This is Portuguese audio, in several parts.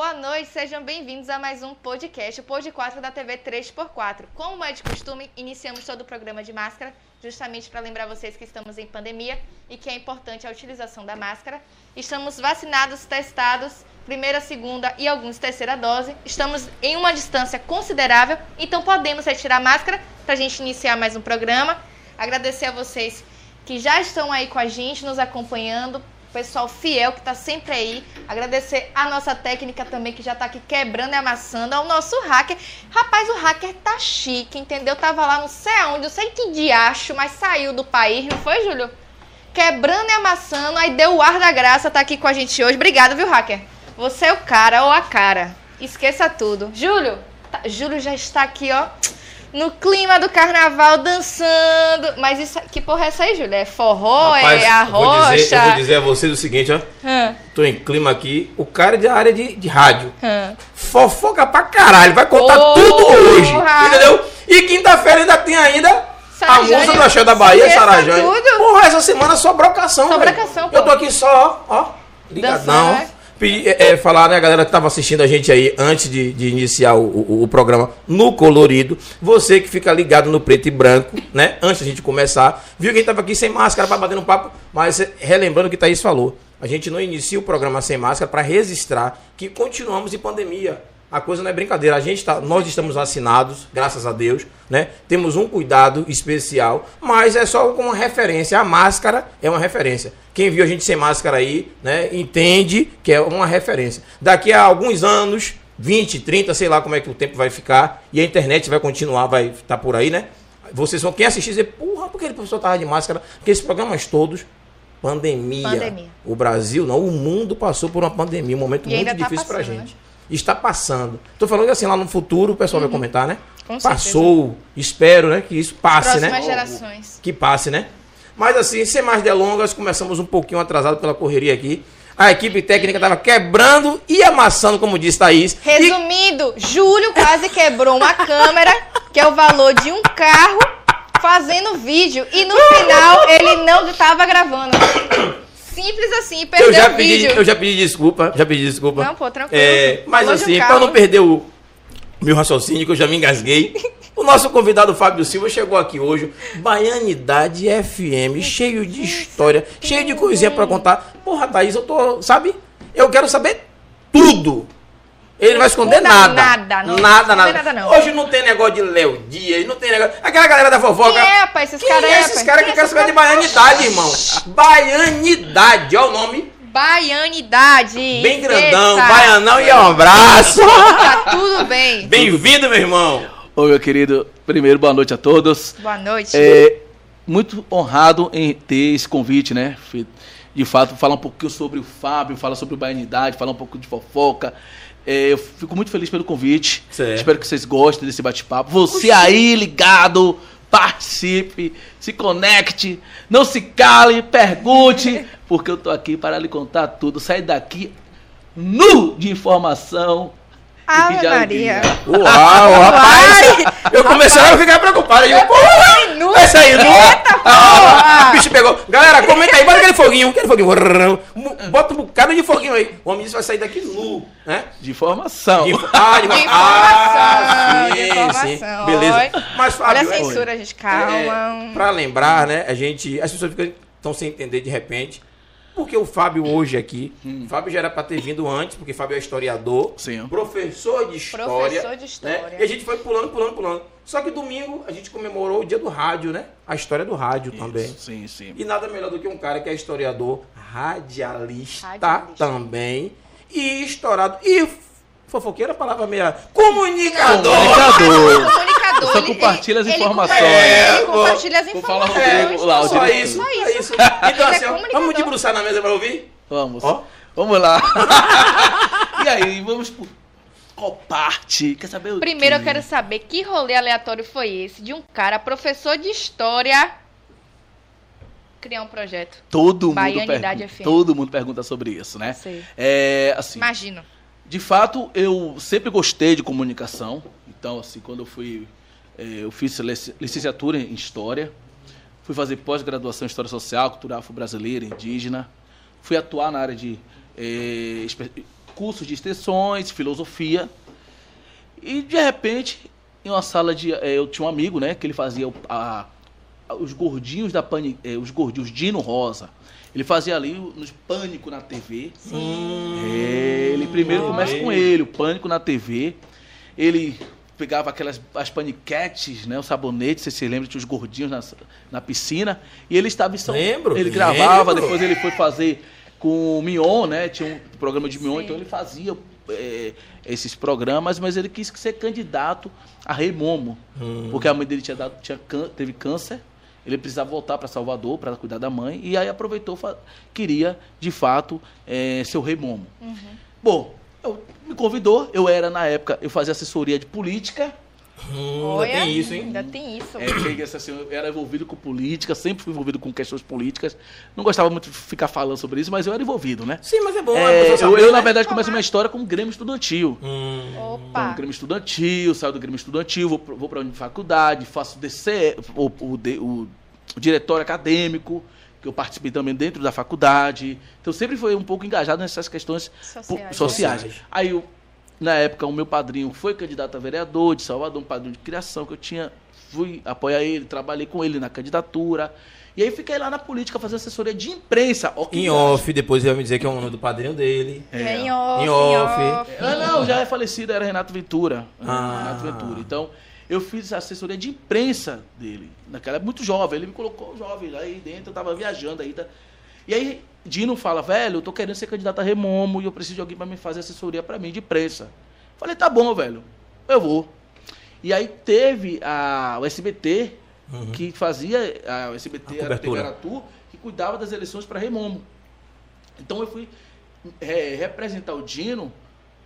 boa noite, sejam bem-vindos a mais um podcast, o Pod 4 da TV 3x4. Como é de costume, iniciamos todo o programa de máscara, justamente para lembrar vocês que estamos em pandemia e que é importante a utilização da máscara. Estamos vacinados, testados, primeira, segunda e alguns terceira dose. Estamos em uma distância considerável, então podemos retirar a máscara para a gente iniciar mais um programa. Agradecer a vocês que já estão aí com a gente, nos acompanhando, pessoal fiel que está sempre aí. Agradecer a nossa técnica também, que já está aqui quebrando e amassando. Ao nosso hacker. Rapaz, o hacker tá chique, entendeu? Tava lá não sei aonde, eu sei que diacho, mas saiu do país, não foi, Júlio? Quebrando e amassando, aí deu o ar da graça, tá aqui com a gente hoje. Obrigado, viu, hacker? Você é o cara ou a cara. Esqueça tudo. Júlio, tá, Júlio já está aqui, ó no clima do carnaval dançando. Mas isso, que porra é essa aí, Júlia? É forró? Rapaz, é a eu vou dizer, eu vou dizer a vocês o seguinte, ó. Hã, Tô em clima aqui. O cara é da área de, de rádio. hã. Fofoca pra caralho. Vai contar Porra! tudo hoje. Entendeu? E quinta-feira ainda tem ainda. Sarajane, a musa do Axé da Bahia, Sarajane. tudo. Porra, essa semana só brocação, Só brocação. Eu tô aqui só, ó, ó. Ligadão. Pedir, é, é, falar, né, galera que tava assistindo a gente aí antes de, de iniciar o, o- o programa no colorido. Você que fica ligado no preto e branco, né? Antes da gente começar. Viu que a gente tava aqui sem máscara para bater um papo, mas é, relembrando o que Thaís falou. A gente não inicia o programa sem máscara para registrar que continuamos em pandemia. A coisa não é brincadeira. A gente tá, nós estamos vacinados, graças a Deus, né? Temos um cuidado especial, mas é só como referência. A máscara é uma referência. Quem viu a gente sem máscara aí, né, entende que é uma referência. Daqui a alguns anos, 20, 30, sei lá como é que o tempo vai ficar, e a internet vai continuar, vai estar por aí, né? Vocês vão quem assistir dizer, porra, por que ele professor tava de máscara? Porque esses programas todos pandemia. Pandemia. O Brasil, não, o mundo passou por uma pandemia, um momento E muito tá difícil pra passando, gente. Está passando. Tô falando que assim, lá no futuro o pessoal vai comentar, né? Uhum. Com certeza. Passou, espero, né, que isso passe, Próximas né? gerações. Que passe, né? Mas assim, sem mais delongas, começamos um pouquinho atrasado pela correria aqui. A equipe técnica estava quebrando e amassando, como disse Thaís. E Resumindo, Júlio quase quebrou uma câmera, que é o valor de um carro, fazendo vídeo. E no final ele não estava gravando. Simples assim, eu perdeu já, o pedi, vídeo. eu já pedi desculpa, já pedi desculpa. Não, pô, tranquilo. É, mas um assim, para não perder o meu raciocínio, que eu já me engasguei, o nosso convidado Fábio Silva chegou aqui hoje, Baianidade FM, cheio de história, cheio de coisinha para contar. Porra, Thaís, eu tô, sabe? Eu quero saber tudo. Ele não vai esconder nada. nada, não nada, nada. nada, não. Hoje não tem negócio de Léo Dias, não tem negócio. Aquela galera da fofoca. Quem é, rapaz? Esses caras é aí, esses caras que eu quero é saber de baianidade, irmão? Baianidade, olha o nome. Baianidade. Bem grandão, Eita. baianão e um abraço. Tá tudo bem. Bem-vindo, meu irmão. Ô, meu querido, primeiro, boa noite a todos. Boa noite. É, muito honrado em ter esse convite, né? De fato, falar um pouquinho sobre o Fábio, falar sobre o Baianidade, falar um pouco de fofoca. É, eu fico muito feliz pelo convite. Certo. Espero que vocês gostem desse bate-papo. Você aí ligado, participe, se conecte, não se cale, pergunte, porque eu tô aqui para lhe contar tudo. Sai daqui nu de informação. Ave Maria. Uau, rapaz. Eu comecei a ficar preocupado. Eu, porra, nu. vai sair nu. Eita, porra. Ah, o bicho pegou. Galera, comenta aí, bota aquele foguinho, aquele foguinho. Bota um bocado de foguinho aí. O homem disse vai sair daqui nu, né? De informação. De, ah, de, De ah, informação, de sim, sim. Beleza. Mas, Olha a Fábio, é- censura, gente. Calma. É, pra lembrar, né? A gente. As pessoas ficam estão sem entender de repente. Porque o Fábio hoje aqui. Hum. Fábio já era pra ter vindo antes, porque Fábio é historiador. Sim. Professor de história. Professor de né? história. E a gente foi pulando, pulando, pulando. Só que domingo a gente comemorou o dia do rádio, né? A história do rádio também. Sim, sim. E nada melhor do que um cara que é historiador, radialista, Radialista. também. E estourado. E fofoqueira, palavra meia. Comunicador! Comunicador. Só ele- compartilha as ele- informações. Ele, É, compartilha as vou falar informações. Rodrigo lá, Só isso, Só só isso. isso. Então, Ele é assim, comunicador. vamos debruçar na mesa pra ouvir? Vamos. Ó. Vamos lá. e aí, vamos pro qual parte? Quer saber o Primeiro eu quê? quero saber que rolê aleatório foi esse de um cara, professor de história, criar um projeto. Todo mundo Baianidade pergunta. FM. Todo mundo pergunta sobre isso, né? Sei. É, assim, Imagino. de fato, eu sempre gostei de comunicação. Então, assim, quando eu fui eu fiz lic- licenciatura em História, fui fazer pós-graduação em História Social, Cultura Afro-Brasileira, Indígena, fui atuar na área de espe- cursos de extensões, filosofia. E de repente, em uma sala de. eh, Eu tinha um amigo, né? Que ele fazia a- a- os gordinhos da Pani, eh, os gordinhos Dino Rosa. Ele fazia ali nos Pânico na TV. É, ele primeiro começa com ele, o Pânico na TV. Ele pegava aquelas as paniquetes, né, o sabonete, você se lembra, tinha os gordinhos na, na piscina. E ele estava em São Lembro, Ele gravava, lembro. depois ele foi fazer com o Mion, né? Tinha um programa de Mion, Sim. então ele fazia é, esses programas, mas ele quis ser candidato a Rei Momo. Hum. Porque a mãe dele tinha dado, tinha, teve câncer, ele precisava voltar para Salvador para cuidar da mãe, e aí aproveitou, queria, de fato, é, ser o Rei Momo. Bom, eu, me convidou, eu era na época, eu fazia assessoria de política, Hum, ainda tem isso, hein? Ainda tem isso. é, assim, eu era envolvido com política, sempre fui envolvido com questões políticas. Não gostava muito de ficar falando sobre isso, mas eu era envolvido, né? Sim, mas é bom. É, pessoa eu, saber, eu, né? na verdade, comecei minha história como Grêmio Estudantil. Hum, Então, Opa. Grêmio Estudantil, saio do Grêmio Estudantil, vou, pro- vou para a faculdade, faço DC, o, o, o- o diretório acadêmico, que eu participei também dentro da faculdade. Então, sempre foi um pouco engajado nessas questões Sociais, né? sociais. Sociais. Aí, eu, na época, o meu padrinho foi candidato a vereador de Salvador, um padrinho de criação que eu tinha. Fui apoiar ele, trabalhei com ele na candidatura. E aí fiquei lá na política fazendo assessoria de imprensa. Ó, em off, depois ele vai me dizer que é o nome do padrinho dele. É. Em off, Em em off. off. Ah, não, já é falecido, era Renato Ventura. Ah. Renato Ventura. Então, eu fiz assessoria de imprensa dele. Naquela época, muito jovem. Ele me colocou jovem lá aí dentro, eu tava viajando ainda. E aí, Dino fala, velho, eu tô querendo ser candidato a Remomo e eu preciso de alguém para me fazer assessoria para mim de imprensa. Falei, tá bom, velho, eu vou. E aí teve a, o SBT, Uhum. que fazia, a, o SBT A era. Tegaratu, que cuidava das eleições para Remomo. Então eu fui é, representar o Dino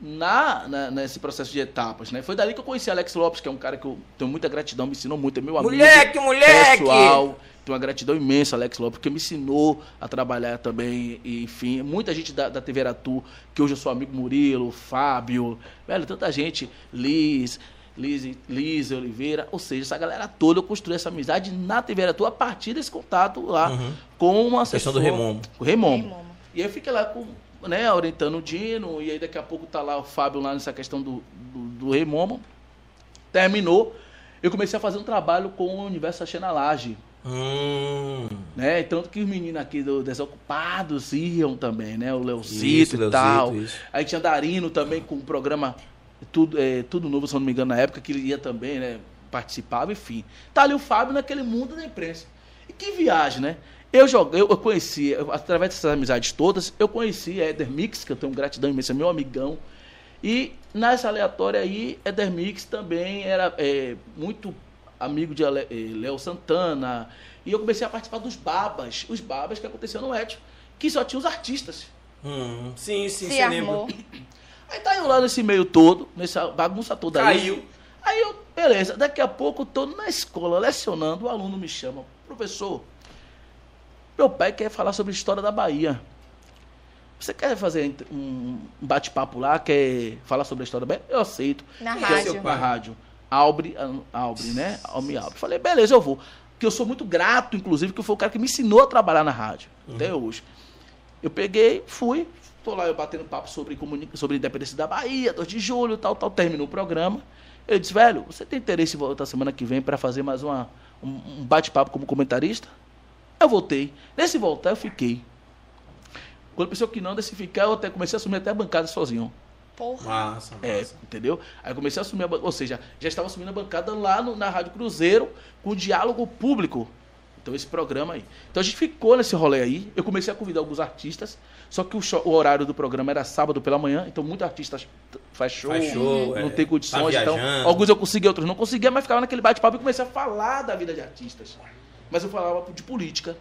na, na- nesse processo de etapas, né? Foi dali que eu conheci Alex Lopes, que é um cara que eu tenho muita gratidão, me ensinou muito, é meu amigo. Moleque, moleque! Pessoal, tenho uma gratidão imensa, Alex Lopes, porque me ensinou a trabalhar também, e, enfim, muita gente da, da TV Aratu, que hoje eu sou amigo Murilo, Fábio, velho, tanta gente, Liz, Liz, Liz Oliveira, ou seja, essa galera toda, eu construí essa amizade na TV Aratu a partir desse contato lá Uhum. com uma Questão assessor, do Remomo. o Momo. E aí eu fiquei lá com, né, orientando o Dino, e aí daqui a pouco tá lá o Fábio lá nessa questão do, do, do Rei Momo. Terminou, eu comecei a fazer um trabalho com o Universo Axé na Laje. Hum. Né? Tanto que os meninos aqui do Desocupados iam também, né? O Leocito e tal. isso. Aí tinha Darino também com o programa Tudo, é, Tudo Novo, se não me engano, na época, que ele ia também, né? Participava, enfim. Tá ali o Fábio naquele mundo da imprensa. E que viagem, né? Eu joguei, eu conheci, através dessas amizades todas, eu conheci Éder Mix, que eu tenho gratidão imensa, meu amigão. E nessa aleatória aí, Éder Mix também era é, muito amigo de eh, Léo Santana. E eu comecei a participar dos babas, os babas que aconteciam no Etio, que só tinha os artistas. Hum. Sim, sim, Se você armou. lembra. Aí tá eu lá nesse meio todo, nessa bagunça toda Caiu. aí. Aí eu, beleza, daqui a pouco eu tô na escola lecionando, o aluno me chama, professor, meu pai quer falar sobre a história da Bahia. Você quer fazer um bate-papo lá, quer falar sobre a história da Bahia? Eu aceito. Na Quem é rádio. seu pai? Na rádio. Albre, Albre, né? Alme Albre. Falei, beleza, eu vou. Que eu sou muito grato, inclusive, que foi o cara que me ensinou a trabalhar na rádio, até hoje. Eu peguei, fui, tô lá eu batendo papo sobre, sobre a independência da Bahia, 2 de julho, tal, tal, terminou o programa. Ele disse, velho, você tem interesse em voltar semana que vem para fazer mais uma, um, um bate-papo como comentarista? Eu voltei. Nesse voltar, eu fiquei. Quando pensou que não, desse ficar, eu até comecei a assumir até a bancada sozinho. Porra. Massa, É, massa. entendeu? Aí eu comecei a assumir a bancada, ou seja, já estava assumindo a bancada lá no- na Rádio Cruzeiro com o diálogo público. Então esse programa aí. Então a gente ficou nesse rolê aí. Eu comecei a convidar alguns artistas, só que o, show- o horário do programa era sábado pela manhã, então muitos artistas faz show, Faz show, não é, tem condições, tá então alguns eu conseguia, outros não conseguia, mas ficava naquele bate-papo e comecei a falar da vida de artistas. Mas eu falava de política.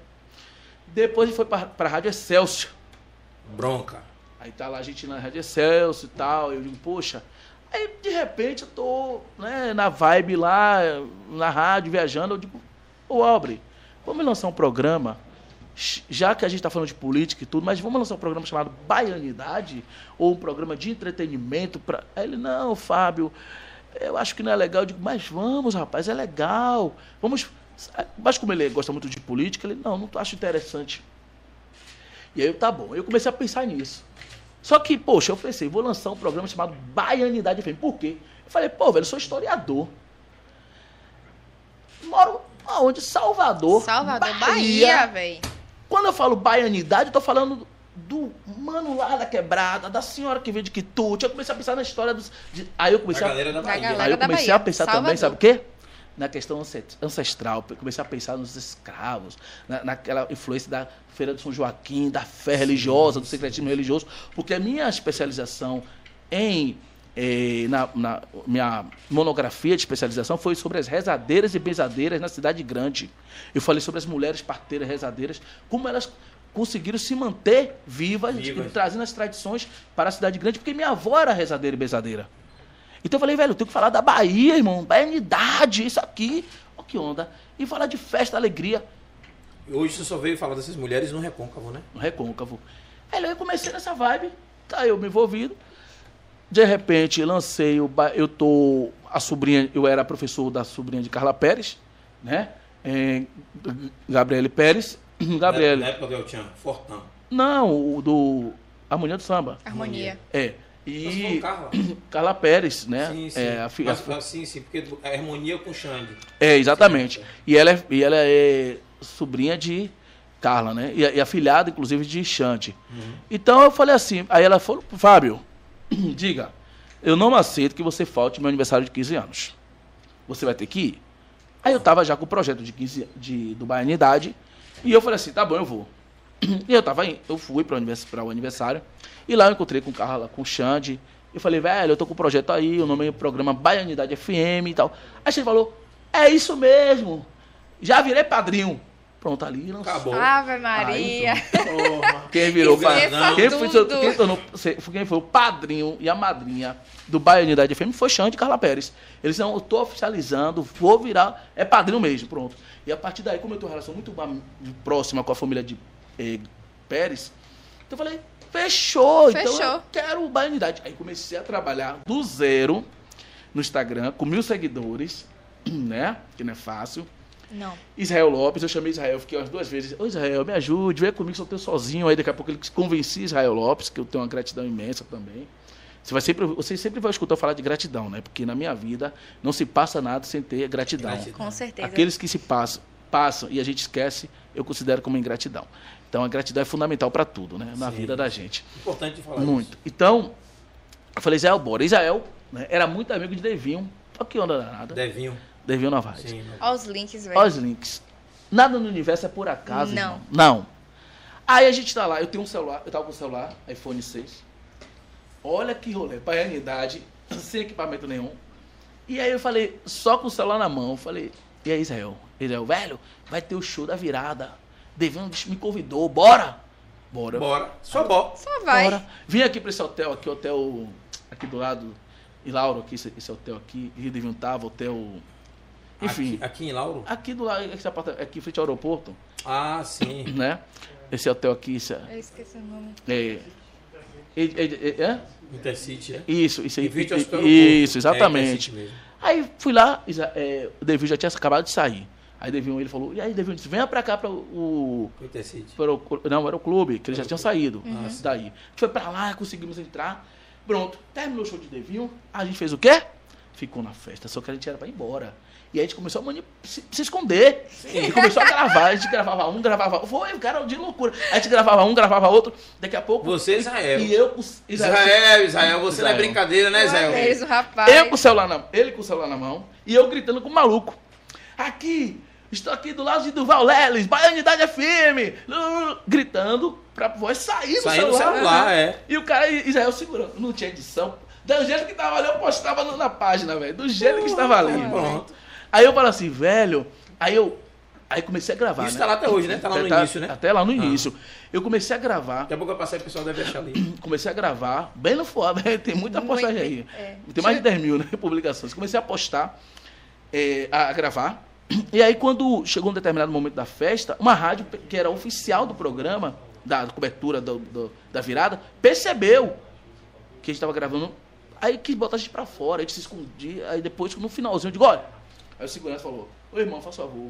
Depois foi para a Rádio Excelsior. Bronca. Aí tá lá a gente na Rádio Excelsior e tal. Eu digo, poxa. Aí de repente eu tô né, na vibe lá, na rádio, viajando. Eu digo, ô Albre, vamos lançar um programa, já que a gente tá falando de política e tudo, mas vamos lançar um programa chamado Baianidade? Ou um programa de entretenimento? Pra... Aí ele, não, Fábio, eu acho que não é legal. Eu digo, mas vamos, rapaz, é legal. Vamos. Mas como ele gosta muito de política, ele, não, não acho interessante. E aí eu, tá bom. Eu comecei a pensar nisso. Só que, poxa, eu pensei, vou lançar um programa chamado Baianidade FM. Por quê? Eu falei, pô, velho, eu sou historiador. Moro aonde? Salvador. Salvador, Bahia, velho. Quando eu falo baianidade, eu tô falando do mano lá da quebrada, da senhora que veio de Quitute. Eu comecei a pensar na história dos. de- aí eu comecei A da Da Bahia. galera. Aí eu da comecei Bahia. a pensar também, Salvador. sabe o quê? Na questão ance- ancestral. Comecei a pensar nos escravos, na- naquela influência da Feira de São Joaquim, da fé religiosa, do secretismo religioso, porque a minha especialização em. eh, na, na minha monografia de especialização foi sobre as rezadeiras e benzadeiras na cidade grande. Eu falei sobre as mulheres parteiras rezadeiras, como elas conseguiram se manter vivas, Vivas. e trazendo as tradições para a cidade grande, porque minha avó era rezadeira e benzadeira. Então eu falei, velho, eu tenho que falar da Bahia, irmão. Baianidade, isso aqui. Ó que onda. E falar de festa, alegria, Hoje você só veio falar dessas mulheres no recôncavo, né? no recôncavo. Aí eu comecei nessa vibe, tá eu me envolvido. De repente, lancei o. ba- Eu tô. A sobrinha, eu era professor da sobrinha de Carla Pérez, né? É, Gabriele Pérez. Gabriele. Na época do El Chan, Fortão. Não, o do. Harmonia do Samba. Harmonia. É. E. Carla? Carla Pérez, né? Sim, sim. É, a fi- Mas, a- sim, sim, porque a harmonia com o Xande. É, exatamente. E ela é, e ela é sobrinha de Carla, né? E, e afilhada, inclusive, de Xante. Então eu falei assim, aí ela falou, Fábio, diga, eu não aceito que você falte meu aniversário de 15 anos. Você vai ter que ir? Aí eu tava já com o projeto de 15 de, do Baianidade, e eu falei assim, tá bom, eu vou. E eu tava eu fui para o aniversário, e lá eu encontrei com Carla, com o Xande, eu falei, velho, eu tô com o projeto aí, o nome é programa Baianidade FM e tal. Aí ele falou, é isso mesmo, já virei padrinho. Pronto, ali lançou. Acabou. Ave Maria. Porra. Quem virou padrinho? Quem foi, quem, tornou- se- quem foi o padrinho e a madrinha do Baianidade FM foi Xande e Carla Pérez. Eles não, eu tô oficializando, vou virar, é padrinho mesmo, pronto. E a partir daí, como eu tenho uma relação muito próxima com a família de eh, Pérez, então eu falei, fechou, então Fechou. eu quero o Baianidade. Aí comecei a trabalhar do zero no Instagram, com mil seguidores, né? Que não é fácil. Não. Israel Lopes, eu chamei Israel, fiquei umas duas vezes. Ô Israel, me ajude, vem comigo, só tenho sozinho. Aí daqui a pouco ele convenci Israel Lopes, que eu tenho uma gratidão imensa também. Você, vai sempre, você sempre vai escutar falar de gratidão, né? Porque na minha vida não se passa nada sem ter gratidão. Gratidão. Com certeza. Aqueles que se passam, passam e a gente esquece, eu considero como ingratidão. Então a gratidão é fundamental para tudo, né? Na Sim. vida da gente. Importante falar Muito. isso. Então, eu falei, Israel, bora. Israel né, era muito amigo de Devinho. Olha que onda danada. Devinho. Devinho Novaes. Sim. Olha os links, velho. Olha os links. Nada no universo é por acaso. Não. irmão. Não. Aí a gente tá lá, eu tenho um celular, eu tava com o celular, iPhone 6. Olha que rolê, baianidade, sem equipamento nenhum. E aí eu falei, só com o celular na mão, eu falei, e aí, Israel? Israel, velho, vai ter o show da virada. Devinho me convidou, bora! Bora. Bora. Só bora. Só vai. Bora. Vim aqui pra esse hotel aqui, hotel aqui do lado, e Lauro aqui, esse, esse hotel aqui, Rio de Vintava, hotel... Enfim, Aqui, aqui em Lauro? aqui do lado, esse aqui em frente ao aeroporto, Ah, sim. né? Esse hotel aqui, isso é, Eu esqueci o nome. é, é, é- é- é? Intercity, é? Isso, isso aí. Isso. É, exatamente. Intercity mesmo. Aí fui lá, é, o Devinho já tinha acabado de sair. Aí Devinho, ele falou, e aí Devinho disse, venha pra cá para o... Para o- não, era o clube, que eles já tinham saído Uhum. daí. A gente foi pra lá, conseguimos entrar. Pronto, terminou o show de Devinho. A gente fez o quê? Ficou na festa, só que a gente era pra ir embora. E aí a gente começou a se, se esconder. E começou a gravar. A gente gravava um, gravava outro. Foi, cara, de loucura. A gente gravava um, gravava outro. Daqui a pouco. Você, Israel. E eu com Israel, Israel, você não é Israel. brincadeira, né, Israel? Eles, o rapaz. Eu com o celular na ele com o celular na mão e eu gritando com o maluco. Aqui, estou aqui do lado de Duval Leles, Baianidade FM, gritando pra voz sair do Saindo do celular. celular, é. E o cara, Israel segurando, não tinha edição. Do jeito que tava ali, eu postava na página, velho. Do jeito que estava ali. Pronto. Aí eu falo assim, velho. Aí eu. Aí comecei a gravar. Isso né? tá lá até hoje, né? Tá lá no início, né? Até lá no início. Eu comecei a gravar Daqui a pouco eu passei, o pessoal deve achar ali. comecei a gravar, bem no foda, tem muita Muito, postagem aí. é. Tem mais de 10 mil né, publicações. Comecei a postar, é, a, a gravar. E aí, quando chegou um determinado momento da festa, uma rádio que era oficial do programa, da cobertura do- do- da virada, percebeu que a gente estava gravando. Aí quis botar a gente pra fora, a gente se escondia. Aí depois, no finalzinho, eu digo, olha. Aí o segurança falou, ô irmão, faz favor.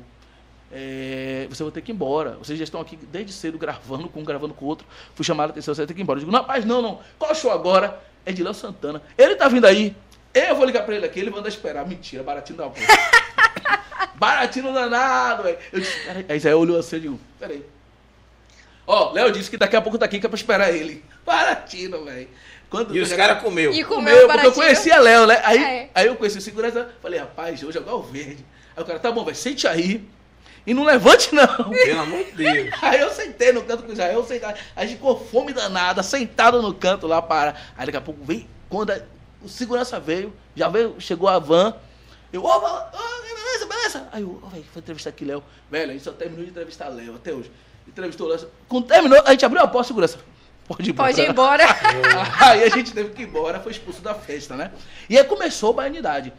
é, você vai ter que ir embora. Vocês já estão aqui desde cedo gravando com um, gravando com o outro. Fui chamado a atenção, você vai ter que ir embora. Eu digo, não, rapaz, não, não. Qual show agora? É de Léo Santana. Ele tá vindo aí. Eu vou ligar pra ele aqui, ele manda esperar. Mentira, baratinho da porra. baratinho danado, velho. Eu disse, peraí. Aí Zé olhou assim e digo, peraí. Ó, Léo disse que daqui a pouco tá aqui que é pra esperar ele. Baratinho, velho. Quando E os caras comeu. E comeu Comeu, porque eu conhecia Léo, né? Aí, É. aí eu conheci o segurança, falei, rapaz, hoje é o verde. Aí o cara, tá bom, vai, sente aí. E não levante, não. Pelo amor de Deus. Aí eu sentei no canto com o Israel, aí a gente com fome danada, sentado no canto lá para. Aí daqui a pouco vem, quando a- o segurança veio, já veio, chegou a van. Eu, ô, ô, beleza, beleza. Aí eu, ô, velho, foi entrevistar aqui, Léo. Velho, a gente só terminou de entrevistar Léo até hoje. Entrevistou o Léo. Quando terminou, a gente abriu a porta, segurança. Pode ir embora. Pode ir embora. Aí a gente teve que ir embora, foi expulso da festa, né? E aí começou a baianidade.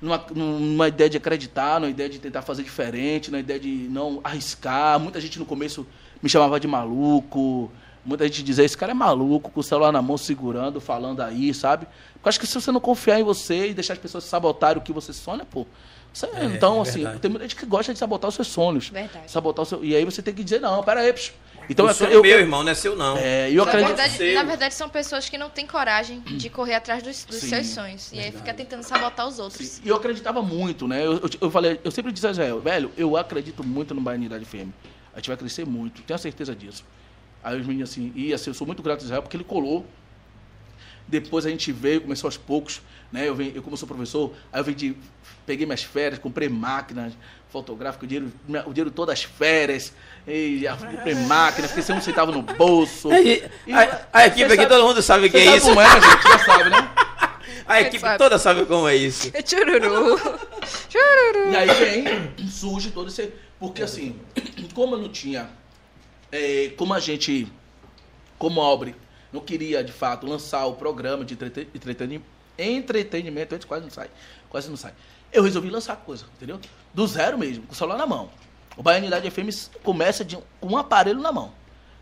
Numa, numa ideia de acreditar, numa ideia de tentar fazer diferente, numa ideia de não arriscar. Muita gente no começo me chamava de maluco. Muita gente dizia, esse cara é maluco, com o celular na mão, segurando, falando aí, sabe? Eu acho que se você não confiar em você e deixar as pessoas sabotarem o que você sonha, pô. você- então, é assim, tem muita gente que gosta de sabotar os seus sonhos. Verdade. Sabotar o seu. E aí você tem que dizer, não, pera aí, psh. Então o eu, sonho eu, meu, irmão, não é seu, não. é, eu Na acredito. verdade, seu. na verdade, são pessoas que não têm coragem de correr atrás dos, dos Sim, seus sonhos. E aí fica tentando sabotar os outros. Sim, E eu acreditava muito, né? Eu, eu, eu falei, eu sempre disse a Israel, velho, eu acredito muito no Baianidade FM. A gente vai crescer muito, tenho certeza disso. Aí os meninos assim, e assim, eu sou muito grato a Israel porque ele colou. Depois a gente veio, começou aos poucos, né? Eu, vim, eu como sou professor, aí eu vendi, peguei minhas férias, comprei máquinas fotográficas, o dinheiro, o dinheiro todas as férias, e já comprei máquina, fiquei sem um centavo no bolso. Aí, E- a, a equipe aqui, sabe- todo mundo sabe o que é isso. como é, gente? Já sabe, né? A equipe sabe. toda sabe como é isso. Chururu. Chururu. E aí vem, surge todo esse. Porque assim, como eu não tinha. é, como a gente, como Aubrey, não queria de fato lançar o programa de entrete- entreteni- entretenimento, antes quase não sai. Quase não sai. Eu resolvi lançar coisa, entendeu? Do zero mesmo, com o celular na mão. O Baianidade FM começa de um, com um aparelho na mão.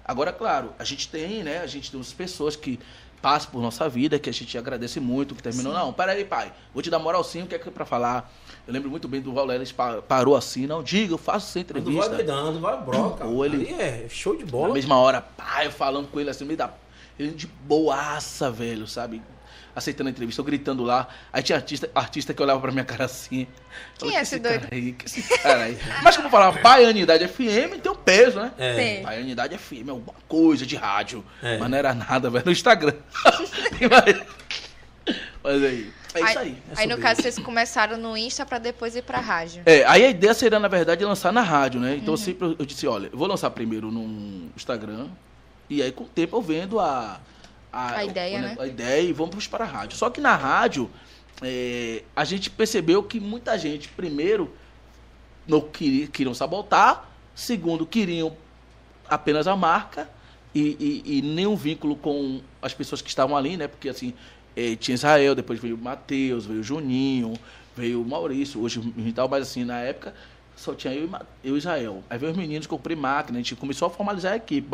Agora, claro, a gente tem, né? A gente tem umas pessoas que passam por nossa vida, que a gente agradece muito, que terminou. Não, peraí, pai, vou te dar moral sim, o que é que é pra falar? Eu lembro muito bem do pa- parou assim, não, diga, eu faço essa Não vai entrevista. doidando, vai broca. Ou ele- é show de Na bola. mesma hora, pai, eu falando com ele assim, meio da. Ele de boaça, velho, sabe? Aceitando a entrevista, eu gritando lá. Aí tinha artista, artista que olhava pra minha cara assim. Quem falava, é "Que esse cara doido?" Aí, que esse cara aí. Mas como falar Baianidade FM tem um peso, né? É. Tem. Baianidade FM é alguma coisa de rádio. É. Mas não era nada, velho. No Instagram. mas, aí. É isso aí. Aí, no sobre caso, vocês começaram no Insta pra depois ir pra rádio. É, aí a ideia seria, na verdade, lançar na rádio, né? Uhum. Então eu sempre eu disse, olha, eu vou lançar primeiro no Instagram, e aí com o tempo eu vendo a. A ideia, né? A ideia e vamos para a rádio. Só que na rádio, é, a gente percebeu que muita gente, primeiro, não queria, queriam sabotar, segundo, queriam apenas a marca e, e, e nenhum vínculo com as pessoas que estavam ali, né? Porque assim, eh, tinha Israel, depois veio o Matheus, veio o Juninho, veio o Maurício, hoje e tal, mas assim, na época só tinha eu e, eu e Israel. Aí veio os meninos, comprei máquina, a gente começou a formalizar a equipe.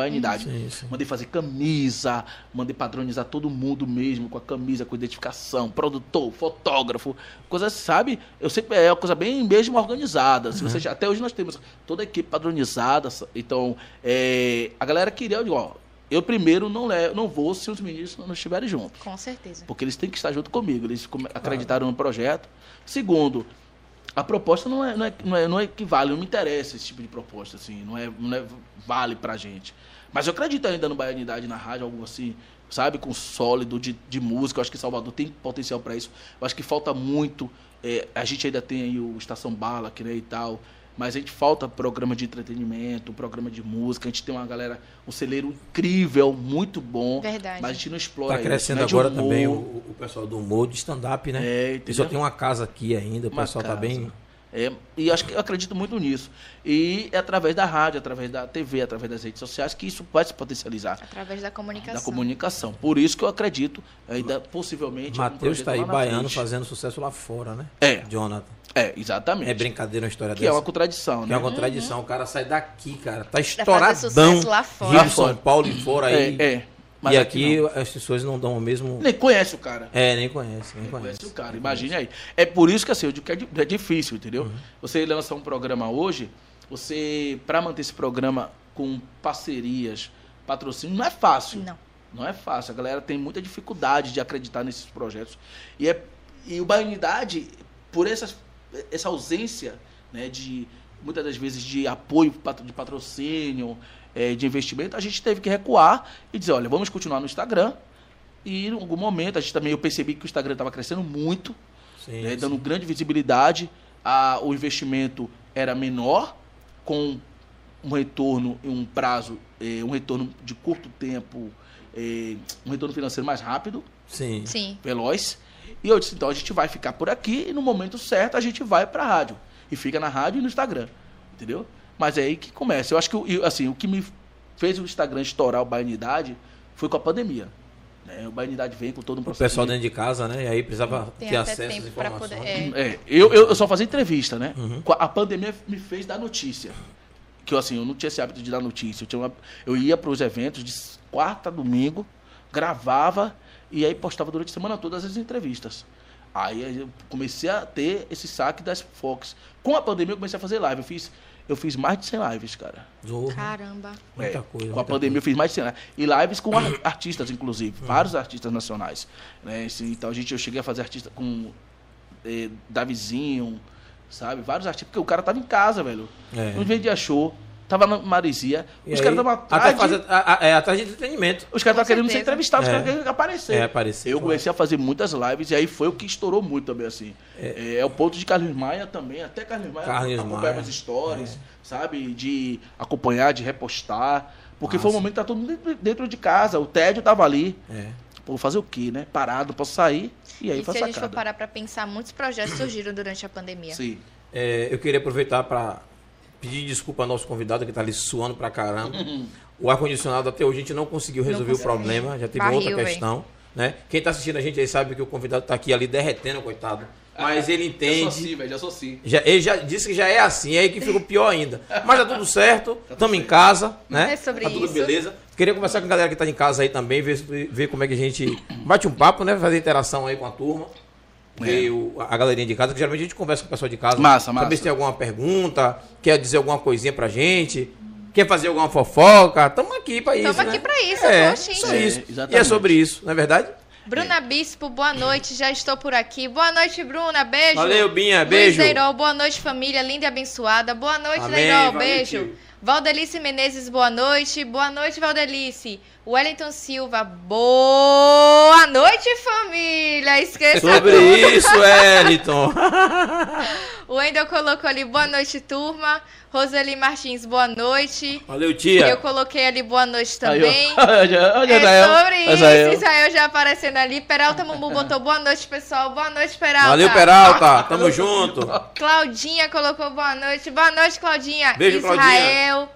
Sim, sim. Mandei fazer camisa, mandei padronizar todo mundo mesmo, com a camisa, com identificação, produtor, fotógrafo, coisa, sabe? Eu sempre é uma coisa bem mesmo organizada. Se você até hoje nós temos toda a equipe padronizada. Então, é, a galera queria, eu digo, ó, eu primeiro não, levo, não vou se os meninos não estiverem juntos. Com certeza. Porque eles têm que estar junto comigo, eles acreditaram no projeto. Segundo, a proposta não é, não, é, não, é, não equivale, não me interessa esse tipo de proposta, assim, não é, não é vale pra gente. Mas eu acredito ainda no Baianidade na rádio, algo assim, sabe, com sólido de, de música. Eu acho que Salvador tem potencial para isso. Eu acho que falta muito. é, a gente ainda tem aí o Estação Bala, que né, e tal. Mas a gente falta programa de entretenimento, programa de música. A gente tem uma galera, um celeiro incrível, muito bom. Verdade. Mas a gente não explora Tá isso, crescendo né, de agora humor. também o, o pessoal do humor de stand-up, né? É, Ele só tem uma casa aqui ainda, o Uma pessoal tá casa. bem. É, e acho que eu acredito muito nisso. E é através da rádio, através da TV, através das redes sociais que isso vai se potencializar Através da comunicação. da comunicação. Por isso que eu acredito, ainda possivelmente. Matheus projeto tá aí baiano frente. fazendo sucesso lá fora, né? É. Jonathan. É, exatamente. É brincadeira uma história que dessa. é uma contradição, Que né? é uma contradição. O cara sai daqui, cara. Tá fazer estouradão. sucesso lá fora. Rio, Lá fora. São Paulo e fora aí. É, é. Mas e aqui, não. as pessoas não dão o mesmo. Nem conhece o cara. É, nem conhece, nem Nem conhece. conhece o cara, imagine aí. É por isso que assim, eu digo que é, é difícil, entendeu? Uhum. Você lançar um programa hoje, você, para manter esse programa com parcerias, patrocínio, não é fácil. Não. Não é fácil. A galera tem muita dificuldade de acreditar nesses projetos. E, é, e o Baianidade, por essa, essa ausência né, de, muitas das vezes, de apoio de patrocínio, eh, de investimento, a gente teve que recuar e dizer, olha, vamos continuar no Instagram. E em algum momento, a gente também, eu percebi que o Instagram estava crescendo muito, Sim, né, sim. dando grande visibilidade. A, o investimento era menor, com um retorno em um prazo, eh, um retorno de curto tempo, eh, um retorno financeiro mais rápido, Sim. Sim. veloz. E eu disse, então a gente vai ficar por aqui e no momento certo a gente vai pra rádio. E fica na rádio e no Instagram. Entendeu? Mas é aí que começa. Eu acho que o- assim, o que me fez o Instagram estourar o Baianidade foi com a pandemia. né? O Baianidade vem com todo um O processo. pessoal de- dentro de casa, né? E aí precisava Tem ter acesso às informações. poder. É. É, eu, eu, só fazia entrevista, né? Uhum. Com a- A pandemia me fez dar notícia. Que eu, assim, eu não tinha esse hábito de dar notícia. Eu, tinha uma- eu ia para os eventos de quarta a domingo, gravava e aí postava durante a semana todas as entrevistas. Aí eu comecei a ter esse saque das Fox. Com a pandemia eu comecei a fazer live. Eu fiz, eu fiz mais de 100 lives, cara. Zorro. Caramba. Muita É, coisa. Com a muita pandemia eu coisa. fiz mais de 100 lives. E lives com ar- artistas, inclusive. Uhum. Vários artistas nacionais. Né? Então a gente, eu cheguei a fazer artista com eh, Davizinho, sabe? Vários artistas. Porque o cara tava em casa, velho. É. Não vendia show. Tava na Marizia. E os caras estavam atrás. até de- fazer, a- a- é, atrás de entretenimento. Os caras estavam querendo ser entrevistados, os É. caras querendo aparecer. É, aparecer. Eu claro. comecei a fazer muitas lives e aí foi o que estourou muito também, assim. É, é o ponto de Carlos Maia também, até Carlos Maia Carlos acompanhar Maia, minhas stories, sabe? De acompanhar, de repostar. Porque foi um momento que tá todo mundo dentro, dentro de casa, o tédio tava ali. É. Pô, vou fazer o quê, né? Parado, posso sair. E aí E foi se a gente for sacada. parar pra pensar, muitos projetos surgiram durante a pandemia. Sim. É, eu queria aproveitar para pedir desculpa ao nosso convidado que está ali suando pra caramba. O ar-condicionado até hoje a gente não conseguiu resolver o conseguiu. problema, já teve Barril, outra questão. Né? Quem está assistindo a gente aí sabe que o convidado está aqui ali derretendo, coitado. Mas ele entende. velho, já sou sim. Já, ele já disse que já é assim, é aí que fica o pior ainda. Mas tá tudo certo, estamos em casa, né? É sobre tá tudo isso. beleza. Queria conversar com a galera que tá em casa aí também, ver, ver como é que a gente bate um papo, né? Fazer interação aí com a turma. O- a galerinha de casa, que geralmente a gente conversa com o pessoal de casa. Massa, massa. Saber se tem alguma pergunta, quer dizer alguma coisinha pra gente, quer fazer alguma fofoca. Tamo aqui pra isso. Tamo né? aqui pra isso, é, poxa, É, isso. E é sobre isso, não é verdade? Bruna Bispo, boa noite, já estou por aqui. Boa noite, Bruna, beijo. Valeu, Binha, Luiz beijo. Deirol, boa noite, família linda e abençoada. Boa noite, Amém, Deirol, valeu, beijo. tio. Valdelice Menezes, boa noite. Boa noite, Valdelice. Wellington Silva, boa noite, família. Esqueça Sobre tudo. isso, Wellington. O Wendel colocou ali, boa noite, turma. Roseli Martins, boa noite. Valeu, Eu tia. coloquei ali, boa noite também. Olha, olha, É Israel. sobre isso, Israel. Israel já aparecendo ali. Peralta Mumu botou boa noite, pessoal. Boa noite, Peralta. Valeu, Peralta. Tamo junto. Claudinha colocou boa noite. Boa noite, Claudinha. Beijo, Israel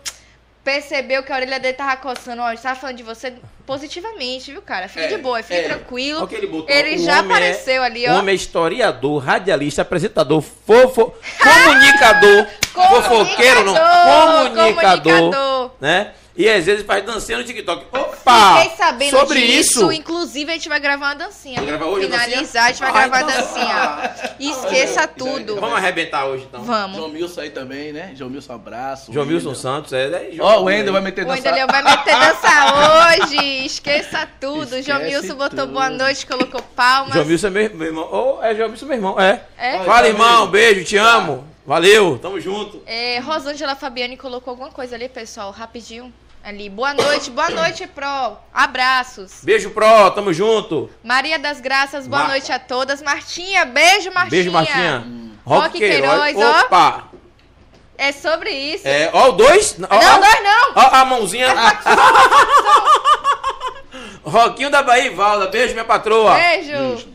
percebeu que a orelha dele tava coçando. Ó, gente tava falando de você positivamente, viu, cara? Fique É, de boa, fique é. tranquilo. Ele botou. Ele já é- apareceu ali, O ó. homem é historiador, radialista, apresentador, fofo, comunicador, fofoqueiro não, comunicador, comunicador. né? E às vezes faz dancinha no TikTok. Opa! Fiquei sabendo sobre disso. isso. Inclusive, a gente vai gravar uma dancinha. Vai gravar hoje a Finalizar, dancinha? a gente vai Ah, gravar a então- dancinha. Esqueça tudo. Vamos arrebentar hoje então. Vamos. João Milson aí também, né? João Milson, abraço. João Milson. Santos, é. é Ó, o também. Wendel vai meter O dança. Wendel vai meter dança hoje. Esqueça tudo. Esquece João Milson botou boa noite, colocou palmas. João Milson é meu, meu irmão. Oh, é João Milson meu irmão, é. É? Fala, irmão, beijo, te amo. Valeu, tamo junto. É, Rosângela Fabiane colocou alguma coisa ali, pessoal, rapidinho. Ali, boa noite, boa noite, Pro. Abraços. Beijo, Pro, tamo junto. Maria das Graças, boa Mar- noite a todas. Martinha, beijo, Martinha. Beijo, Martinha. Roque Rock Queiroz. Queiroz, ó. Opa! É sobre isso. É, ó, o dois. Ó, Não, ó, dois não. Ó, a mãozinha. Roquinho da Bahia, Valda. Beijo, minha patroa. Beijo.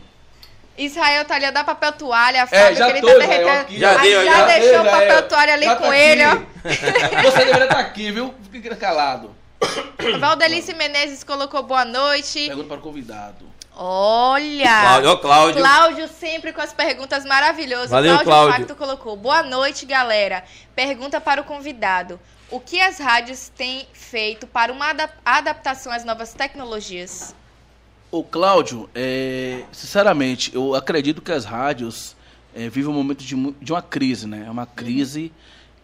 Israel tá ali, ó, dá papel toalha, É, Fábio, já que ele tô, tá derretendo. aqui. Já deu, já já deixou deu, o papel Israel. toalha ali Já com tá ele, ó. Você deveria estar aqui, viu? Fica calado. Valdelice Menezes colocou boa noite. Pergunta para o convidado. Olha! Cláudio, ó, Cláudio. Cláudio sempre com as perguntas maravilhosas. Valeu, Cláudio Cláudio. Facto colocou. Boa noite, galera. Pergunta para o convidado. O que as rádios têm feito para uma adap- adaptação às novas tecnologias? Ô, Cláudio, é, sinceramente, eu acredito que as rádios é, vivem um momento de, de uma crise, né? É uma crise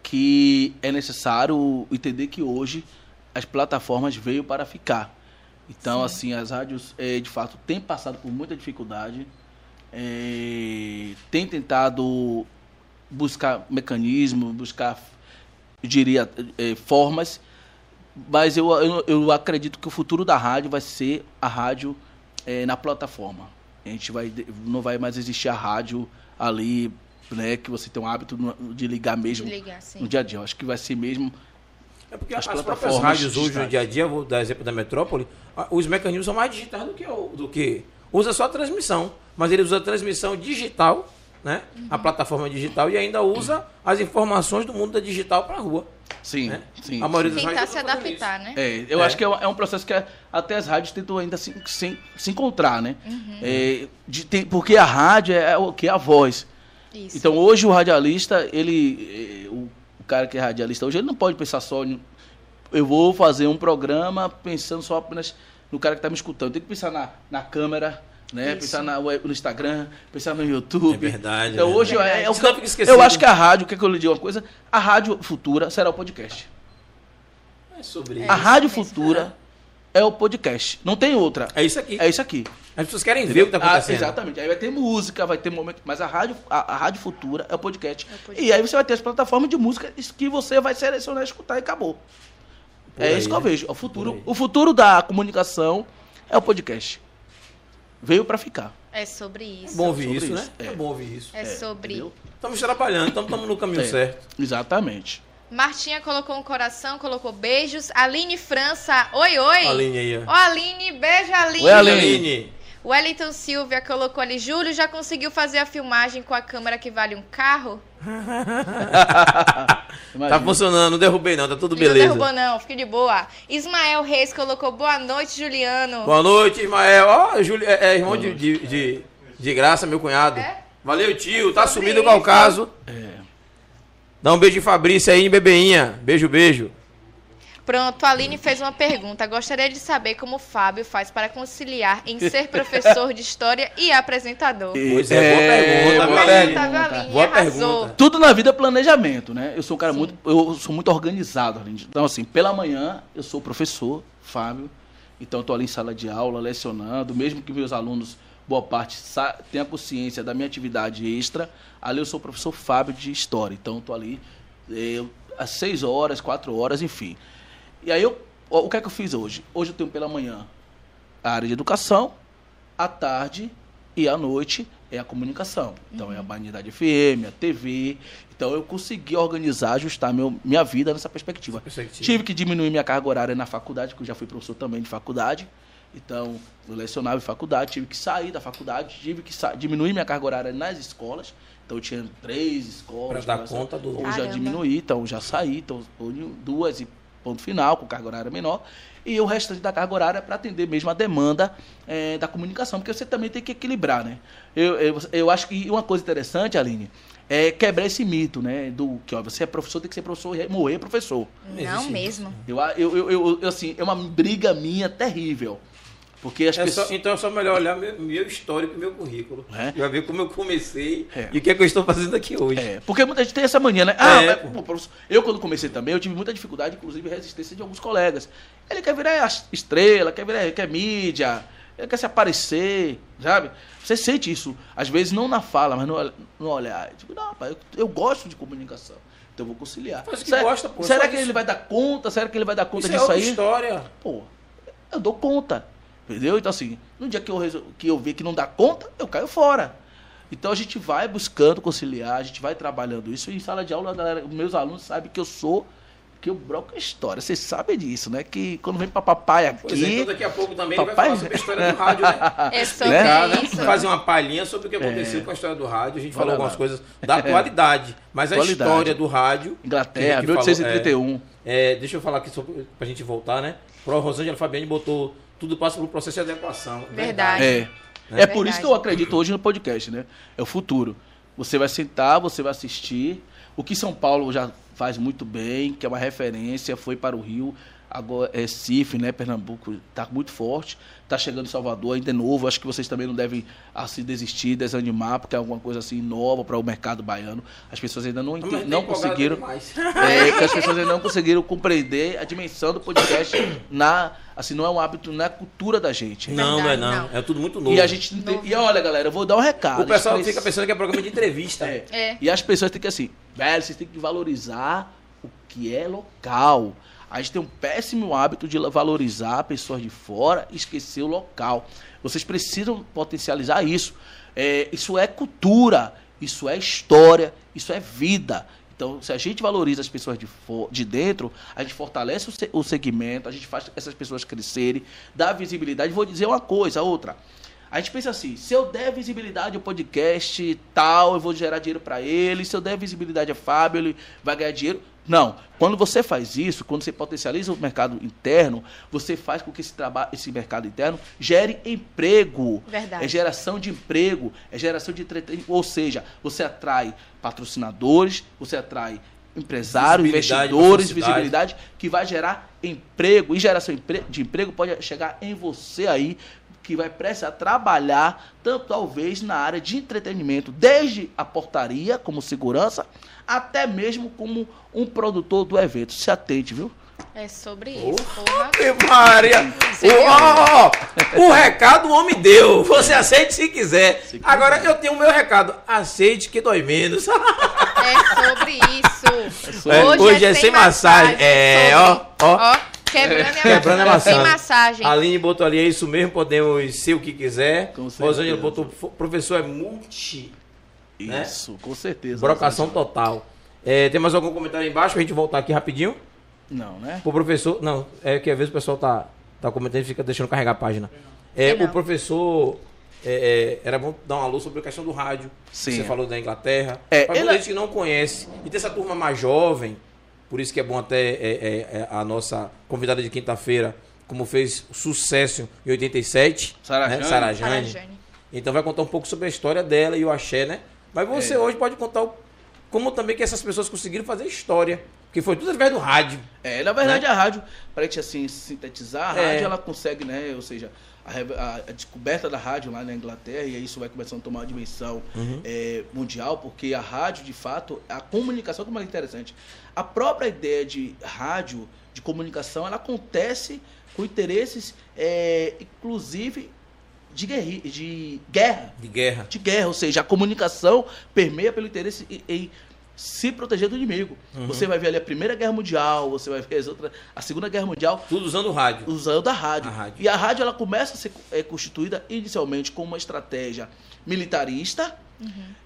que é necessário entender que hoje as plataformas veio para ficar. Então, assim, as rádios, é, de fato, têm passado por muita dificuldade, é, têm tentado buscar mecanismos, buscar, eu diria, é, formas, mas eu, eu, eu acredito que o futuro da rádio vai ser a rádio é, na plataforma. A gente vai, não vai mais existir a rádio ali, né, que você tem um hábito de ligar mesmo De ligar, no dia a dia. Eu acho que vai ser mesmo É porque As as, próprias rádios hoje, no dia a dia, vou dar exemplo da Metrópole, os mecanismos são mais digitais do que, o- do que usa só a transmissão, mas ele usa a transmissão digital, né? A plataforma digital e ainda usa as informações do mundo da digital para a rua. Sim, Né? sim. A maioria sim. das Tentar se adaptar, né? É, eu É. acho que é um, é um processo que a- até as rádios tentam ainda se, se, se encontrar, né? É, de- tem- porque a rádio é o que? A voz. Isso. Então hoje o radialista, ele. O, o cara que é radialista hoje, ele não pode pensar só em. Eu vou fazer um programa pensando só apenas no cara que está me escutando. Tem que pensar na, na câmera, né? Isso. Pensar na no Instagram, pensar no YouTube. É verdade, Então é hoje verdade. é, é o que eu, eu acho que a rádio, quer que eu lhe diga uma coisa? A rádio futura será o podcast. É sobre É isso. a rádio isso mesmo. futura é o podcast. Não tem outra. É isso aqui. É isso aqui. As pessoas querem ver o que está Ah, acontecendo. exatamente. Aí vai ter música, vai ter momento. Mas a rádio, a, a rádio futura é o podcast. É o podcast. E aí você vai ter as plataformas de música que você vai selecionar, escutar e acabou. Por é aí, isso que eu né? vejo. O Por futuro, o futuro da comunicação é o podcast. Veio pra ficar. É sobre isso. É bom ouvir sobre isso, isso, né? é. É bom ouvir isso. É sobre. entendeu? Estamos trabalhando, estamos no caminho É. certo. Exatamente. Martinha colocou um coração, colocou beijos. Aline França, oi, oi. Aline aí, ó. Ó, Aline, beijo, Aline. Oi, Aline. Wellington Silvia colocou ali, Júlio já conseguiu fazer a filmagem com a câmera que vale um carro? Tá funcionando, não derrubei não, tá tudo Não beleza. derrubou não, fique de boa. Ismael Reis colocou, boa noite, Juliano. Boa noite, Ismael. Ó, Júlio, é, é irmão de, de, de, de graça, meu cunhado. É? Valeu, tio. Tá Sobre sumido qual isso. caso. É. Dá um beijo de Fabrício aí, bebeinha. Beijo, beijo. Pronto, a Aline fez uma pergunta. Gostaria de saber como o Fábio faz para conciliar em ser professor de história e apresentador. Pois é, boa pergunta, boa pergunta, Aline? Boa Arrasou. pergunta. Tudo na vida é planejamento, né? Eu sou um cara Sim. muito. Eu sou muito organizado, Arlindo. Então, assim, pela manhã eu sou professor, Fábio. Então, eu tô ali em sala de aula, lecionando, mesmo que meus alunos, boa parte, tenham consciência da minha atividade extra. Ali eu sou o professor Fábio de História. Então, eu tô ali eh, às seis horas, quatro horas, enfim. E aí, eu, o que é que eu fiz hoje? Hoje eu tenho pela manhã a área de educação, à tarde e à noite é a comunicação. Então é a Banidade FM, a TV. Então eu consegui organizar, ajustar meu, minha vida nessa perspectiva. Perspectiva. Tive que diminuir minha carga horária na faculdade, porque eu já fui professor também de faculdade. Então, eu lecionava em faculdade, tive que sair da faculdade, tive que diminuir minha carga horária nas escolas. Então, eu tinha três escolas. Pra dar conta do- Hoje já diminuí, então já saí, então duas e ponto final, com carga horária menor. E o restante da carga horária é para atender mesmo a demanda eh, da comunicação, porque você também tem que equilibrar, né? Eu, eu, eu acho que uma coisa interessante, Aline, é quebrar esse mito, né? Do que ó, você é professor, tem que ser professor e morrer professor. Não existe mesmo. Eu, eu, eu, eu- eu, assim, é uma briga minha terrível. Porque as É pessoas. só- então é só melhor olhar meu, meu histórico e meu currículo. É. E vai ver como eu comecei É. e o que é que eu estou fazendo aqui hoje. É, porque muita gente tem essa mania, né? Ah, É, mas, eu quando comecei também, eu tive muita dificuldade, inclusive resistência de alguns colegas. Ele quer virar estrela, quer virar, quer mídia, ele quer se aparecer, sabe? Você sente isso, às vezes não na fala, mas no, no olhar. Eu digo, não, rapaz, eu, eu gosto de comunicação, então eu vou conciliar. O que será, gosta, pô, Será que isso. ele vai dar conta? Será que ele vai dar conta Isso é disso outra aí? história. Pô, eu dou conta. Entendeu? Então, assim, no dia que eu, resol- que eu ver que não dá conta, eu caio fora. Então a gente vai buscando conciliar, a gente vai trabalhando isso. E em sala de aula, a galera, meus alunos sabem que eu sou, que eu broco a história. Vocês sabem disso, né? Que quando vem pra papai aqui. Pois é, então daqui a pouco também Papai- ele vai falar sobre a história do rádio, né? É sobre né? isso. Fazer uma palhinha sobre o que aconteceu com a história do rádio. A gente falou algumas coisas da atualidade, mas a história do rádio. Inglaterra, que a gente falou, 1831. É, é, deixa eu falar aqui sobre, pra gente voltar, né? Pro Rosângela Fabiane botou tudo passa pelo processo de adequação. Verdade. É. Né? É por isso Verdade. que eu acredito hoje no podcast, né? É o futuro. Você vai sentar, você vai assistir. O que São Paulo já faz muito bem, que é uma referência, foi para o Rio. Agora Recife, né, Pernambuco está muito forte, está chegando em Salvador ainda é novo, acho que vocês também não devem assim desistir, desanimar, porque é alguma coisa assim nova para o mercado baiano. As pessoas ainda não, ente- não empolgado conseguiram, é, que as pessoas ainda não conseguiram compreender a dimensão do podcast na, assim, não é um hábito, não é cultura da gente. Não, não é não. não. É tudo muito novo. E a gente não tem- e olha, galera, eu vou dar um recado. O pessoal fica pensando que é programa de entrevista. é. É. E as pessoas têm que assim, velho, vocês têm que valorizar o que é local. A gente tem um péssimo hábito de valorizar pessoas de fora e esquecer o local. Vocês precisam potencializar isso. É, isso é cultura, isso é história, isso é vida. Então, se a gente valoriza as pessoas de, de dentro, a gente fortalece o, se- o segmento, a gente faz essas pessoas crescerem, dá visibilidade. Vou dizer uma coisa, outra. A gente pensa assim, se eu der visibilidade ao podcast tal, eu vou gerar dinheiro para ele. Se eu der visibilidade a Fábio, ele vai ganhar dinheiro. Não. Quando você faz isso, quando você potencializa o mercado interno, você faz com que esse trabalho, esse mercado interno gere emprego. Verdade. É geração de emprego, é geração de entretenimento. Ou seja, você atrai patrocinadores, você atrai empresários, Visibilidade, investidores, visibilidade, que vai gerar emprego. E geração de emprego pode chegar em você aí, que vai precisar trabalhar, tanto talvez na área de entretenimento, desde a portaria, como segurança, até mesmo como um produtor do evento. Se atente, viu? É sobre isso, porra. Maria! Você O, viu? ó, ó, o recado o homem deu. Você aceite se quiser. Se quiser. Agora eu tenho o meu recado. Aceite que dói menos. É sobre isso. É, hoje é sem massagem. É, sobre- ó, ó. Quebrando, a maçã. Sem massagem. A Aline botou ali, é isso mesmo, podemos ser o que quiser. Rosângela botou, "Fo- professor é multi. Né? Isso, com certeza. Brocação total. É, tem mais algum comentário aí embaixo pra gente voltar aqui rapidinho? Não, né? O professor. Não, é que às vezes o pessoal tá, tá comentando e fica deixando carregar a página. É, não. o professor. é, é, era bom dar uma luz sobre a questão do rádio. Sim. Você falou da Inglaterra. É, Para gente que não conhece. E tem essa turma mais jovem. Por isso que é bom até é, é, é, a nossa convidada de quinta-feira, como fez sucesso em 87. Sara né? Jane. Sara Para, Jane. Jane. Então vai contar um pouco sobre a história dela e o axé, né? Mas você É. hoje pode contar o- como também que essas pessoas conseguiram fazer história. Porque foi tudo através do rádio. É, na verdade, a rádio, para a gente assim, sintetizar, a É. rádio ela consegue, né? Ou seja, a, a- descoberta da rádio lá na Inglaterra, e isso vai começando a tomar uma dimensão é, mundial, porque a rádio, de fato, a comunicação, como é interessante. A própria ideia de rádio, de comunicação, ela acontece com interesses, é, inclusive, de, guerri, de guerra De guerra. de guerra, ou seja, a comunicação permeia pelo interesse em, em se proteger do inimigo. Uhum. Você vai ver ali a Primeira Guerra Mundial, você vai ver as outras, a Segunda Guerra Mundial, Tudo usando o rádio. usando a rádio. A rádio. E a rádio ela começa a ser é, constituída inicialmente como uma estratégia militarista,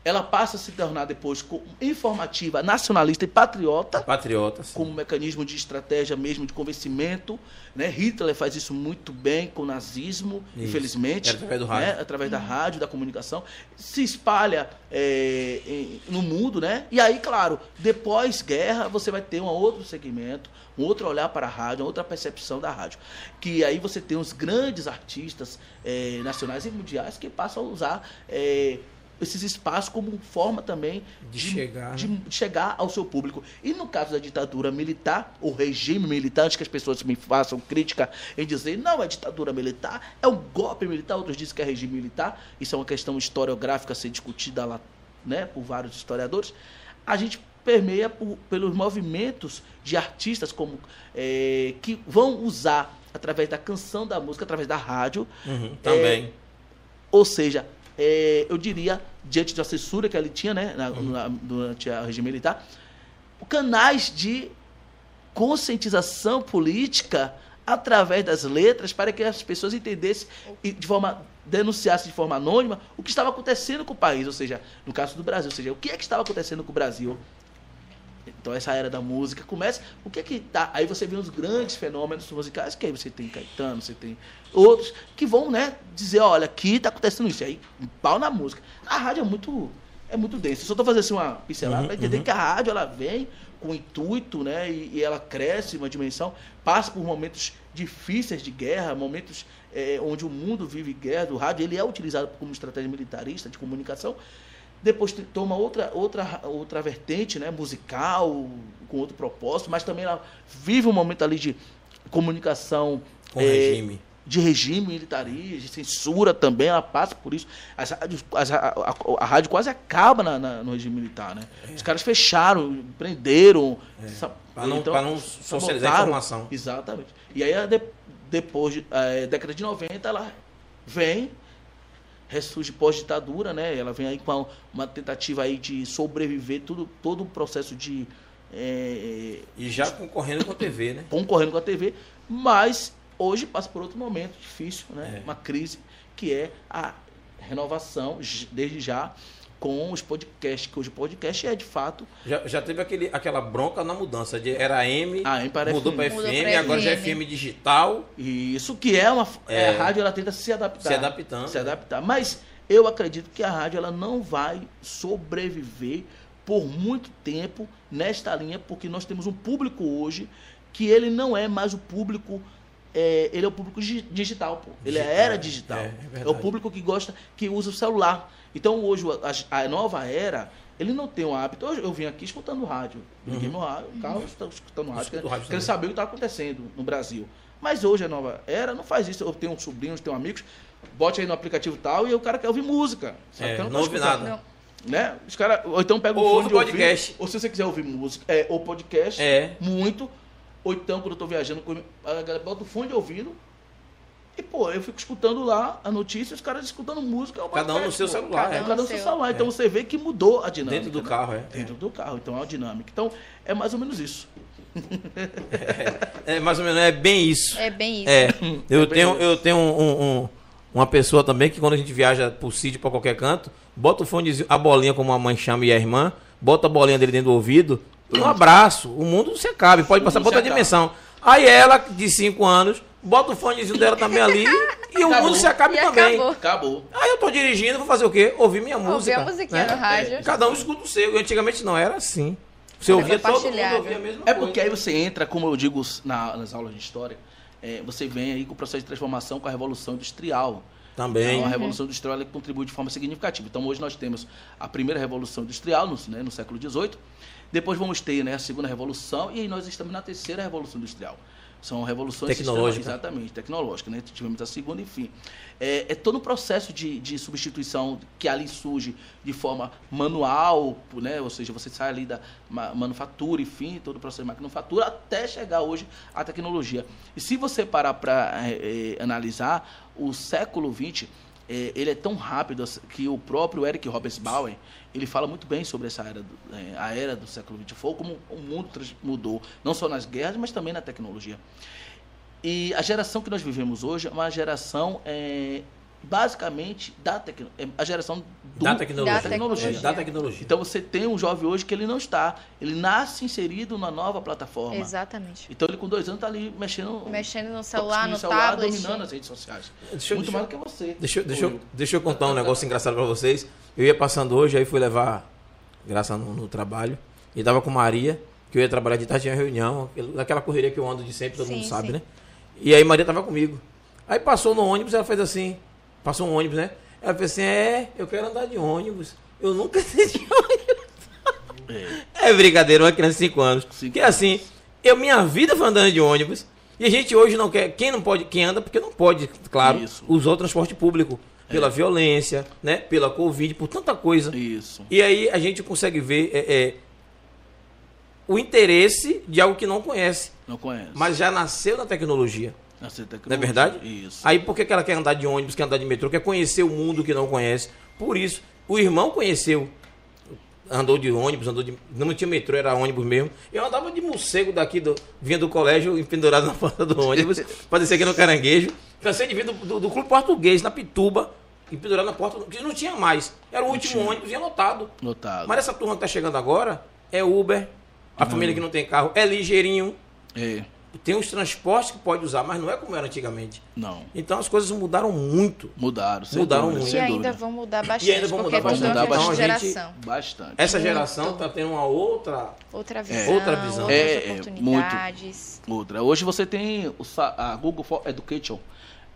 ela passa a se tornar depois informativa, nacionalista e patriota, Patriotas. como mecanismo de estratégia mesmo de convencimento. Né? Hitler faz isso muito bem com o nazismo, Isso. infelizmente. Era através do rádio. né? Através da rádio, da comunicação. Se espalha é, em- no mundo, né? E aí, claro, depois guerra, você vai ter um outro segmento, um outro olhar para a rádio, uma outra percepção da rádio. Que aí você tem os grandes artistas é, nacionais e mundiais que passam a usar é, esses espaços como forma também De chegar, de, né? de chegar ao seu público. E no caso da ditadura militar, o regime militar, antes que as pessoas me façam crítica em dizer não é ditadura militar, é um golpe militar, outros dizem que é regime militar, isso é uma questão historiográfica a ser discutida lá né, por vários historiadores, a gente permeia por- pelos movimentos de artistas como eh, que vão usar através da canção da música, através da rádio, Uhum, também. ou seja, é, eu diria, diante da censura que ele tinha né, na- na- durante o regime militar, canais de conscientização política através das letras para que as pessoas entendessem e de forma denunciassem de forma anônima o que estava acontecendo com o país, ou seja, no caso do Brasil, ou seja, o que é que estava acontecendo com o Brasil. Então essa era da música começa, o que é que tá? Aí você vê os grandes fenômenos musicais, que aí você tem Caetano, você tem outros que vão, né, dizer, olha, aqui tá acontecendo isso, aí um pau na música. A rádio é muito é muito densa. Eu só tô fazendo assim uma pincelada Uhum, para entender uhum. que a rádio ela vem com intuito, né, e, e ela cresce em uma dimensão, passa por momentos difíceis de guerra, momentos eh, onde o mundo vive guerra, do rádio, ele é utilizado como estratégia militarista de comunicação, depois toma outra, outra, outra vertente né, musical, com outro propósito, mas também ela vive um momento ali de, comunicação Com é, regime. de regime militarista, de censura também, ela passa por isso. As as- a, a- a rádio quase acaba na- na- no regime militar, né? Os caras fecharam, prenderam. sa- Pra não- então, não socializar a informação. Exatamente. E aí, de- depois, de, eh, década de 90, ela vem, ressurge pós-ditadura, né? Ela vem aí com uma, tentativa aí de sobreviver tudo, todo o processo de eh, E já concorrendo com a TV, né? concorrendo com a TV, mas hoje passa por outro momento difícil, né? É. Uma crise que é a renovação, desde já, com os podcasts, que hoje o podcast é de fato Já, já teve aquele, aquela bronca na mudança. De, era M, Ah, M para mudou FM. para FM, pra agora já é FM. FM digital. E isso que é uma. é, É. a rádio ela tenta se adaptar. Se adaptando. Se adaptar. Mas eu acredito que a rádio ela não vai sobreviver por muito tempo nesta linha, porque nós temos um público hoje que ele não é mais o público. é, ele é o público gi- digital, pô. Ele Digital, é era é. digital. É, é É, o público que gosta, que usa o celular. Então hoje a, a nova era, ele não tem o hábito. Hoje eu vim aqui escutando rádio. Liguei meu rádio, o carro, estou escutando rádio, querendo, rádio querendo saber o que está acontecendo no Brasil. Mas hoje a nova era não faz isso. Eu tenho um sobrinhos, tenho amigos, bote aí no aplicativo tal e o cara quer ouvir música. Sabe? É, não posso ouve nada. Não. Né? Os cara, ou então pega o Ou fone podcast. ou se você quiser ouvir música, é, ou podcast, É. muito. Ou então, quando eu tô viajando, a galera bota o fone de ouvido e, pô, eu fico escutando lá a notícia, os caras escutando música. é o Cada um no seu pô. celular, Cada, é. um cada um no seu. celular. Então você vê que mudou a dinâmica. Dentro do né? carro, é. Dentro do carro. Então é uma dinâmica. Então é mais ou menos isso. É mais ou menos, é bem isso. É bem isso. É, eu É bem tenho, isso. eu tenho um- um- um- uma pessoa também que quando a gente viaja pro sítio, pra qualquer canto, bota o fone, a bolinha, como a mãe chama e a irmã, bota a bolinha dele dentro do ouvido, um abraço. O mundo se acabe, pode passar pra outra acaba. dimensão. Aí ela, de 5 anos, bota o fonezinho dela também ali, e o Acabou. mundo se acaba E também. acabou. Acabou. Aí eu tô dirigindo, vou fazer o quê? Ouvir minha Ouvir música. a musiquinha né? no rádio. É, Cada um escuta o seu. Antigamente não era assim. Você Era ouvia todo mundo ouvia a mesma É coisa. porque aí você entra, como eu digo na- nas aulas de história, é, você vem aí com o processo de transformação com a Revolução Industrial. Também. Então, a Revolução Industrial ela contribui de forma significativa. Então, hoje nós temos a primeira Revolução Industrial, no, né, no século XVIII. Depois vamos ter né, a segunda Revolução e aí nós estamos na terceira Revolução Industrial. São revoluções Tecnológica. sistema- Exatamente, tecnológica. Né? Tivemos a segunda, enfim. É, é todo um processo de, de substituição que ali surge de forma manual, né? ou seja, você sai ali da ma- manufatura, enfim, todo o processo de manufatura, até chegar hoje à tecnologia. E se você parar para analisar, o século XX é, ele é tão rápido que o próprio Eric Robesbauer ele fala muito bem sobre essa era, do, é, a era do século XX, como o mundo mudou, não só nas guerras, mas também na tecnologia. E a geração que nós vivemos hoje é uma geração é, basicamente da tecno, é a geração do- Da tecnologia. Da tecnologia. Da tecnologia. Então você tem um jovem hoje que ele não está, ele nasce inserido na nova plataforma. Exatamente. Então ele com dois anos está ali mexendo, Mexendo no celular, no, celular, tablet. dominando as redes sociais. Deixa Muito deixa mais do que você. Deixa, eu- deixa, eu, deixa eu contar um negócio engraçado pra vocês. Eu ia passando hoje, aí fui levar graça no, no trabalho. E tava com Maria, que eu ia trabalhar de tarde, tinha reunião, naquela correria que eu ando de sempre, todo Sim, mundo sabe, sim. né? E aí Maria tava comigo. Aí passou no ônibus, ela fez assim, passou um ônibus, né? Ela fez assim, é, eu quero andar de ônibus. Eu nunca andei de ônibus. É brincadeira, uma criança de 5 anos. Cinco que assim, eu minha vida foi andando de ônibus. E a gente hoje não quer. Quem não pode, quem anda, porque não pode, claro, Isso. usar o transporte público. Pela violência, né? Pela Covid, por tanta coisa. Isso. E aí a gente consegue ver é, é, o interesse de algo que não conhece. Não conhece. Mas já nasceu na tecnologia. Nasceu Não é tecnologia. verdade? Isso. Aí por que, que ela quer andar de ônibus, quer andar de metrô, quer conhecer o mundo que não conhece? Por isso, o irmão conheceu. Andou de ônibus, andou de. Não tinha metrô, era ônibus mesmo. Eu andava de morcego daqui, do, vinha do colégio, pendurado na porta do ônibus, para descer aqui no caranguejo. Cansei de vir do, do, do clube português, na Pituba, e pendurado na porta, que não tinha mais. Era o último tinha. ônibus, ia lotado. Notado. Mas essa turma que tá chegando agora é Uber, a família que não tem carro é ligeirinho. É. Tem os transportes que pode usar, mas não é como era antigamente. Não. Então as coisas mudaram muito. Mudaram. Sem Mudaram dúvida, muito. E sem ainda dúvida. vão mudar bastante, ainda vão mudar é bastante. uma Então, a gente- geração. Bastante. Essa Muito. geração tá tendo uma outra. Outra visão, outra visão. outras É, é, oportunidades. Outra. Hoje você tem a Google for Education,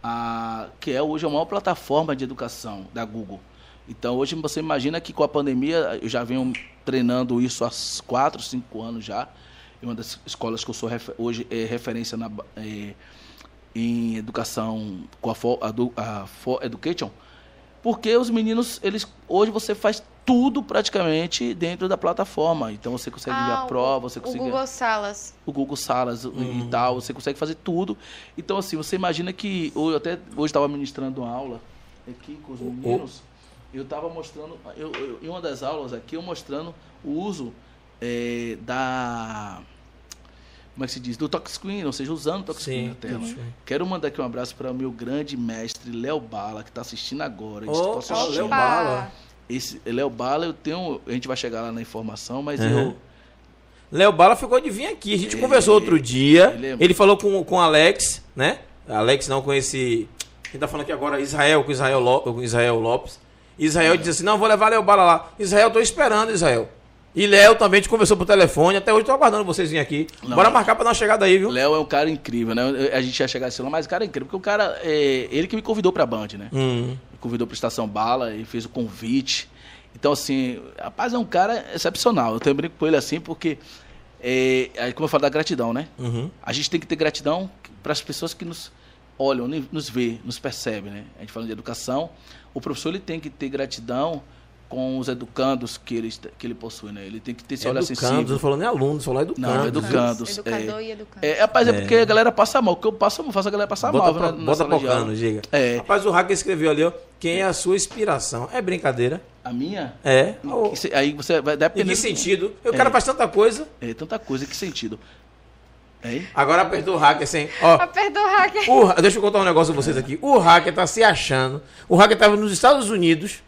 a, que é hoje a maior plataforma de educação da Google. Então hoje você imagina que com a pandemia, eu já venho treinando isso há 4, 5 anos já. em uma das escolas que eu sou hoje é referência na, é, em educação com a For, a, a For Education, porque os meninos, eles hoje você faz tudo praticamente dentro da plataforma. Então você consegue Ah, enviar o- prova, você O consegue Google Salas. o Google Salas e tal, você consegue fazer tudo. Então, assim, você imagina que. Eu até hoje estava ministrando uma aula aqui com os meninos. Eu estava mostrando. Eu, eu- em uma das aulas aqui, eu mostrando o uso eh, da. Como é que se diz? Do touchscreen, ou seja, usando o touchscreen na tela. touchscreen. Quero mandar aqui um abraço para o meu grande mestre Léo Bala, que está assistindo agora. Ele está assistindo. Léo Bala. Esse Léo Bala, eu tenho. A gente vai chegar lá na informação, mas Uhum. eu. Léo Bala ficou de vir aqui. A gente É, conversou outro dia. ele Ele, é- falou com, com o Alex, né? Alex não com esse. Quem tá falando aqui agora? Israel, com Israel, com Israel Lopes. Israel disse assim: não, vou levar Léo Bala lá. Israel, tô esperando, Israel. E Léo também a gente conversou por telefone. Até hoje tô aguardando vocês virem aqui. Não. Bora marcar pra dar uma chegada aí, viu? Léo é um cara incrível, né? A gente ia chegar assim lá, mas o cara é incrível, porque o cara, é ele que me convidou pra Band, né? Hum. Me convidou pra Estação Bala e fez o convite. Então, assim, rapaz, é um cara excepcional. Eu também brinco com ele assim, porque, é, como eu falo da gratidão, né? Uhum. A gente tem que ter gratidão para as pessoas que nos olham, nos vê, nos percebem, né? A gente falando de educação, o professor ele tem que ter gratidão com os educandos que ele, que ele possui, né? Ele tem que ter esse olhar Educandos, sensível. não falou nem alunos, falou educandos. Não, educandos. Educador é. e educando. É, rapaz, é porque a galera passa mal. O que eu passo, eu faço a galera passar Bota, mal. pra, né, bota pocando, diga. É. Rapaz, o hacker escreveu ali, ó. Quem é a sua inspiração? É brincadeira. A minha? É. Em que aí você vai Em depender. que do- sentido? O É. cara faz tanta coisa. É, tanta coisa. Que sentido? É? Agora apertou o hacker assim. Ó, Ah, perdoa, hacker. o deixa eu contar um negócio pra vocês aqui. O hacker tá se achando. O hacker tava nos Estados Unidos.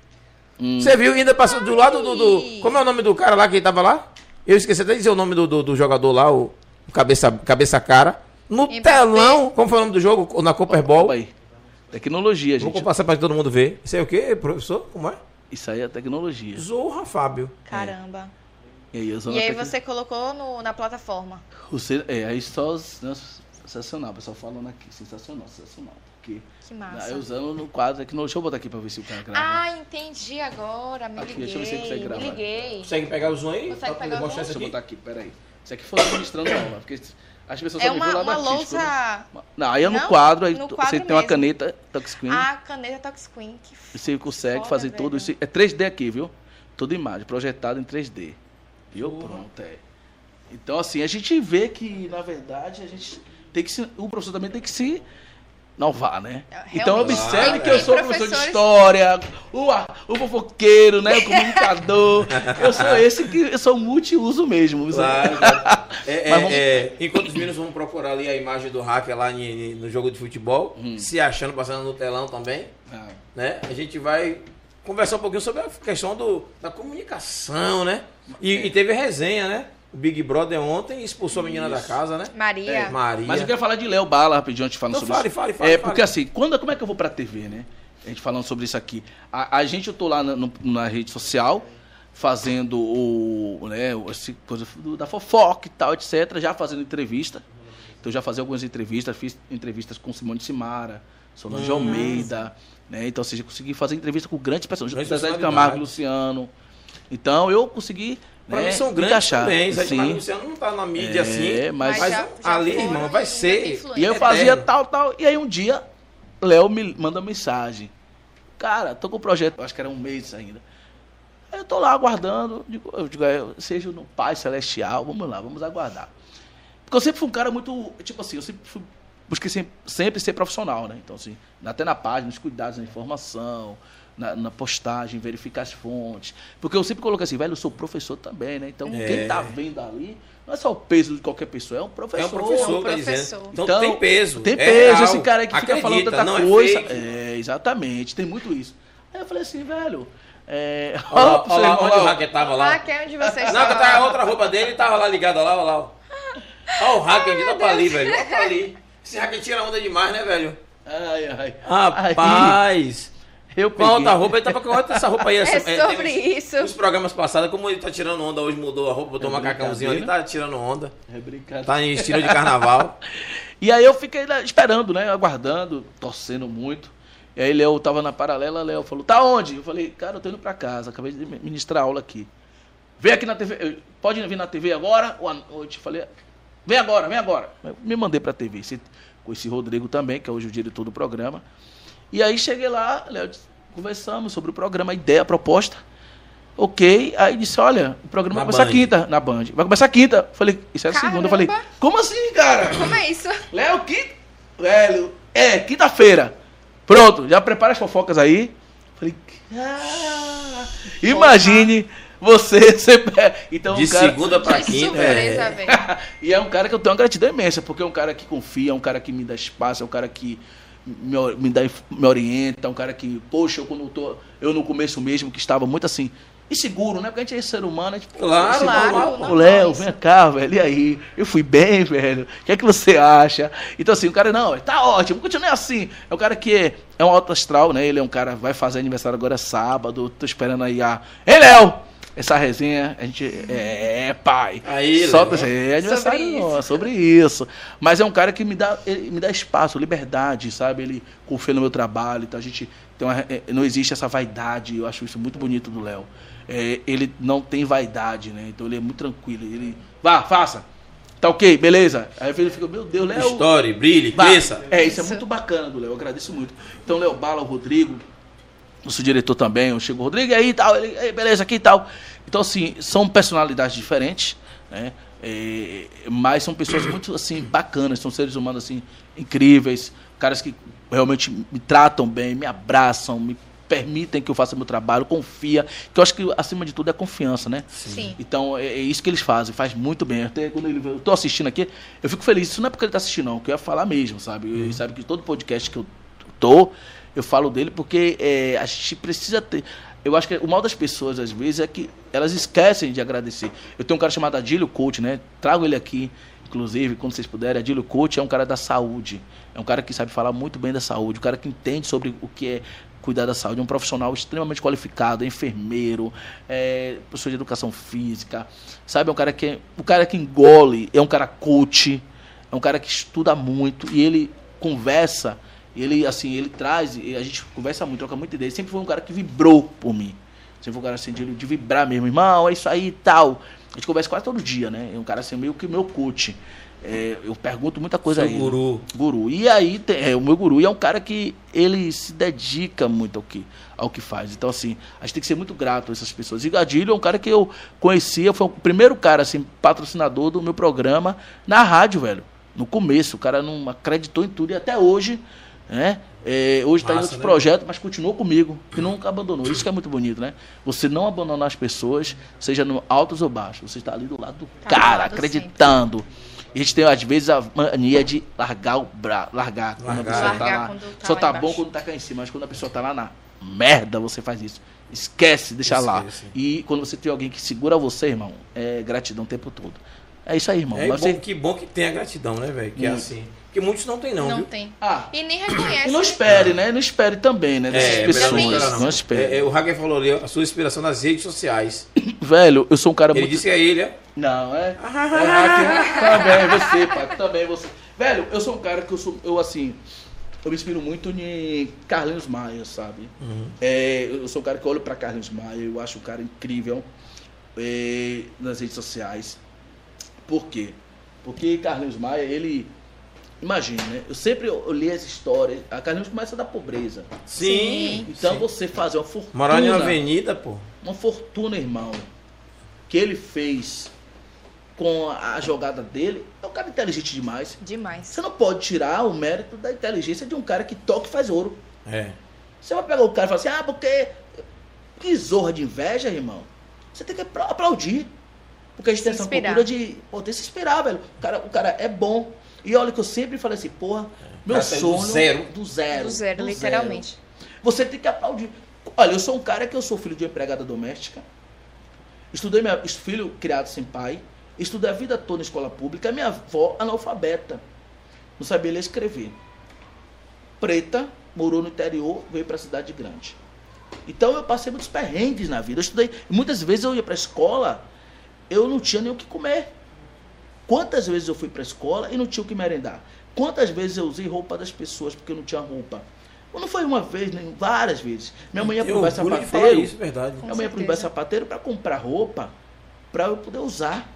Hum. Você viu? Ainda passou do lado do, do-. Como é o nome do cara lá que tava lá? Eu esqueci até de dizer o nome do, do, do jogador lá, o, o cabeça, cabeça cara. No Mbappé. telão. Como foi o nome do jogo? Na Cooper Ball. Opa aí. Tecnologia, Vou gente. passar pra todo mundo ver. Isso aí é o quê, professor? Como é? Isso aí é tecnologia. Zorra, Fábio. Caramba. E aí, E aí você colocou no, na plataforma. Você, é, aí só. né, sensacional, o pessoal falando aqui. Sensacional, sensacional. Porque. Que massa. Usando no quadro tecnologia. Deixa eu botar aqui pra ver se o cara grava. Ah, entendi agora. Me Aqui, liguei. deixa eu ver se você consegue me gravar. liguei. Consegue pegar o zoom aí? Consegue pegar o zoom? Deixa eu aqui? botar aqui, peraí. Isso aqui foi ministrando aula. Porque as pessoas É só me viram uma, lá uma artístico, né? louça. Não, aí é no Não, quadro, aí no quadro você tem uma mesmo. caneta touchscreen. Ah, caneta touchscreen. Que Você consegue foda, fazer velho. tudo isso. É 3D aqui, viu? Toda imagem, projetada em 3D. Viu? Porra. Pronto, é. Então, assim, a gente vê que, na verdade, a gente tem que se. O professor também tem que se inovar, né? É, Então realmente. observe Tem- que eu sou professor de história, o, o fofoqueiro, né? O comunicador. eu sou esse que eu sou multiuso mesmo. Claro, claro. É, é, vamos- é, enquanto os meninos vão procurar ali a imagem do hacker lá ni- no jogo de futebol, Hum. se achando, passando no telão também, Ah, né? A gente vai conversar um pouquinho sobre a questão do, da comunicação, né? E, É. e teve resenha, né? O Big Brother ontem expulsou a menina da Isso. casa, né? Maria. É, Maria. Mas eu quero falar de Léo Bala rapidinho antes de falar Então sobre fale, isso. fale, fale, É, fale. porque assim, quando, como é que eu vou pra TV, né? A gente falando sobre isso aqui. A, a gente, eu tô lá na, no- na rede social, fazendo o, né, esse coisa do- da fofoca e tal, etc. Já fazendo entrevista. Então já fazia algumas entrevistas, fiz entrevistas com Simone Simara, Solange Hum. Almeida, né? Então, ou seja, consegui fazer entrevista com grandes pessoas, José de. Camargo Luciano. Então, eu consegui Pra né, mim são grandes encaixar. também. Sim. Camargo Luciano não tá na mídia É, assim. mas- Mas, já- já ali, irmão, vai ser. E eu eterno. fazia tal, tal. E aí um dia, Léo me manda mensagem. Cara, tô com o projeto, acho que era um mês ainda. Aí eu tô lá aguardando. Digo, eu digo, é, seja no Pai Celestial, vamos lá, vamos aguardar. Porque eu sempre fui um cara muito. Tipo assim, eu sempre fui. Busquei sempre, sempre ser profissional, né? Então, assim, até na página, nos cuidados da informação, na, na postagem, verificar as fontes. Porque eu sempre coloquei assim, velho, eu sou professor também, né? Então, É. quem tá vendo ali, não é só o peso de qualquer pessoa, é um professor. É um professor, É um tá professor. Então, Então, tem peso. Tem é peso, real. esse cara aí que fica falando Acredita, tanta não coisa. É. É, exatamente, tem muito isso. Aí eu falei assim, velho. É... Olha lá, olha lá ó, o hacker tava lá. Hacker, onde você Não, está? que tá a outra roupa dele tava lá ligada lá, olha lá. ó. Olha o hacker ainda tá pra ali, velho. Olha pra ali. Esse hacker tira onda demais, né, velho? Ai, ai. Rapaz. Eu Com peguei. a outra roupa, ele tava com outra essa roupa aí. Essa, É sobre uns- isso. Nos programas passados, como ele tá tirando onda, hoje mudou a roupa, botou É um macacãozinho ali, tá tirando onda. É brincadeira. Tá em estilo de carnaval. E aí eu fiquei lá esperando, né? Aguardando, torcendo muito. E aí Léo tava na paralela, Léo falou, tá onde? Eu falei, cara, eu tô indo pra casa, acabei de ministrar aula aqui. Vem aqui na TV, eu- pode vir na TV agora ou à noite? Eu falei, Vem agora, vem agora. Eu me mandei pra TV. Com esse Rodrigo também, que é hoje o diretor do programa. E aí cheguei lá, Léo, conversamos sobre o programa, a ideia, a proposta. Ok. Aí disse, olha, o programa Na vai começar Band. quinta, na Band. Vai começar quinta. Falei, isso é Caramba. segunda. Eu falei, como assim, cara? Como é isso? Léo, quinta. Velho, é, quinta-feira. Pronto, já prepara as fofocas aí. Falei, ah, imagine você, você pega- Então, De o cara, segunda pra Que quinta. surpresa, é. velho. e é um cara que eu tenho uma gratidão imensa, porque é um cara que confia, é um cara que me dá espaço, é um cara que me, me, dá, me orienta, é um cara que, poxa, eu quando eu tô. Eu no começo mesmo, que estava muito assim, inseguro, né? Porque a gente é ser humano, a gente. Claro, assim, claro, "Ô, normal Ô, Léo, isso." vem cá, velho. E aí? Eu fui bem, velho. O que é que você acha? Então, assim, o cara, não, tá ótimo, continue assim. É um cara que é, é um alto astral, né? Ele é um cara, vai fazer aniversário agora sábado. Tô esperando aí a. Ei, Léo! Essa resenha, a gente. É, é pai. Aí, Solta Léo. é aniversário Sobre isso. sobre isso. Mas é um cara que me dá, me dá espaço, liberdade, sabe? Ele confia no meu trabalho, então a gente tem uma, é, não existe essa vaidade. Eu acho isso muito bonito do Léo. É, ele não tem vaidade, né? Então ele é muito tranquilo. Ele, vá, faça. Tá ok, beleza. Aí ele fica, meu Deus, Léo. Story, brilhe, cresça. É, isso, é muito bacana do Léo, eu agradeço muito. Então, Léo Bala, o Rodrigo, nosso diretor também, eu chego, Rodrigo, e aí tal, ele, "Ei, beleza, aqui e tal. Então, assim, são personalidades diferentes, né? É, mas são pessoas muito, assim, bacanas, são seres humanos, assim, incríveis, caras que realmente me tratam bem, me abraçam, me permitem que eu faça meu trabalho, confia, que eu acho que, acima de tudo, é confiança, né? Sim. Então é, é isso que eles fazem, faz muito bem. Até quando ele, eu tô assistindo aqui, eu fico feliz. Isso não é porque ele tá assistindo, não, que eu ia falar mesmo, sabe? Ele sabe que todo podcast que eu tô, eu falo dele porque é, a gente precisa ter. Eu acho que o mal das pessoas, às vezes, é que elas esquecem de agradecer. Eu tenho um cara chamado Adílio Coach, né? Trago ele aqui, inclusive, quando vocês puderem. Adílio Coach é um cara da saúde. É um cara que sabe falar muito bem da saúde, um cara que entende sobre o que é cuidar da saúde, é um profissional extremamente qualificado, é enfermeiro, é professor de educação física, sabe? É um cara que é, o cara que engole, é um cara coach, é um cara que estuda muito e ele conversa, ele assim, ele traz, e a gente conversa muito, troca muita ideia. Ele sempre foi um cara que vibrou por mim. Sempre foi um cara assim de, de vibrar mesmo, irmão, é isso aí e tal. A gente conversa quase todo dia, né? É um cara assim meio que meu coach. É, eu pergunto muita coisa Seu a ele. guru. Guru. E aí, tem, é, o meu guru e é um cara que ele se dedica muito ao que, ao que faz. Então, assim, a gente tem que ser muito grato a essas pessoas. E Gadilho é um cara que eu conhecia, foi o primeiro cara, assim, patrocinador do meu programa na rádio, velho. No começo, o cara não acreditou em tudo e até hoje, né? É, hoje está em outros né? projetos, mas continuou comigo, que nunca abandonou. Isso que é muito bonito, né? Você não abandonar as pessoas, seja no altos ou baixos. Você está ali do lado do Tá cara, lado acreditando. E a gente tem, às vezes, a mania de largar o bra... largar quando a Largar. pessoa tá Largar lá. tá Só lá tá bom embaixo. quando tá cá em cima, mas quando a pessoa tá lá na merda, você faz isso. Esquece, deixa lá. Esquece. E quando você tem alguém que segura você, irmão, é gratidão o tempo todo. É isso aí, irmão. É bom, você- que bom que tem a gratidão, né, velho? Que é assim. Porque muitos não tem, não, Não viu? tem. Ah, E nem reconhece. e não espere, né? Não espere também, né? Dessas É, pessoas. melhor não esperar, Não espere. É, é, o Hager falou ali, a sua inspiração nas redes sociais. Velho, eu sou um cara Ele muito. disse que é ele, ó. Não, é. é hacker. também, você, pai. Também você. Velho, eu sou um cara que eu sou. Eu assim. Eu me inspiro muito em Carlinhos Maia, sabe? É, eu sou um cara que olho pra Carlinhos Maia, eu acho o cara incrível é, nas redes sociais. Por quê? Porque Carlinhos Maia, ele. Imagina, né? Eu sempre eu li as histórias. A Carlinhos começa da pobreza. Sim. Então sim. você fazer uma fortuna. Morar em uma avenida, pô. Uma fortuna, irmão, que ele fez com a jogada dele, é um cara inteligente demais. Demais. Você não pode tirar o mérito da inteligência de um cara que toca e faz ouro. É. Você vai pegar o cara e falar assim, ah, porque. Que zorra de inveja, irmão. Você tem que apla- aplaudir. Porque a gente Se tem essa inspirar. cultura de. Pô, tem que se inspirar, velho. O cara, o cara é bom. E olha que eu sempre falei assim, porra, meu cara saiu do sonho. zero. Do zero. Do zero, do literalmente. você tem que aplaudir. Olha, eu sou um cara que eu sou filho de uma empregada doméstica. Estudei meu filho criado sem pai. Estudei a vida toda em escola pública. Minha avó analfabeta. Não sabia ler e escrever. Preta, morou no interior, veio para a cidade grande. Então eu passei muitos perrengues na vida. Eu estudei. Muitas vezes eu ia para a escola, eu não tinha nem o que comer. Quantas vezes eu fui para a escola e não tinha o que merendar? Quantas vezes eu usei roupa das pessoas porque eu não tinha roupa? Não foi uma vez, nem várias vezes. Minha mãe ia pro bairro de falar sapateiro. isso, verdade. Com Minha mãe ia pro certeza. bairro sapateiro para comprar roupa para eu poder usar.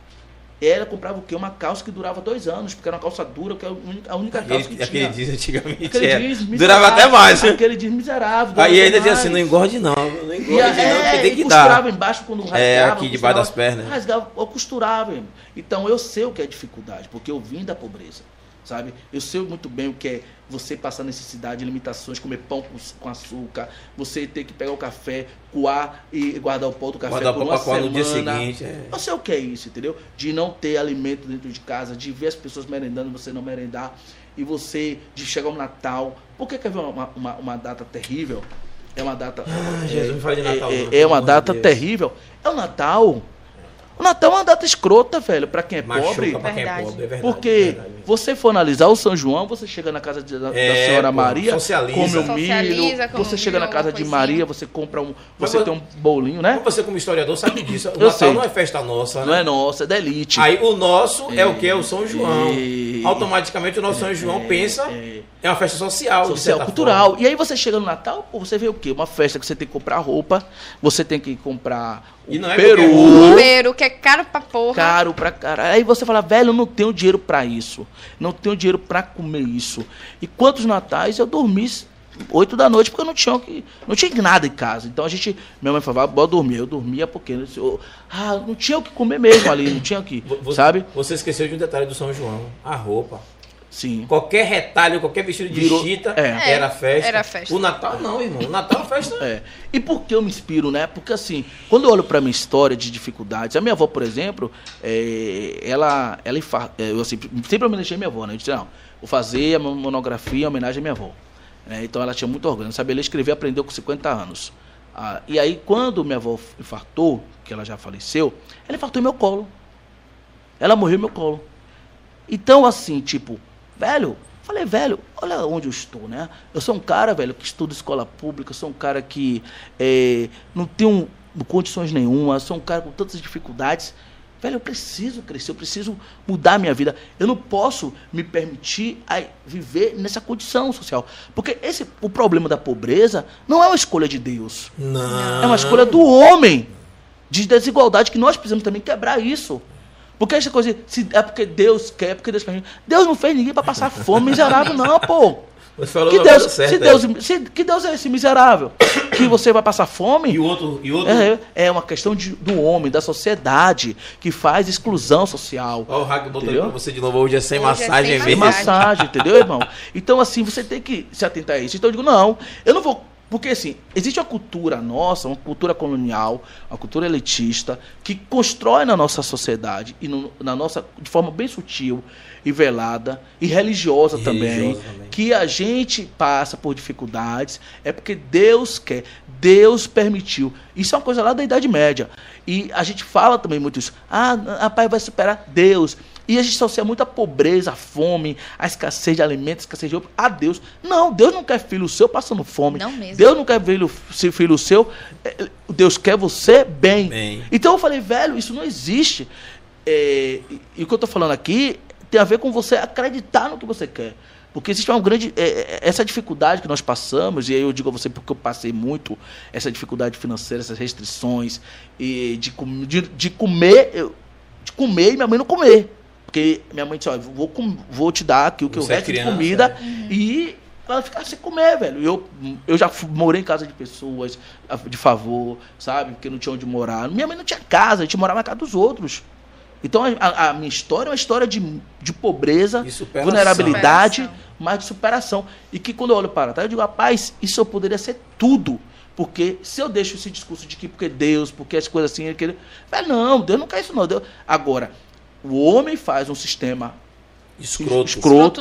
Ela comprava o quê? Uma calça que durava dois anos, porque era uma calça dura, que é a única, calça Aquele, que aquele tinha. diz antigamente Aquele era. jeans Durava até mais. Aquele diz miserável. Aí ainda dizia assim, não engorde não, não engorde E, não, é, tem que costurava dar. embaixo quando rasgava. É, aqui debaixo costurava- das pernas. Rasgava, eu costurava. Então eu sei o que é dificuldade, porque eu vim da pobreza, sabe? Eu sei muito bem o que é você passar necessidade, limitações, comer pão com, açúcar, você ter que pegar o café, coar e guardar o pó do café Guardar por uma coar no dia semana. seguinte. é. Eu sei o que é isso, entendeu? De não ter alimento dentro de casa, de ver as pessoas merendando, você não merendar, e você, de chegar o Natal. Por que quer ver uma, uma, uma data terrível? É uma data. Ah, é, Jesus, de Natal, é, é, uma data Deus. terrível. É o Natal. O Natal é uma data escrota, velho, pra quem é Machuca pobre. pra quem é pobre, é verdade. Porque é verdade. você for analisar o São João, você chega na casa de- da, da É, senhora pô, Maria, socializa. come o Socializa, milho, come você um chega milho, na casa de coisinha. Maria, você compra um, Mas você vo- tem um bolinho, né? Você como historiador sabe disso. O Eu Natal sei. não é festa nossa, Não né? é nossa, é da elite. Aí o nosso é, o que? É o São João. É. Automaticamente o nosso São João pensa é. é uma festa social. de social, certa cultural. forma. E aí você chega no Natal, você vê o quê? Uma festa que você tem que comprar roupa, você tem que comprar o E não é peru. Peru, que é caro pra porra. caro pra caralho. Aí você fala, velho, eu não tenho dinheiro pra isso. Não tenho dinheiro pra comer isso. E quantos natais eu dormi oito da noite porque eu não tinha o que, não tinha nada em casa. Então a gente, minha mãe falava, bora dormir. Eu dormia porque eu, ah, não tinha o que comer mesmo ali, não tinha o que, Vo- Você, sabe? Você esqueceu de um detalhe do São João. A roupa. Sim. Qualquer retalho, qualquer vestido de Virou- chita é. era festa. Era festa. O Natal não, irmão. O Natal é festa. É. E por que eu me inspiro, né? Porque assim, quando eu olho pra minha história de dificuldades, a minha avó, por exemplo, é, ela, ela é, eu sempre, sempre homenageei minha avó, né? Eu disse, não, vou fazer a monografia em homenagem à minha avó. Né? então ela tinha muito orgulho, não sabia ler escrever, aprendeu com 50 anos. Ah, e aí, quando minha avó infartou, que ela já faleceu, ela infartou em meu colo. Ela morreu em meu colo. Então, assim, tipo, velho, falei, velho, olha onde eu estou, né? Eu sou um cara, velho, que estuda escola pública, sou um cara que eh, não tenho condições nenhuma, sou um cara com tantas dificuldades. Velho, eu preciso crescer, eu preciso mudar a minha vida. Eu não posso me permitir a viver nessa condição social. Porque esse, o problema da pobreza não é uma escolha de Deus. Não. É uma escolha do homem de desigualdade que nós precisamos também quebrar isso. Porque essa coisa, se é porque Deus quer, é porque Deus quer. Deus não fez ninguém para passar fome miserável, não, pô. Você falou Que Deus, certa, se é. Deus, se, que Deus é esse miserável? Que você vai passar fome? E o outro. E outro É, é uma questão de, do homem, da sociedade, que faz exclusão social. Ó, o Hack aí pra você de novo. Hoje é sem Hoje é massagem sem Tem mesmo. massagem. massagem, entendeu, irmão? Então, assim, você tem que se atentar a isso. Então, eu digo, não, eu não vou. Porque, assim, existe uma cultura nossa, uma cultura colonial, uma cultura elitista, que constrói na nossa sociedade e no- na nossa, de forma bem sutil e velada e religiosa, E também, religiosa também. que a gente passa por dificuldades é porque Deus quer, Deus permitiu. Isso é uma coisa lá da Idade Média. E a gente fala também muito isso. Ah, rapaz, vai superar Deus. E a gente associa muito a pobreza, a fome, a escassez de alimentos, a escassez de roupa a Deus. Não, Deus não quer filho seu passando fome. Não mesmo. Deus não quer filho, se filho seu. eh, Deus quer você bem. Bem. Então eu falei, velho, isso não existe. É, e, e o que eu estou falando aqui tem a ver com você acreditar no que você quer. Porque existe uma grande. é, é, essa dificuldade que nós passamos, e aí eu digo a você porque eu passei muito essa dificuldade financeira, essas restrições, e de, de, de comer, eu- de comer e minha mãe não comer. Porque minha mãe disse, ó, vou, vou te dar aqui o que eu Você é resto de criança, comida e ela ficar sem comer, velho. Eu, eu já morei em casa de pessoas de favor, sabe? Porque não tinha onde morar. Minha mãe não tinha casa, a gente morava na casa dos outros. Então a, a- minha história é uma história de, de pobreza, De vulnerabilidade, Superação. mas de superação. E que quando eu olho para trás, eu digo, rapaz, isso eu poderia ser tudo. Porque se eu deixo esse discurso de que porque Deus, porque as coisas assim, ele quer... Velho, não, Deus não quer isso não. Deus... Agora, o homem faz um sistema Escroto. escroto, Escroto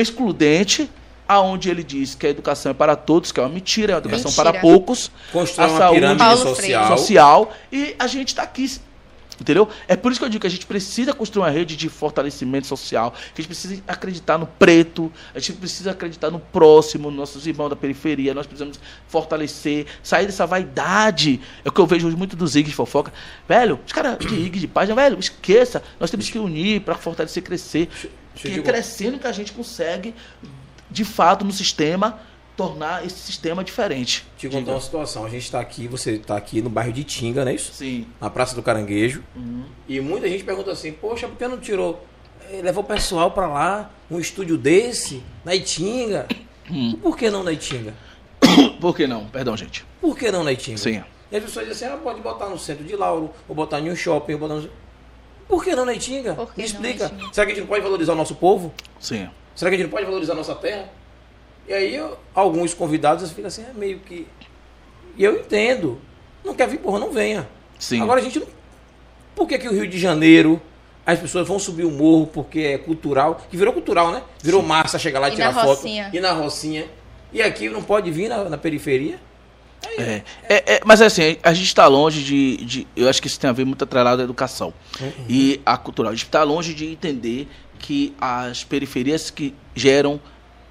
excludente, aonde ele diz que a educação é para todos, que é uma mentira, é uma educação Mentira. para poucos, Constrói A uma saúde- social. Social, e a gente está aqui. Entendeu? É por isso que eu digo que a gente precisa construir uma rede de fortalecimento social, que a gente precisa acreditar no preto, a gente precisa acreditar no próximo, nos nossos irmãos da periferia, nós precisamos fortalecer, sair dessa vaidade. É o que eu vejo muito dos IG de fofoca. Velho, os caras de IG de página, velho, esqueça, nós temos que unir para fortalecer, crescer. deixa eu Que é crescendo que a gente consegue, de fato, no sistema, tornar esse sistema diferente. Te contar Diga. uma situação. A gente está aqui, você está aqui no bairro de Tinga, não é isso? Sim. Na Praça do Caranguejo. Uhum. E muita gente pergunta assim, poxa, por que não tirou? eh, Levou o pessoal para lá, um estúdio desse, na Itinga. Hum. Por que não na Itinga? Por que não? Perdão, gente. Por que não na Itinga? Sim. E as pessoas dizem assim, ah, pode botar no centro de Lauro, ou botar em um shopping, ou botar no... Por que não na Itinga? Por que Me não na explica. Itinga? Será que a gente não pode valorizar o nosso povo? Sim. Será que a gente não pode valorizar a nossa terra? E aí eu- alguns convidados ficam assim, é meio que. E eu entendo. Não quer vir, porra, não venha. Sim. Agora a gente não. Por que, que o Rio de Janeiro as pessoas vão subir o morro porque é cultural? Que virou cultural, né? Virou massa chegar lá e E tirar na foto. Rocinha. E na Rocinha. E aqui não pode vir na, na periferia? É, é, é, mas assim, a gente está longe de, de- Eu acho que isso tem a ver muito atrelado à educação e à cultural. A gente está longe de entender que as periferias que geram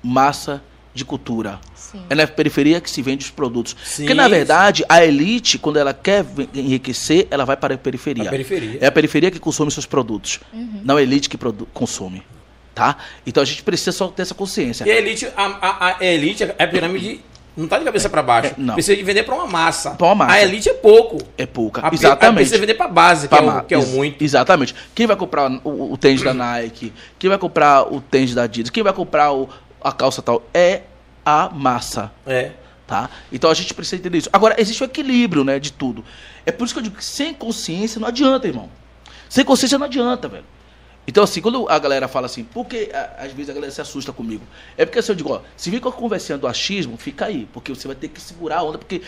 massa de cultura. Sim. É na periferia que se vende os produtos. Sim, Porque, na verdade, a elite, quando ela quer enriquecer, ela vai para a periferia. Na periferia. É a periferia que consome seus produtos. Não a elite que produ- consome. Tá? Então a gente precisa só ter essa consciência. E a elite, a, a- a elite, a pirâmide não tá de cabeça para baixo. É, não. Precisa de vender para uma massa. Pra uma massa. A elite é pouco. É pouca. A, Exatamente. Precisa vender para base, que, Pra é o, que é o muito. Exatamente. Quem vai comprar o, o tênis da Nike? Quem vai comprar o tênis da Adidas? Quem vai comprar o- a calça tal? É a massa, É. tá? Então a gente precisa entender isso. Agora, existe o equilíbrio, né, de tudo. É por isso que eu digo que sem consciência não adianta, irmão. Sem consciência não adianta, velho. Então, assim, quando a galera fala assim, por que às vezes a galera se assusta comigo? É porque assim, eu digo, ó, se vir com a conversinha do achismo, fica aí, porque você vai ter que segurar a onda, porque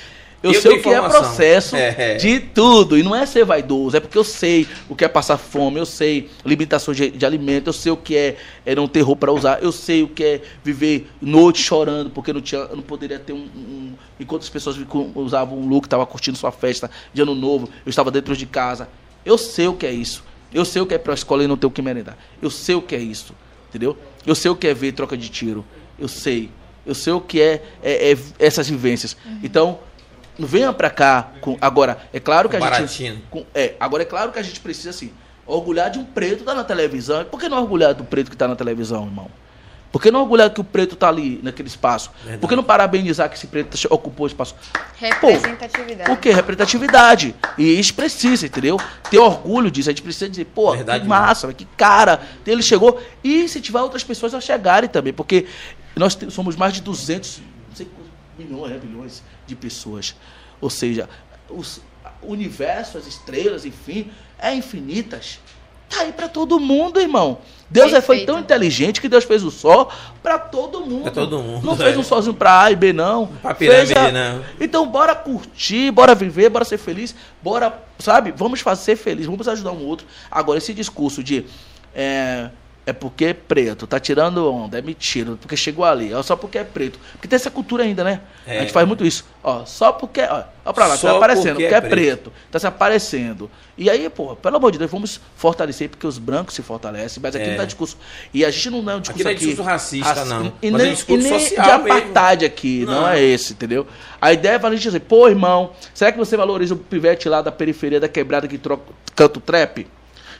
eu, Eu sei o que é informação. processo É. de tudo. E não é ser vaidoso, é porque eu sei o que é passar fome, eu sei limitações de, de alimento, eu sei o que é, é não ter roupa para usar, eu sei o que é viver noite chorando, porque não, tinha, não poderia ter um. um- enquanto as pessoas usavam um look, estavam curtindo sua festa de ano novo, eu estava dentro de casa. Eu sei o que é isso. Eu sei o que é ir pra escola e não ter o que merendar. Eu sei o que é isso. Entendeu? Eu sei o que é ver troca de tiro. Eu sei. Eu sei o que é, é- é essas vivências. Então, não venha pra cá com. Agora, é claro que a Baratinho. gente. com- é, agora é claro que a gente precisa, assim, orgulhar de um preto que tá na televisão. Por que não orgulhar do preto que tá na televisão, irmão? Por que não orgulhar que o preto tá ali, naquele espaço? Verdade. Por que não parabenizar que esse preto ocupou o espaço? Representatividade. Por quê? Representatividade. E isso precisa, entendeu? Ter orgulho disso. A gente precisa dizer, pô, Verdade que massa, velho, que cara. Ele chegou. E incentivar outras pessoas a chegarem também. Porque nós somos mais de 200, não sei quantos milhões, né, bilhões de pessoas. Ou seja, os- o universo, as estrelas, enfim, é infinitas. Tá aí pra todo mundo, irmão. Deus é- foi Perfeito. tão inteligente que Deus fez o sol pra todo mundo. Pra todo mundo, Não fez é. um sozinho pra A e B, não. Pra pirâmide, Fez a- não. então, bora curtir, bora viver, bora ser feliz, bora, sabe? Vamos fazer feliz, vamos ajudar um outro. Agora, esse discurso de é, é porque é preto, tá tirando onda, é mentira, porque chegou ali, ó, só porque é preto. Porque tem essa cultura ainda, né? É. A gente faz muito isso. Ó, só porque. Ó, ó pra lá, Só tá aparecendo, porque porque, é é preto. Tá se aparecendo. E aí, pô, pelo amor de Deus, vamos fortalecer, porque os brancos se fortalecem, mas aqui É. não tá discurso. E a gente não é um discurso Aqui não é aqui. discurso racista, não. E Mas é nem, discurso e nem social de apartheid aqui, não. Não. é esse, entendeu? A ideia é a gente dizer, pô, irmão, será que você valoriza o pivete lá da periferia da quebrada que troca, canta o trap?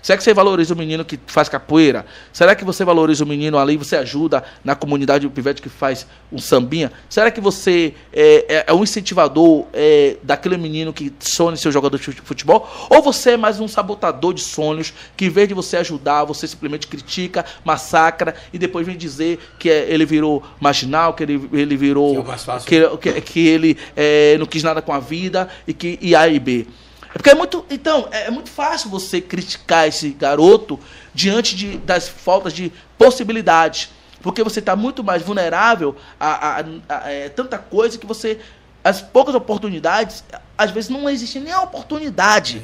Será que você valoriza o menino que faz capoeira? Será que você valoriza o menino ali e você ajuda na comunidade o pivete que faz um sambinha? Será que você é, é- é um incentivador é, daquele menino que sonha em ser jogador de fute- futebol? Ou você é mais um sabotador de sonhos que, em vez de você ajudar, você simplesmente critica, massacra e depois vem dizer que é- ele virou marginal, que ele, ele virou. Que é que, que, que ele é, não quis nada com a vida e que e A e B. É porque é muito. Então, é, é muito fácil você criticar esse garoto diante de, das faltas de possibilidades. Porque você está muito mais vulnerável a, a- a- é, tanta coisa que você. As poucas oportunidades, às vezes não existe nem a oportunidade.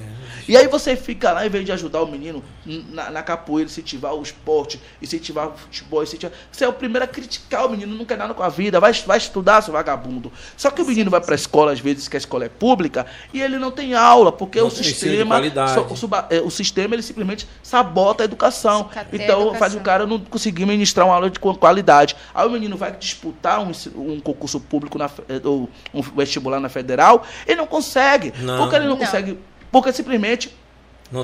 E aí você fica lá, em vez de ajudar o menino na, na capoeira, incentivar o esporte, incentivar o futebol, incentivar. Você é o primeiro a criticar o menino, não quer nada com a vida, vai, vai estudar, seu vagabundo. Só que o menino vai para a escola, às vezes, que a escola é pública, e ele não tem aula, porque Não o sistema. o, suba- é, o sistema ele simplesmente sabota a educação. Sucateia a Então educação. faz o cara não conseguir ministrar uma aula de qualidade. Aí o menino vai disputar um, um concurso público na, eh, ou um vestibular na federal, ele não consegue. Não. Porque ele não, Não. consegue. Porque simplesmente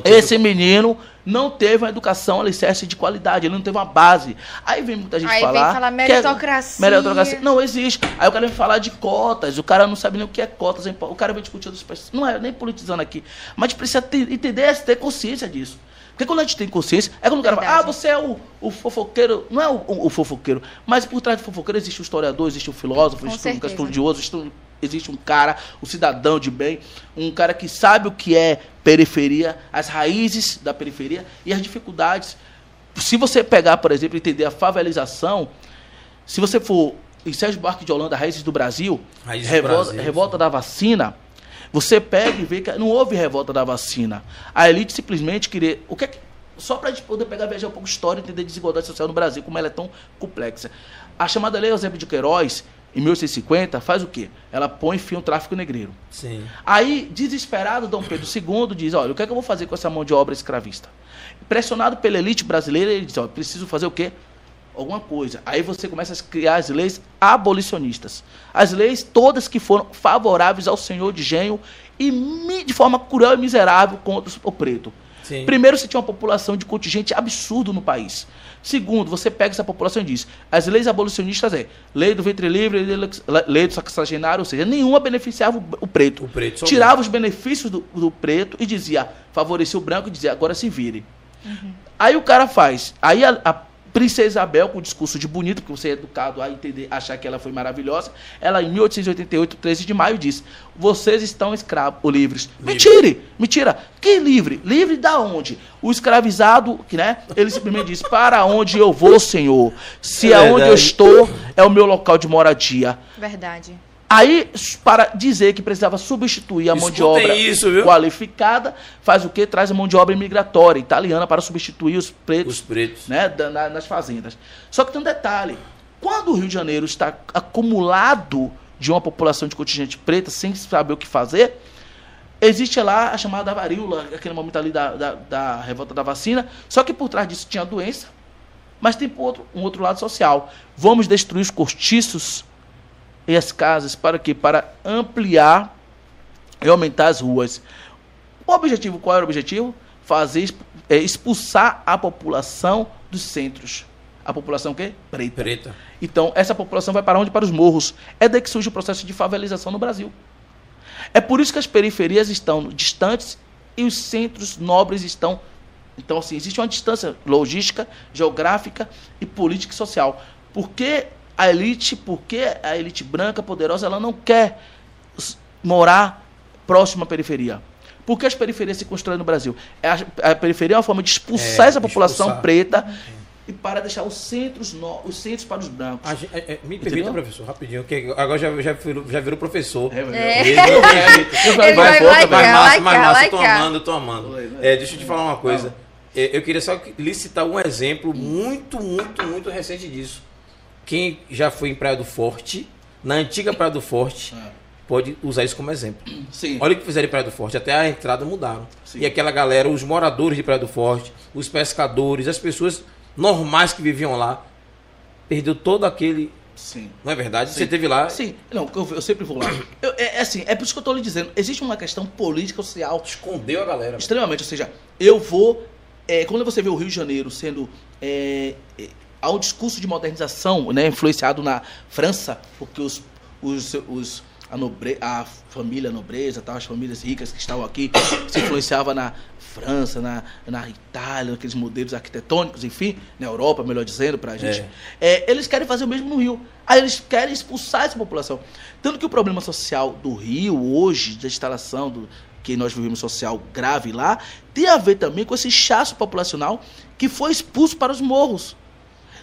Esse menino não teve uma educação alicerce de qualidade, ele não teve uma base. Aí vem muita gente Aí vem falar. falar que meritocracia. meritocracia. Não existe. Aí o cara vem falar de cotas, o cara não sabe nem o que é cotas. O cara vem discutir outras pessoas. Não é nem politizando aqui. Mas a gente precisa ter, entender, ter consciência disso. Porque quando a gente tem consciência, é quando o cara fala, ah, você é o, o fofoqueiro. Não é o, o- o fofoqueiro, mas por trás do fofoqueiro existe o historiador, existe o filósofo, existe um certeza. estudioso, existe um- existe um cara, um cidadão de bem, um cara que sabe o que é periferia, as raízes da periferia e as dificuldades. Se você pegar, por exemplo, entender a favelização, se você for em Sérgio Buarque de Holanda, Raízes do Brasil, Raízes do revolta, Brasil, revolta da vacina, você pega e vê que não houve revolta da vacina. A elite simplesmente queria. O que é que- só para a gente poder pegar viajar um pouco de história e entender a desigualdade social no Brasil, como ela é tão complexa. A chamada Lei Eusébio de Queiroz, em 1850, faz o quê? Ela põe fim ao tráfico negreiro. Sim. Aí, desesperado, Dom Pedro II diz: olha, o que é que eu vou fazer com essa mão de obra escravista? Pressionado pela elite brasileira, ele diz: olha, preciso fazer o quê? Alguma coisa. Aí você começa a criar as leis abolicionistas. As leis todas que foram favoráveis ao senhor de engenho e de forma cruel e miserável contra o preto. Sim. Primeiro, você tinha uma população de contingente absurdo no país. Segundo, você pega essa população e diz: as leis abolicionistas é lei do ventre livre, lei do- sexagenário, ou seja, nenhuma beneficiava o, preto. O preto, Tirava os benefícios do, do preto e dizia, favorecia o branco e dizia, agora se vire. Aí o cara faz. Aí a, a princesa Isabel, com o discurso de bonito, porque você é educado a entender, achar que ela foi maravilhosa, ela em 1888, 13 de maio, disse: Vocês estão escravos ou livres. Mentira! Mentira! Que livre? Livre da onde? O escravizado, que né? Ele simplesmente diz: Para onde eu vou, Senhor? Se É aonde eu estou é o meu local de moradia. Verdade. Aí, para dizer que precisava substituir a mão de obra isso, qualificada, faz o quê? Traz a mão de obra imigratória italiana para substituir os pretos Os pretos. né, da- nas fazendas. Só que tem um detalhe: quando o Rio de Janeiro está acumulado de uma população de contingente preta, sem saber o que fazer, existe lá a chamada varíola, aquele momento ali da, da, da revolta da vacina. Só que por trás disso tinha a doença, mas tem por outro- um outro lado social. Vamos destruir os cortiços e as casas para quê? Para ampliar e aumentar as ruas. O objetivo, qual era o objetivo? Fazer é, expulsar a população dos centros. A população o quê? Preta. Preta. Então, essa população vai para onde? Para os morros. É daí que surge o processo de favelização no Brasil. É por isso que as periferias estão distantes e os centros nobres estão. Então, assim, existe uma distância logística, geográfica e política e social. Porque a elite, porque a elite branca poderosa, ela não quer morar próximo à periferia. Por que as periferias se constroem no Brasil? É A, a periferia é uma forma de expulsar É, essa população expulsar. preta e para deixar os centros, no, os centros para os brancos. A é, é, me Entendeu? permita, professor, rapidinho, que agora já, já, virou, já virou professor. É, É. Mesmo, Eu Ele vai mais massa, mais laicar, massa, tô amando, tô amando. É, deixa eu te falar uma coisa. Eu queria só que- lhe citar um exemplo muito, muito, muito recente disso. Quem já foi em Praia do Forte, na antiga Praia do Forte, É. pode usar isso como exemplo. Sim. Olha o que fizeram em Praia do Forte, até a entrada mudaram. Sim. E aquela galera, os moradores de Praia do Forte, os pescadores, as pessoas normais que viviam lá, perdeu todo aquele. Sim. Não é verdade? Sim. Você teve lá. Sim, não, eu, eu sempre vou lá. Eu- é, é assim, é por isso que eu estou lhe dizendo. Existe uma questão política social Escondeu a galera. extremamente. Ou seja, eu vou. é, quando você vê o Rio de Janeiro sendo. É, é, há um discurso de modernização né, influenciado na França, porque os, os, os, a, nobre, a família nobreza, tal, as famílias ricas que estavam aqui, se influenciava na França, na, na Itália, aqueles modelos arquitetônicos, enfim, na Europa, melhor dizendo, para a gente. É, eles querem fazer o mesmo no Rio. Aí eles querem expulsar essa população. Tanto que o problema social do Rio, hoje, da instalação do que nós vivemos social grave lá, tem a ver também com esse chasso populacional que foi expulso para os morros.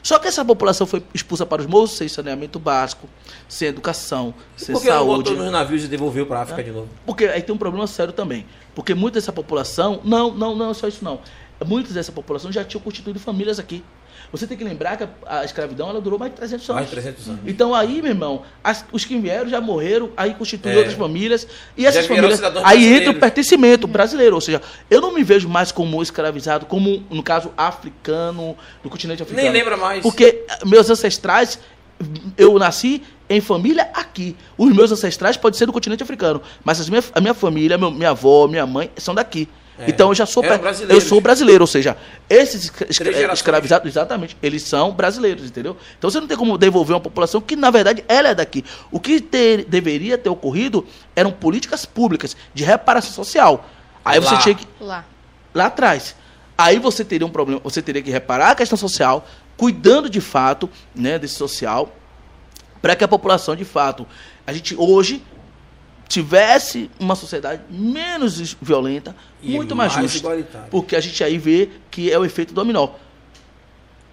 Só que essa população foi expulsa para os morros sem saneamento básico, sem educação, sem Por que não saúde. botou nos navios e devolveu pra África de novo? Porque aí tem um problema sério também. Porque muita dessa população. Não, não, não é só isso não. Muitas dessa população já tinham constituído famílias aqui. Você tem que lembrar que a, a escravidão ela durou mais de 300 anos. Mais de 300 anos. Então aí, meu irmão, as- os que vieram já morreram, aí constituem É. outras famílias. E essas famílias. Aí entra o pertencimento brasileiro. Ou seja, eu não me vejo mais como escravizado, como, no caso, africano, do continente africano. Nem lembra mais. Porque eh, meus ancestrais, eu nasci em família aqui. Os meus ancestrais podem ser do continente africano, mas as minha, a minha família, meu- minha avó, minha mãe, são daqui. Então eu já sou brasileiros. eu sou brasileiro, ou seja, esses escra- escravizados, exatamente, eles são brasileiros, entendeu? Então você não tem como devolver uma população que na verdade ela é daqui. O que ter- deveria ter ocorrido eram políticas públicas de reparação social. Aí você Lá. tinha que Lá. lá atrás. Aí você teria um problema, você teria que reparar a questão social, cuidando de fato, né, desse social, para que a população de fato, a gente hoje tivesse uma sociedade menos violenta, E muito mais, mais justa, igualitária. porque a gente aí vê que é o efeito dominó.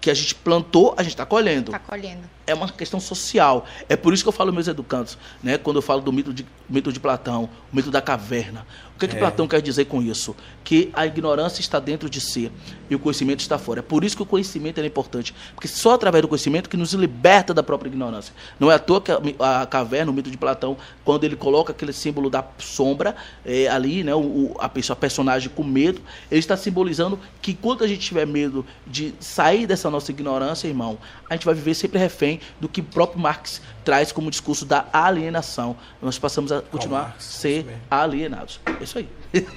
Que a gente plantou, a gente está colhendo Tá colhendo. É uma questão social. É por isso que eu falo meus educandos, né? Quando eu falo do mito de, mito de Platão, o mito da caverna. O que, é que É. Platão quer dizer com isso? Que a ignorância está dentro de si e o conhecimento está fora. É por isso que o conhecimento é importante. Porque só através do conhecimento que nos liberta da própria ignorância. Não é à toa que a, a caverna, o mito de Platão, quando ele coloca aquele símbolo da sombra é, ali, né? O, o- a pessoa, a personagem com medo, ele está simbolizando que quando a gente tiver medo de sair dessa nossa ignorância, irmão, a gente vai viver sempre refém do que o próprio Marx traz como discurso da alienação. Nós passamos a continuar a Marx, ser alienados. É isso aí.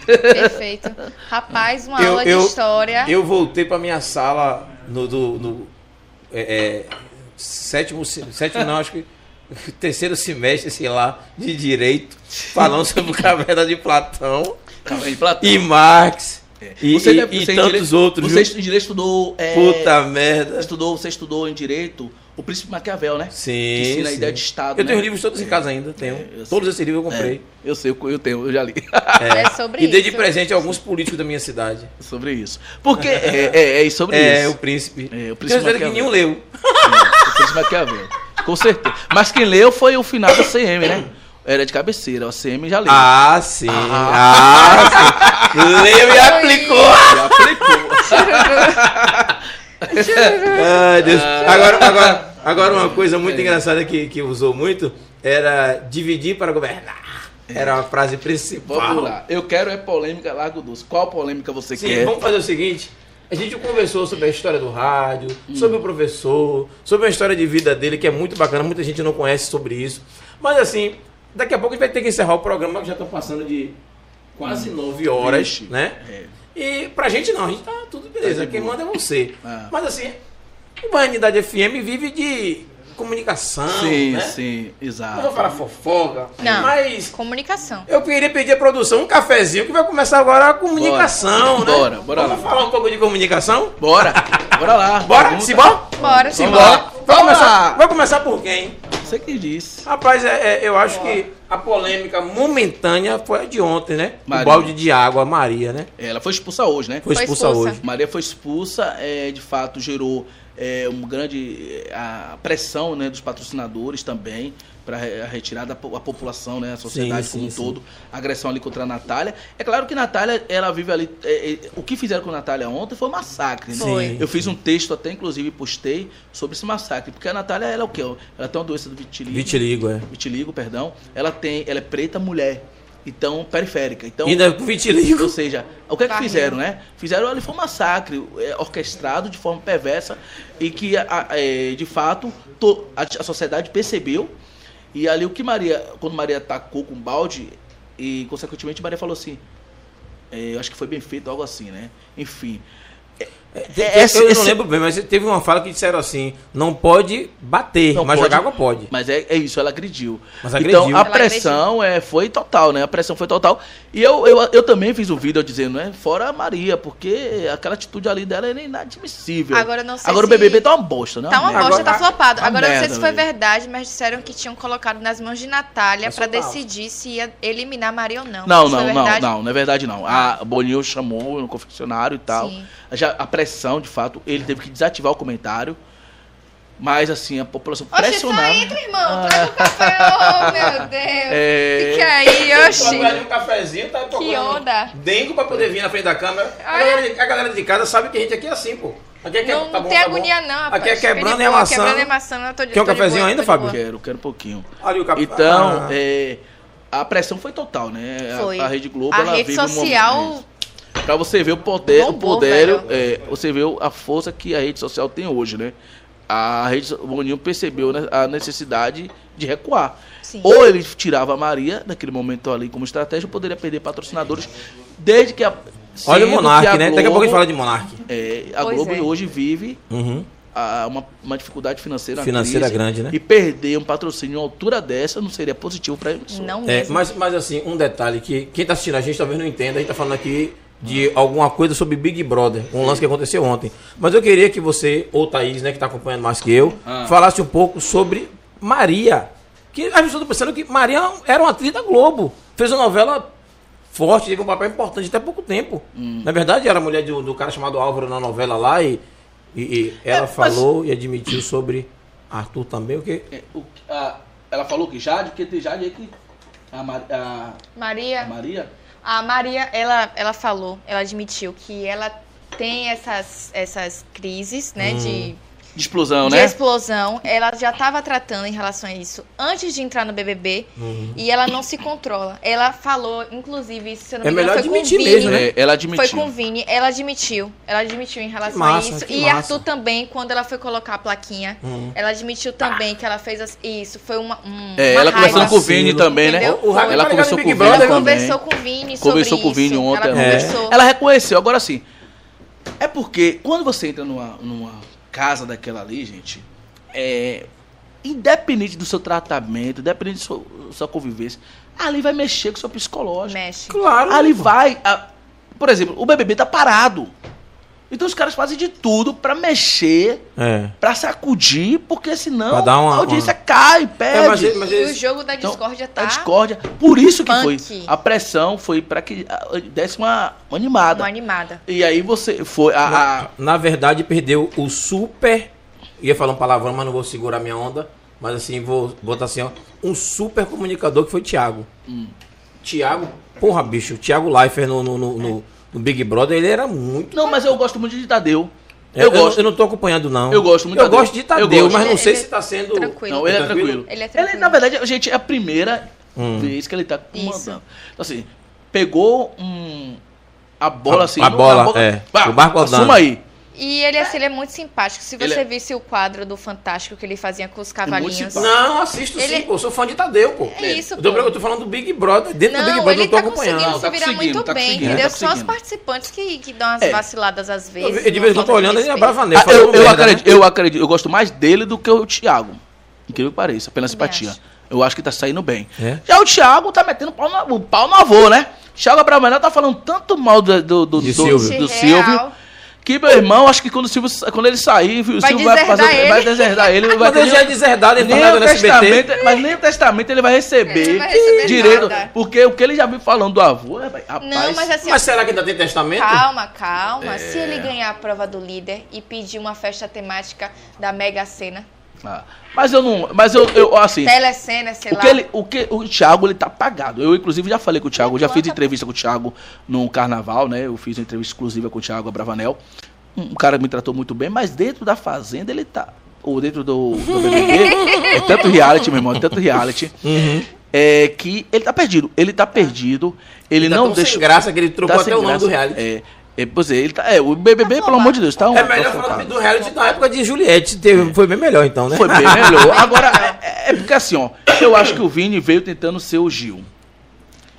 Perfeito. Rapaz, uma Eu- aula eu- de história. Eu voltei pra minha sala no, do, no é, é, sétimo, sétimo não, acho que terceiro semestre, sei lá, de direito, falando sobre o caverna de Platão Caverna de Platão. e Marx e, Você e- deve- e você em tantos direito- outros. Você em direito estudou. é, Puta merda. Estudou, você estudou em direito o Príncipe Maquiavel, né? Sim. Que ensina a sim. ideia de Estado. Eu tenho né? os livros todos em casa ainda, tenho. É, todos sei. esses livros eu comprei. É, eu sei, eu eu tenho, eu já li. É sobre e dei de presente a alguns políticos da minha cidade. sobre isso. Porque é, é, é sobre É, isso. o príncipe. É, o Tenho príncipe certeza que Maquiavel. nenhum leu. o Príncipe Maquiavel. Com certeza. Mas quem leu foi o final da CM, né? Era de cabeceira, a CM já leu. Ah, sim. Ah, sim. Leu e aplicou. Já aplicou. Ai, Deus. Agora, agora, agora uma coisa muito engraçada que, que usou muito era dividir para governar. Era a frase principal. Vamos lá. Eu quero é polêmica Largo Doce. Qual polêmica você Sim, quer? vamos fazer o seguinte. A gente conversou sobre a história do rádio, Hum. sobre o professor, sobre a história de vida dele, que é muito bacana, muita gente não conhece sobre isso. Mas assim, daqui a pouco a gente vai ter que encerrar o programa, que já estão passando de quase nove horas, Vixe. né? É. E pra gente não, a gente tá tudo beleza. Tá Quem boa. manda é você. Ah. Mas assim, o Vanidade FM vive de comunicação. Sim, né? sim, Não exato. vou falar fofoca, Não. mas Comunicação. eu queria pedir à produção um cafezinho que vai começar agora a comunicação, né? Bora, bora Vamos lá. falar um pouco de comunicação? Bora, bora lá. Bora? Simbora? Bora, Vamos simbora. Vai Vamos começar, vai começar por quem? Você que disse. Rapaz, é- é, eu acho que a polêmica momentânea foi a de ontem, né? Maria. O balde de água, a Maria, né? Ela foi expulsa hoje, né? Foi Foi expulsa, expulsa. hoje. Maria foi expulsa, é, de fato gerou é, uma grande é, a pressão né, dos patrocinadores também para a retirada da população, né, a sociedade Sim, como um sim, sim. todo, a agressão ali contra a Natália. É claro que Natália, ela vive ali. é, é, o que fizeram com a Natália ontem foi um massacre. Né? Foi. Eu fiz um texto até, inclusive, postei sobre esse massacre, porque a Natália ela é o quê? Ela tem uma doença do vitiligo. Vitiligo, é. vitiligo, perdão. Ela tem, ela é preta mulher, então periférica. Então Ainda com vitiligo. ou seja, o que é que fizeram, né? Fizeram ali foi um massacre é, orquestrado de forma perversa e que, a- a- é, de fato, to- a, a sociedade percebeu. E ali o que Maria, quando Maria atacou com balde, e consequentemente Maria falou assim: é, eu acho que foi bem feito, algo assim, né? Enfim. É, esse- eu não esse- lembro bem, mas teve uma fala que disseram assim: não pode bater, Não mas pode- jogar água pode. Mas é, é isso, ela agrediu. Mas agrediu. Então a Ela pressão é, foi total, né? A pressão foi total. E eu, eu, eu também fiz um vídeo dizendo, né? Fora a Maria, porque aquela atitude ali dela é inadmissível. Agora eu não sei Agora se- o BBB tá uma bosta, né? Tá uma merda. bosta, tá Agora- flopado. Uma Agora eu não sei merda, se foi verdade, mas disseram que tinham colocado nas mãos de Natália total. decidir se ia eliminar Maria ou não. Não, não, foi não, não, não é verdade não. A Boninho chamou no confeccionário e tal. Sim. Já, a pressão, de fato, ele teve que desativar o comentário. Mas assim, a população Oxe, pressionava. só entra, irmão. Traga o café. Oh, meu Deus. É. Fica aí, oxi. um cafezinho, tá Que onda. Dengo pra poder vir na frente da câmera. A galera, de, a galera de casa sabe que a gente aqui é assim, pô. Aqui é que, Não, tá não bom, tem tá bom. agonia, não. rapaz. Aqui é quebrando e amassando. Quebrando e amassando. eu tô de- Quer um cafezinho boa, ainda, Fábio? Quero, quero um pouquinho. Ali o café. Então, Ah. é, a pressão foi total, né? A- Foi. A, Rede Globo, A ela rede um social momento- Pra você ver o poder, o poder, é, você vê a força que a rede social tem hoje, né? A rede, o Boninho percebeu né, a necessidade de recuar. Sim. Ou ele tirava a Maria, naquele momento ali, como estratégia, poderia perder patrocinadores, desde que a- Olha o Monark, que a né? Daqui a pouco a gente fala de Monark. É, a Pois Globo é. hoje vive Uhum. a- uma, uma dificuldade financeira. Financeira crise, grande, né? E perder um patrocínio à altura dessa não seria positivo para a emissora. Não É, mas, mas assim, um detalhe que quem tá assistindo a gente talvez não entenda, a gente tá falando aqui de alguma coisa sobre Big Brother, um lance que aconteceu ontem. Mas eu queria que você, ou Thaís, né, que tá acompanhando mais que eu, Ah. falasse um pouco sobre Maria. Que as pessoas estão pensando que Maria era uma atriz da Globo. Fez uma novela forte, teve um papel importante até pouco tempo. Hum. Na verdade, era mulher do, do cara chamado Álvaro na novela lá e, e- e ela É, mas- falou e admitiu sobre Arthur também, o que É, o- a- ela falou que Jade, porque tem Jade aí que. A, Ma- a- a Maria, Maria. A Maria, ela, ela falou, ela admitiu que ela tem essas, essas crises, né, de, De explosão, de né? explosão. Ela já estava tratando em relação a isso antes de entrar no BBB Uhum. e ela não se controla. Ela falou, inclusive, se eu não É me engano, melhor foi com o admitir Vini. mesmo, né? É, ela admitiu. Foi com o Vini, ela admitiu. Ela admitiu em relação massa, a isso. E massa. Arthur também, quando ela foi colocar a plaquinha, Uhum. ela admitiu também que ela fez as- isso. Foi uma. Um, É, uma ela raiva. conversando com o Vini também, né? O Ela tá ligado conversou no com o Big Vini Ela conversou com o Vini sobre Conversou com o Vini isso. ontem. Ela né? conversou. Ela reconheceu. Agora sim, é porque quando você entra numa, numa casa daquela ali, gente, é, independente do seu tratamento, independente da sua, sua convivência, ali vai mexer com o seu psicológico. Mexe. Claro. Ali vai. a- por exemplo, o BBB tá parado. Então os caras fazem de tudo pra mexer, É. pra sacudir, porque senão uma- a audiência cai, perde. É, mas, mas E o eles- jogo da Então, discórdia A tá discórdia. Por isso que foi. A pressão foi pra que desse uma, uma animada. uma animada. E aí você foi. A, a- na verdade, perdeu o super. Ia falar um palavrão, mas não vou segurar minha onda. Mas assim, vou botar assim, ó. Um super comunicador que foi Thiago. Hum. Thiago, porra, bicho, Thiago Leifert no, no, no, no- no Big Brother, ele era muito. Não, mas eu gosto muito de Tadeu. Eu, Eu, gosto. eu não tô acompanhando, não. Eu gosto muito Eu de Tadeu. gosto de Tadeu, mas não Ele- sei ele se tá sendo. tranquilo. Não, ele é tranquilo. Ele é tranquilo. na verdade, gente, é a primeira Hum. vez que ele tá Isso. comandando. Então, assim, pegou um, a bola A- assim. a no- bola, na boca, é. pá, O barco andando. Assuma aí. E ele, assim, ele é muito simpático. Se Ele você é- visse o quadro do Fantástico que ele fazia com os muito cavalinhos. Não, assisto Ele- sim, pô. Sou fã de Tadeu, pô. É isso, Eu tô, pô. eu tô falando do Big Brother. Dentro do Big Não, Brother ele eu tô tá acompanhando. conseguindo Não, se tá virar muito tá bem, entendeu? tá São os participantes que, que dão as É. vaciladas às vezes. Eu- de vez em quando eu tô olhando, ele é respeito. brava nele. Ah, eu, eu né? acredito, eu acredito, eu gosto mais dele do que o Thiago. Incrível que pareça, pela simpatia. Eu acho que tá saindo bem. É? Já o Thiago tá metendo pau no, o pau no avô, né? Thiago Abravanel tá falando tanto mal do, do, do, do- Silvio. Que, meu irmão, acho que quando o Silvio, quando ele sair, o Vai Silvio vai deserdar fazer. ele. Vai deserdar ele. Não vai Mas ele já é nem- deserdado, ele tá nem nada o testamento, mas nem o testamento ele vai receber. Ele vai receber direito. nada. Porque o que ele já viu falando do avô, é, rapaz. Não, mas assim, Mas será que ainda tem testamento? calma, calma. É. Se ele ganhar a prova do líder e pedir uma festa temática da Mega Sena, Ah, mas eu não. Mas eu, eu assim. Telecena, sei O lá. que, ele, o que o Thiago ele tá pagado. Eu inclusive já falei com o Thiago, já fiz entrevista com o Thiago no carnaval, né? Eu fiz uma entrevista exclusiva com o Thiago Abravanel. Um um cara que me tratou muito bem, mas dentro da fazenda ele tá ou dentro do, do BBB, é tanto reality, meu irmão, é tanto reality, Uhum. é que ele tá perdido. Ele tá perdido. Ele Tá não tão deixa sem graça que ele trocou tá até o nome graça. do reality. É, é, pois é, ele tá, é, o BBB, Tá pelo amor de Deus, tá um É melhor tá falar do reality na época de Juliette. Teve, foi bem melhor, então, né? Foi bem melhor. Agora, é, é porque assim, ó, eu acho que o Vini veio tentando ser o Gil.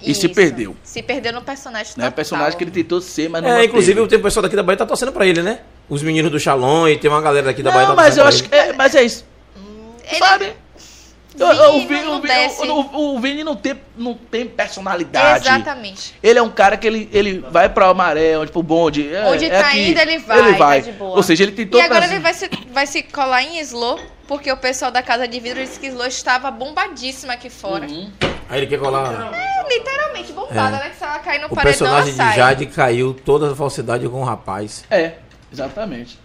E se Isso. perdeu. Se perdeu no personagem Né? total. O personagem que ele tentou ser, mas não É, manteve. inclusive tem o pessoal daqui da Bahia tá torcendo pra ele, né? Os meninos do Shalom e tem uma galera daqui da Bahia Não, tá mas eu acho que. É, mas é isso. Ele- Sabe? O, Vini, não o, Vini, o- o Vini não tem, não tem personalidade. Exatamente. Ele é um cara que ele, ele vai pra maré, onde pro bonde. É, Onde é tá aqui. indo, ele vai, Ele vai. tá de boa. Ou seja, ele tentou E agora ele vai se, vai se colar em Slow, porque o pessoal da Casa de Vidro disse que Slow estava bombadíssima aqui fora. Uhum. Aí ele quer colar. É, literalmente bombada, É. né? Que se ela cair no O paredão, ela personagem de. Jade caiu toda a falsidade com o rapaz. É, exatamente.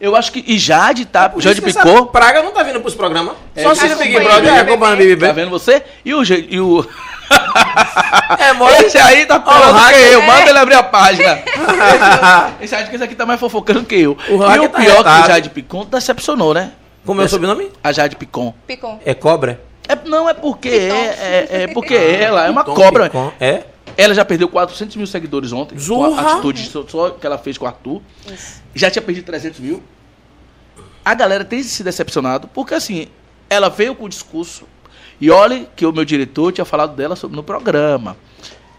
Eu acho que. E Jade tá. Por Jade picou. essa praga não tá vindo pros programas. É, Só se no Big Brother, o é, BBB. acompanha o Tá BBB. vendo você? E o. E o... É, mole. Esse aí tá pior Ó, o do que eu. Manda ele abrir a página. esse, acho que esse aqui tá mais fofocando que eu. O e o tá pior que o Jade Picon decepcionou, né? Como é o sobrenome? A Jade Picon. Picon. É cobra? É, não, é porque Piton. é, é, é porque ela é uma Tom cobra. Picon. É? Ela já perdeu 400 mil seguidores ontem. Com Zorra! a atitude só, só que ela fez com o Arthur. Isso. Já tinha perdido 300 mil. A galera tem se decepcionado, porque assim, ela veio com o discurso. E olhe que o meu diretor tinha falado dela sobre, no programa.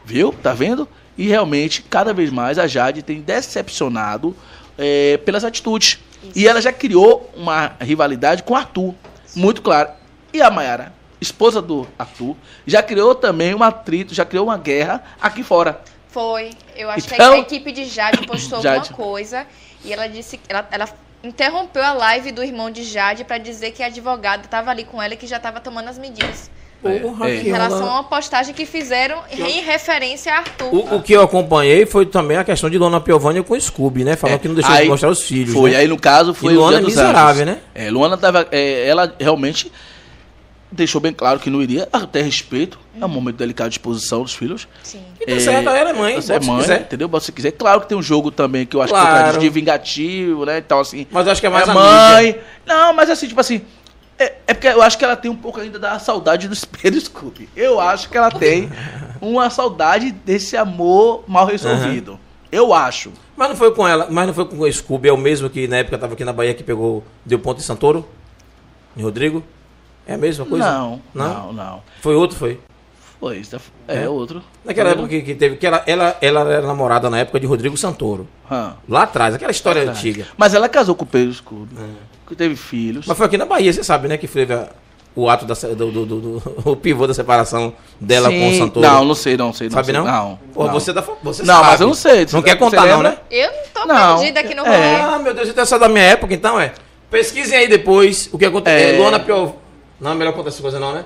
Viu? Tá vendo? E realmente, cada vez mais, a Jade tem decepcionado é, pelas atitudes. E ela já criou uma rivalidade com o Arthur, muito claro. E a Mayara, esposa do Arthur, já criou também um atrito, já criou uma guerra aqui fora. Foi. Eu acho que Então- a equipe de Jade postou Jade. alguma coisa e ela disse ela, ela interrompeu a live do irmão de Jade pra dizer que a advogada tava ali com ela e que já tava tomando as medidas. Porra, É. que Em relação a uma postagem que fizeram em referência a Arthur. O, o que eu acompanhei foi também a questão de Dona Piovânia com o Scooby, né? Falando É, que não deixou aí de mostrar os filhos. Foi, né? aí no caso foi E o Luana é miserável, né? É, Luana tava, é, ela realmente deixou bem claro que não iria, até respeito, é um momento delicado de exposição dos filhos. Sim. E tá certo, ela é mãe, Você é se mãe, quiser. entendeu? Bota se quiser. Claro que tem um jogo também que eu acho que Claro. é de vingativo, né? E tal, assim. Mas eu acho que é mais é a mãe. mídia. Não, mas assim, tipo assim. É, é porque eu acho que ela tem um pouco ainda da saudade do espelho Scooby. Eu acho que ela tem uma saudade desse amor mal resolvido. Eu acho. Mas não foi com ela, mas não foi com o Scooby, é o mesmo que na época tava aqui na Bahia que pegou, deu ponto em Santoro? Em Rodrigo? É a mesma coisa? Não, não, não, Foi outro, foi? Foi, isso é, É? outro. Naquela Tá época que, que teve, que ela, ela, ela era namorada na época de Rodrigo Santoro. Hã. Lá atrás, aquela história Atrás. antiga. Mas ela casou com o Pedro Scooby. Que teve filhos. Mas foi aqui na Bahia, você sabe, né? Que teve a- o ato da, do, do, do- do- o pivô da separação dela com o Sim. Santoro. Não, não sei, não sei. Não Sabe sei, não? Não. Pô, não. você da você Não, sabe. mas eu não sei. Não quer contar não, né? Eu não tô Não. perdida aqui no É. rolê. Ah, meu Deus, então é só da minha época, então é. Pesquisem aí depois o que aconteceu. É. É. Luana Pior. Não é melhor contar essa coisa, não, né?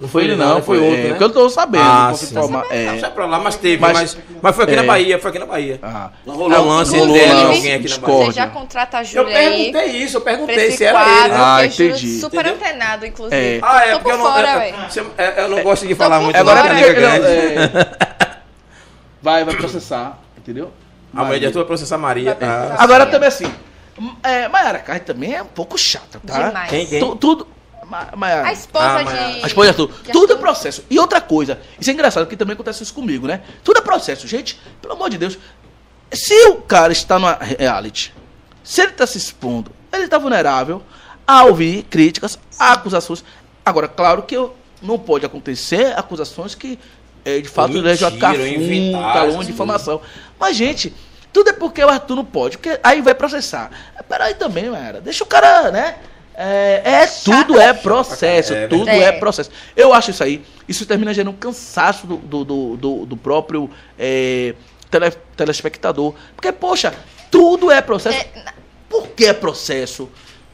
Não foi ele, não. né? foi outro, é, né? Porque eu tô sabendo. Ah, posso sim. informar. Não, É. pra lá, mas teve. Mas- Mas, mas, foi aqui é. na Bahia, foi aqui na Bahia. Ah. Não rolou um lance rolou dela lance, alguém aqui na discórdia. Bahia. Você já contrata a Eu Júlia aí perguntei isso, eu perguntei se era quadro, ele. Ah, entendi. super Entendeu? antenado, inclusive. É. Ah, é, Tô porque eu por não, fora, eu, velho. eu, eu- eu não gosto de falar muito Agora é porque grande. não, é, vai, vai processar, entendeu? A mãe de Arthur vai processar Maria. Ah, Agora também assim, é, Mayara Carne também é um pouco chata, tá? Demais. Quem, quem? Tu- tudo. Ma-. A esposa Ah, de... A esposa de Arthur. de Tudo é processo. E outra coisa, isso é engraçado, porque também acontece isso comigo, né? Tudo é processo. Gente, pelo amor de Deus, se o cara está numa reality, se ele está se expondo, ele está vulnerável a ouvir críticas, a acusações. Agora, claro que eu- não pode acontecer acusações que, eh, de fato, cafunda, inventar calúnia, essas difamação. Mas, gente, tudo é porque o Arthur não pode, porque aí vai processar. Peraí também, Mara, deixa o cara, né? É, é, tudo é processo, É, tudo é. é processo. Eu acho isso aí, isso termina gerando um cansaço do, do, do, do- do próprio é, tele- telespectador. Porque, poxa, tudo é processo. É, Por que é processo?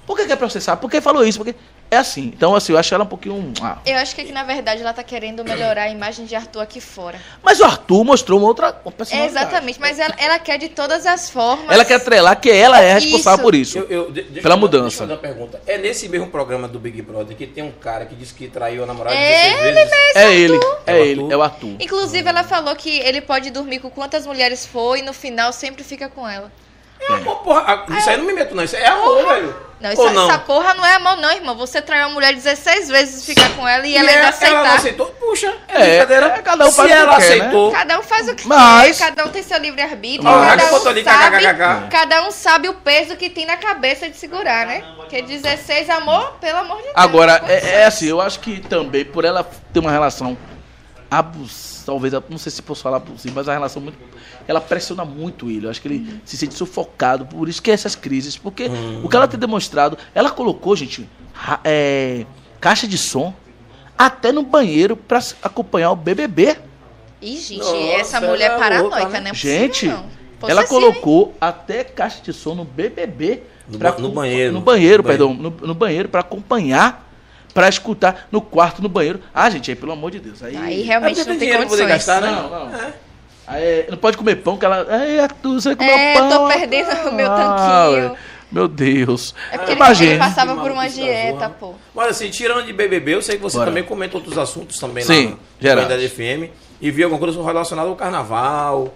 Por que quer processar? Por que falou isso? Porque é assim. Então, assim, eu acho ela um pouquinho. ah. Eu acho que, aqui, na verdade, ela tá querendo melhorar a imagem de Arthur aqui fora. Mas o Arthur mostrou uma outra uma É, personalidade. exatamente, mas ela, ela quer de todas as formas. Ela quer atrelar que ela é responsável Isso. por isso. Eu- eu- de- deixa Pela eu- mudança. Deixa eu fazer uma pergunta. É nesse mesmo programa do Big Brother que tem um cara que disse que traiu a namorada É 16 vezes? É ele, É é o ele, é o Arthur. Inclusive, ela falou que ele pode dormir com quantas mulheres for e no final sempre fica com ela. É amor, porra. ah, Isso aí não me meto, não. Isso aí é amor, velho. Não, isso, Ou não? essa porra não é amor, não, irmão. Você traiu uma mulher 16 vezes e ficar com ela e, E ela ainda ela, aceitar. ela não aceitou? Puxa, é, É, brincadeira. é, cada um Se faz o que ela quer, né? aceitou, Cada um faz o que Mas- quer, cada um tem seu livre-arbítrio, Mas- cada, um sabe, kkkk. cada um sabe o peso que tem na cabeça de segurar, né? Porque 16 amor, pelo amor de Deus. Agora, é, é assim, eu acho que também, por ela ter uma relação abusiva, talvez, não sei se posso falar abusiva, mas a relação muito. Ela pressiona muito ele. Eu acho que ele se sente sufocado, por isso que é essas crises. Porque o que ela tem demonstrado, ela colocou, gente, é, caixa de som até no banheiro pra s- acompanhar o BBB. Ih, gente, Nossa, essa mulher é paranoica, louca, né? não é Gente, não. ela hein? colocou até caixa de som no BBB. No pra no banheiro. No banheiro, No perdão. No, no banheiro, pra acompanhar, pra escutar no quarto, no banheiro. Ah, gente, aí pelo amor de Deus. Aí, Aí É realmente porque não tem dinheiro pra poder condições. gastar, né? Não, não. É. aí não pode comer pão, que ela. Ai, Arthur, você comeu É, pão. tô perdendo o meu Ah, tanquinho. velho. Meu Deus. É porque ele, Imagina. ele passava por uma da dieta, pô. Mas assim, tirando de BBB, eu sei que você Bora. também comenta outros assuntos também Sim, lá no da FM. E viu alguma coisa relacionada ao carnaval.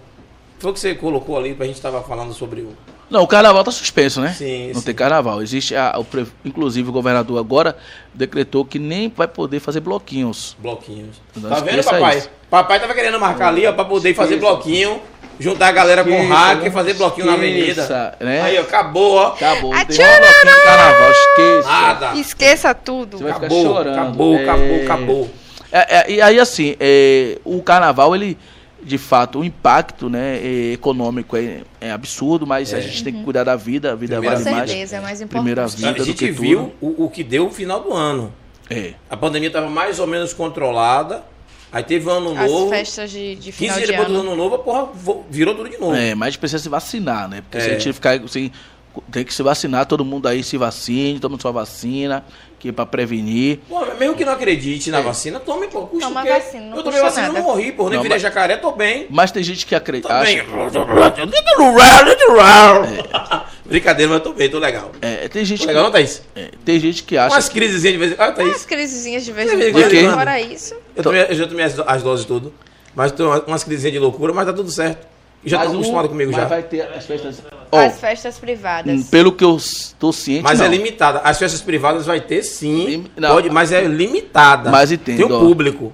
Foi o que você colocou ali pra gente tava falando sobre o. Não, o carnaval tá suspenso, né? Sim, Não sim. tem carnaval. Existe a, o pre- inclusive o governador agora decretou que nem vai poder fazer bloquinhos. bloquinhos. Não tá vendo, esqueça papai? isso. Papai tava querendo marcar ali, ó, pra poder fazer Esqueça. bloquinho, juntar a galera com Esqueça, hack e não fazer bloquinho na avenida. esqueça, né? Aí, ó, acabou, ó. Acabou. Não tem bloquinho de carnaval, esqueça. Nada. Esqueça tudo. Você vai ficar Acabou, chorando. acabou, É. acabou, acabou. É, é, e aí, assim, é, o carnaval, ele de fato, o impacto né, econômico é, é absurdo, mas a gente tem que cuidar da vida, a vida Primeira Com vale mais. certeza, é mais importante. Primeira A vida do gente que viu o, o que deu o final do ano. É. A pandemia estava mais ou menos controlada. Aí teve o ano As novo. festas de, de 15 final dias de depois do ano. ano novo, a porra virou tudo de novo. É, mas a gente precisa se vacinar, né? Porque se É. a gente ficar assim, tem que se vacinar, todo mundo aí se vacine, toma sua vacina, que é pra prevenir. Pô, mesmo que não acredite na vacina, tome, pô. Custa Toma o quê? vacina, não Eu tomei vacina e não nada. morri, pô. Nem Não, virei mas- jacaré, tô bem. Mas tem gente que Tô acredita. bem. acha- Brincadeira, mas tô bem, tô legal. é, tem gente Tô legal, não, que, Thaís? é, tem gente que acha. Umas crisezinhas de vez em quando. Ah, Thaís. Umas crisezinhas de vez em quando. Fora isso. Eu, tomei, eu já tomei as, as doses tudo. Mas tem umas- umas crisezinhas de loucura, mas tá tudo certo. Já Mas tô um- acostumado comigo mas já. vai ter as festas. Ó, As festas privadas. hum, pelo que eu estou ciente, Mas não. é limitada. As festas privadas vai ter sim. Lim- não. Pode, mas é limitada. Mas entendo, Tem um ó. público.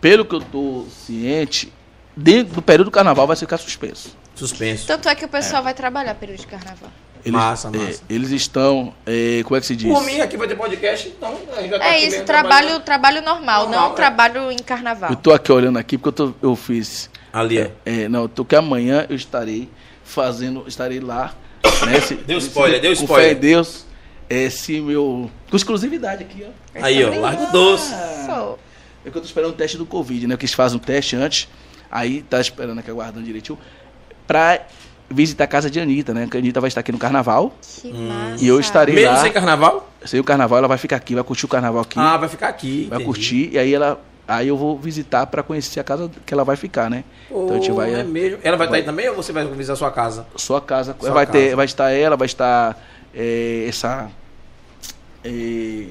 Pelo que eu estou ciente, dentro do período do carnaval vai ficar suspenso. Suspenso. Tanto é que o pessoal vai trabalhar período de carnaval. Eles, Massa, é, massa. eles estão. é, como é que se diz? Por mim, aqui vai ter podcast, então a gente já tá É aqui isso, trabalho, trabalho normal, Normal, não é. trabalho em carnaval. Eu tô aqui olhando aqui porque eu, tô- eu fiz. Ali, ó. É, não, tô que amanhã eu estarei fazendo, estarei lá. Né, se- Deu se- spoiler, deu com spoiler. fé em Deus. É, se meu. Com exclusividade aqui, ó. Aí, ó, larga o doce. É que eu tô esperando o teste do Covid, né? Que eles fazem um teste antes. Aí tá esperando aqui, aguardando direitinho. Pra visitar a casa de Anitta, né? Que a Anitta vai estar aqui no carnaval. Que massa. E eu estarei Mesmo lá. sem carnaval? Sem o carnaval, ela vai ficar aqui, vai curtir o carnaval aqui. Ah, vai ficar aqui. vai entendi. curtir. E aí ela. Aí eu vou visitar pra conhecer a casa que ela vai ficar, né? então a gente vai. é mesmo. Ela vai estar vai- aí também ou você vai visitar a sua casa? Sua casa. Sua vai, Ter, casa. vai estar ela, vai estar é, essa. É,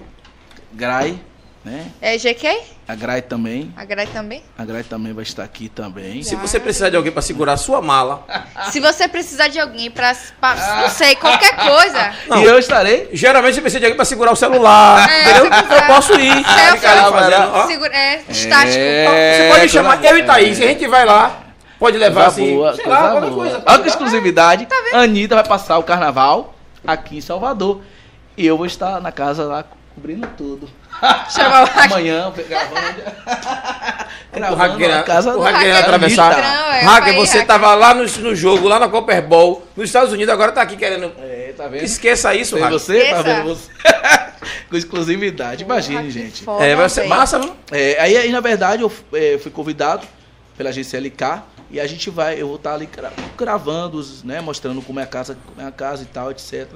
Grai, né? É GK? A Grai também. A Gray também? A Grai também vai estar aqui também. Se você precisar de alguém pra segurar a sua mala, Se você precisar de alguém pra, pra- não sei, qualquer coisa. Não. E eu estarei. geralmente você precisa de alguém pra segurar o celular. É, entendeu? Eu posso ir. Fazendo, ó. Segura, é, estático. É, Você pode chamar eu e Thaís. A gente vai lá. Pode levar Coisa assim. boa, sei coisa lá, qualquer boa. coisa. Olha que exclusividade. A Anitta vai passar o carnaval aqui em Salvador. E eu vou estar na casa lá cobrindo tudo. Chama o Amanhã, gravando. O gravando hacker, na casa o hacker atravessar. Não, é, hacker, você hacker. tava lá no, no jogo, lá na Copper Bowl, nos Estados Unidos, agora tá aqui querendo. É, tá vendo? Esqueça isso, Tem hacker. você, tá Esqueça. vendo você? Com exclusividade. Imagine, gente. foda, É, vai ser massa, viu? É, aí, aí, na verdade, eu é, fui convidado pela agência LK e a gente vai, eu vou estar ali gra- gravando, os, né, mostrando como é a casa, como é a casa e tal, etc.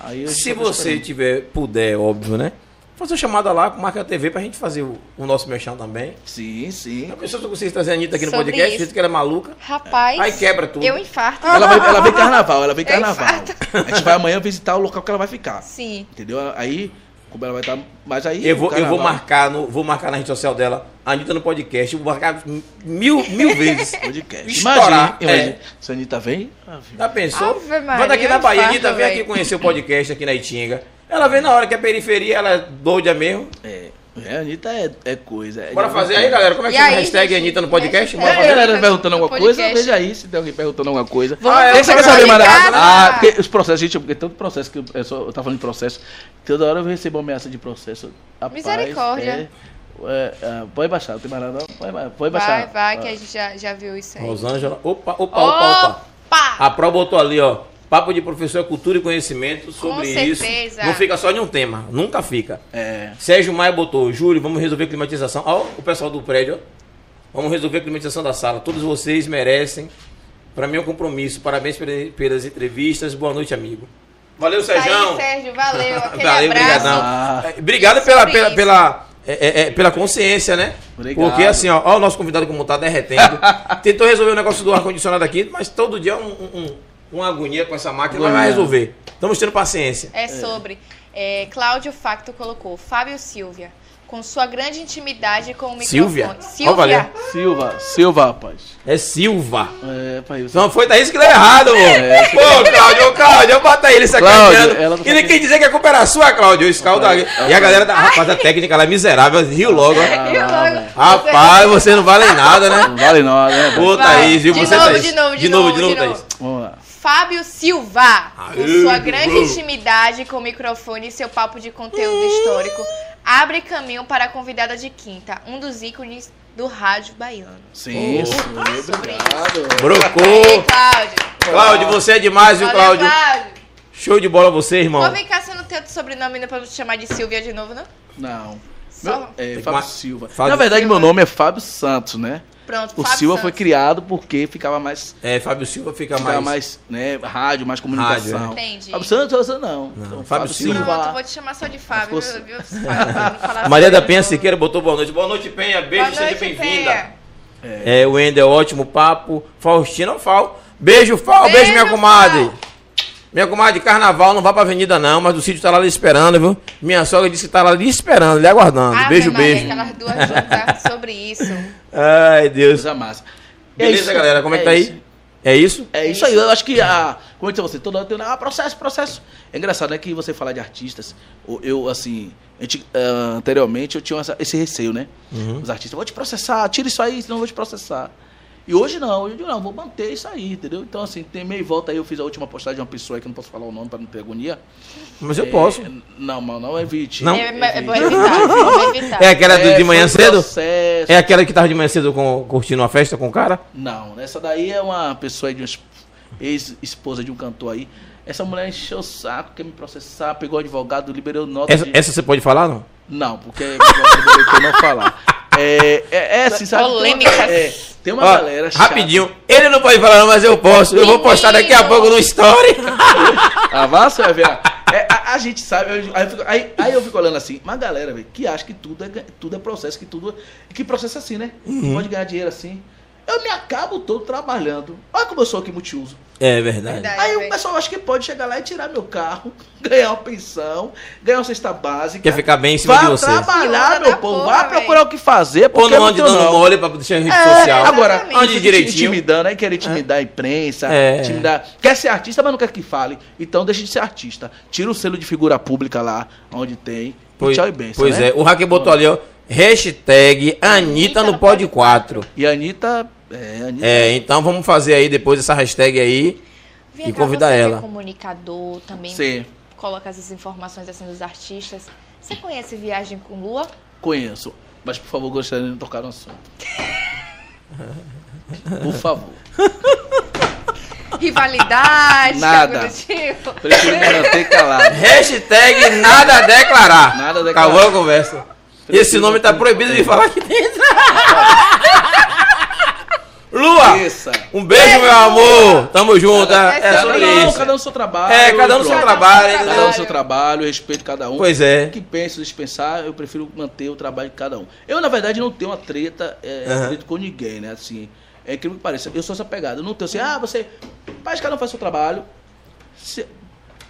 Aí Se tá você tiver, puder, óbvio, né? Fazer uma chamada lá com Marca TV pra gente fazer o, o nosso mexão também. Sim, sim. A pessoa que vocês trazem a Anitta aqui no Sobre podcast, isso. jeito que ela é maluca. Rapaz. Aí quebra tudo. Eu infarto. Ela, vai, ela vem carnaval, ela vem Eu carnaval. infarto. A gente vai amanhã visitar o local que ela vai ficar. Sim. Entendeu? Aí, como ela vai estar. Mas aí. Eu vou, eu vou marcar no, vou marcar na rede social dela, a Anitta no podcast, eu vou marcar mil, mil vezes. Podcast. Estourar, Imagina, imagina. é. Se a Anitta vem. Já pensou? Ave Maria, Vai daqui na Bahia, infarto, Anitta vem aqui velho. conhecer o podcast aqui na Itinga. Ela vem na hora que é periferia, ela é doida mesmo. É, é, a Anitta é, é coisa. é Bora fazer aí, galera. Como é que E chama a hashtag gente? Anitta no podcast? Bora É, fazer? galera Anitta perguntando alguma coisa, podcast. veja aí se tem alguém perguntando alguma coisa. Vamos Ah, é, você quer programa saber, Mara? Ah, porque os processos, gente, porque tanto processo que eu, só, eu tava falando de processo, toda hora eu recebo ameaça de processo. Rapaz, Misericórdia. É, é, é, pode baixar, não tem mais nada, não. Pode, ba- pode baixar. Vai, vai, que a gente já, já viu isso aí. Rosângela. Opa, opa, opa, opa. Opa! A Pro botou ali, ó. Papo de professor é cultura e conhecimento sobre Com isso. certeza. Não fica só em um tema. Nunca fica. É. Sérgio Maia botou, Júlio, vamos resolver climatização. Ó, o pessoal do prédio, ó. Vamos resolver a climatização da sala. Todos vocês merecem. Para mim é um compromisso. Parabéns pela- pelas entrevistas. Boa noite, amigo. Valeu, Tá Sérgio. Sérgio, valeu. Aquele Valeu, abraço. Ah. É, Obrigado pela, pela, pela, é, é, é, pela consciência, né? Obrigado. Porque assim, ó, ó, o nosso convidado como tá derretendo. Tentou resolver o negócio do ar-condicionado aqui, mas todo dia é um, um- um- uma agonia com essa máquina, mas vai Agonia. resolver. Estamos tendo paciência. É sobre. É, Cláudio Facto colocou Fábio Silvia, com sua grande intimidade com o microfone. Silvia? Silvia. Silva, Silva, rapaz. É Silva. É, pai, você... Não foi daí que deu errado, amor. É. Pô, Cláudio, ô, Cláudio, bota ele sacaneando. Cláudio, ela tá E nem quem dizer que a culpa era sua, Cláudio. Escalda. E a galera da rapaz, a técnica lá é miserável, riu logo. ó. Ah. Rapaz, você não vale nada, né? Não vale nada, né? Ô, Vai. Thaís, viu? De Você, novo, Thaís. de novo, de de novo, de novo, novo, Thaís. Vamos lá. Fábio Silva, com Aê, sua grande bro. intimidade com o microfone e seu papo de conteúdo histórico, abre caminho para a convidada de quinta, um dos ícones do rádio baiano. Sim, Oh. sim, sobre obrigado. Brocou. Cláudio. Cláudio, você é demais, viu, Cláudio? Cláudio. Show de bola você, irmão. Ô, vem cá, você não tem outro sobrenome não pra te chamar de Silvia de novo, não? Não. Só. Meu- é, Fábio Silva. Fábio Na verdade, Silva. meu nome é Fábio Santos, né? Pronto, O Fábio Silva Santos. foi criado porque ficava mais, É, Fábio Silva fica ficava mais. mais, né, rádio, mais comunicação. Rádio, Entendi. Fábio Santos, não. Não, Então, Fábio Silva. Pronto, lá. vou te chamar só de Fábio, Ficou- viu? Fábio, Maria da Fábio Penha. Siqueira botou boa noite. Boa noite, Penha. Beijo, Boa seja noite, bem-vinda. É, o Wendel, ótimo papo. Faustina Fal. Beijo, Fal. Beijo, Beijo, minha comadre. Fal. Minha comadre, carnaval, não vá pra avenida não, mas o sítio tá lá lhe esperando, viu? Minha sogra disse que tá lá lhe esperando, lhe aguardando. Ave beijo, Maria, beijo. Aquelas duas juntas sobre isso. Ai, Deus. Coisa massa. Beleza, isso, galera, como é que tá isso. aí? É isso? É isso aí, eu acho que a. Como eu disse a você, toda hora tem. Ah, processo, processo. É engraçado, né? Que você falar de artistas. Eu, assim. gente, ah, anteriormente eu tinha esse receio, né? Uhum. Os artistas, vou te processar, tira isso aí, senão eu vou te processar. E hoje não, hoje eu digo, não, vou manter isso aí, entendeu? Então, assim, tem meio volta aí, eu fiz a última postagem de uma pessoa aí que eu não posso falar o nome pra não ter agonia. Mas eu É, posso. Não, mano, não evite. Não? É, é bom Evite. evitar, vamos evitar. É aquela do- de manhã cedo? processo. É aquela que tava de manhã cedo com- curtindo uma festa com o cara? Não, essa daí é uma pessoa de uma es- ex-esposa de um cantor aí. Essa mulher encheu o saco, quer me processar, pegou o advogado, liberou nota Essa, de... essa você pode falar, não? Não, porque é melhor eu não falar. É, é, é assim, sabe? Tem uma, Polêmicas. é, tem uma Ó, galera chata. rapidinho. Ele não pode falar, não, mas eu posso. Eu vou postar daqui a pouco no story. Ah, vá, você vai ver. É, a, a gente sabe, eu- aí, eu fico, aí, aí eu fico olhando assim, uma galera, velho, que acha que tudo é, tudo é processo, que tudo. Que processo é assim, né? Uhum. Pode ganhar dinheiro assim. Eu me acabo todo trabalhando. Olha como eu sou aqui multiuso. É verdade. Verdade. Aí o pessoal acha que pode chegar lá e tirar meu carro, ganhar uma pensão, ganhar uma cesta básica. Quer ficar bem em cima vá de você. trabalhar, Filha meu povo. vá procurar o que fazer, Ou porque não ande dando não. mole pra deixar em rede É, social. agora, ande direitinho. Intimidando, aí quer intimidar a imprensa, É. intimidar. Quer ser artista, mas não quer que fale. Então deixa de ser artista. Tira o selo de figura pública lá, onde tem. Pois, e tchau e benção, pois né? é, o hacker botou ali, ó. Hashtag Anitta no Pod 4. E a Anitta. É. É, então vamos fazer aí depois essa hashtag aí. Vem e cá, convidar você que ela. É comunicador, também Sim, coloca essas informações assim dos artistas. Você conhece Viagem com Lua? conheço. Mas por favor, gostaria de tocar no assunto. Por favor. Rivalidade, Nada. tipo. Prefiro me manter calado. Hashtag nada a declarar. Nada a declarar. Acabou a conversa. Esse nome tá proibido de falar aqui dentro. Lua, Isso. um beijo, meu amor. Tamo junto. É, é Cada sobre Cada um, isso. cada um no seu trabalho. É, cada um no seu trabalho. Cada um no Cada um seu trabalho, eu respeito cada um. Pois é. O que pensa, dispensar, eu prefiro manter o trabalho de cada um. Eu, na verdade, não tenho uma treta, é, atrito com ninguém, né? Assim, é incrível que pareça. Eu sou essa pegada. Eu não tenho assim, ah, você. Mas cada um faz seu trabalho. Se-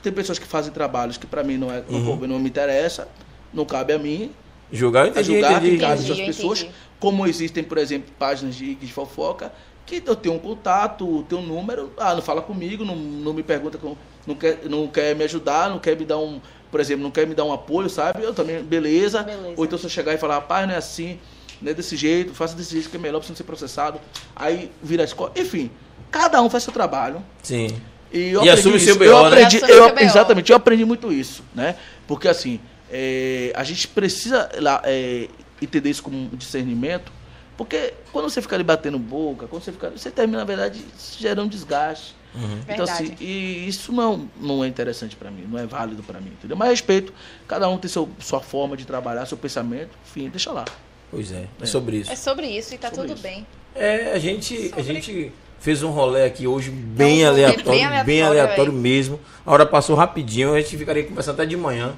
Tem pessoas que fazem trabalhos que pra mim não, é, Uhum. não, não me interessa, não cabe a mim Julgar, eu a entendi, julgar entendi. das pessoas. entendi. Como existem, por exemplo, páginas de, de fofoca, que eu tenho um contato, tenho um número, ah, não fala comigo, não, não me pergunta, com- não quer, não quer me ajudar, não quer me dar um, por exemplo, não quer me dar um apoio, sabe? Eu também, beleza. Beleza. Ou então se eu chegar e falar, rapaz, não é assim, não é desse jeito, faça desse jeito que é melhor pra você não ser processado. Aí vira a escola. Enfim, cada um faz seu trabalho. Sim. E, eu E aprendi assume o seu. BO, eu né? aprendi, eu-. Exatamente, eu aprendi muito isso, né? Porque assim, é, a gente precisa lá, é, entender isso como discernimento, porque quando você fica ali batendo boca, quando você fica. Você termina, na verdade, gerando um desgaste. Então, Verdade. assim, e isso não, não é interessante pra mim, não é válido pra mim, entendeu? Mas respeito, cada um tem seu, sua forma de trabalhar, seu pensamento, enfim, deixa lá. Pois é, é sobre isso. É sobre isso e tá Sobre tudo isso. bem. É, a gente, a Sobre- gente fez um rolê aqui hoje bem É um rolê aleatório, bem bem aleatório, aleatório, velho. mesmo. A hora passou rapidinho, a gente ficaria conversando até de manhã.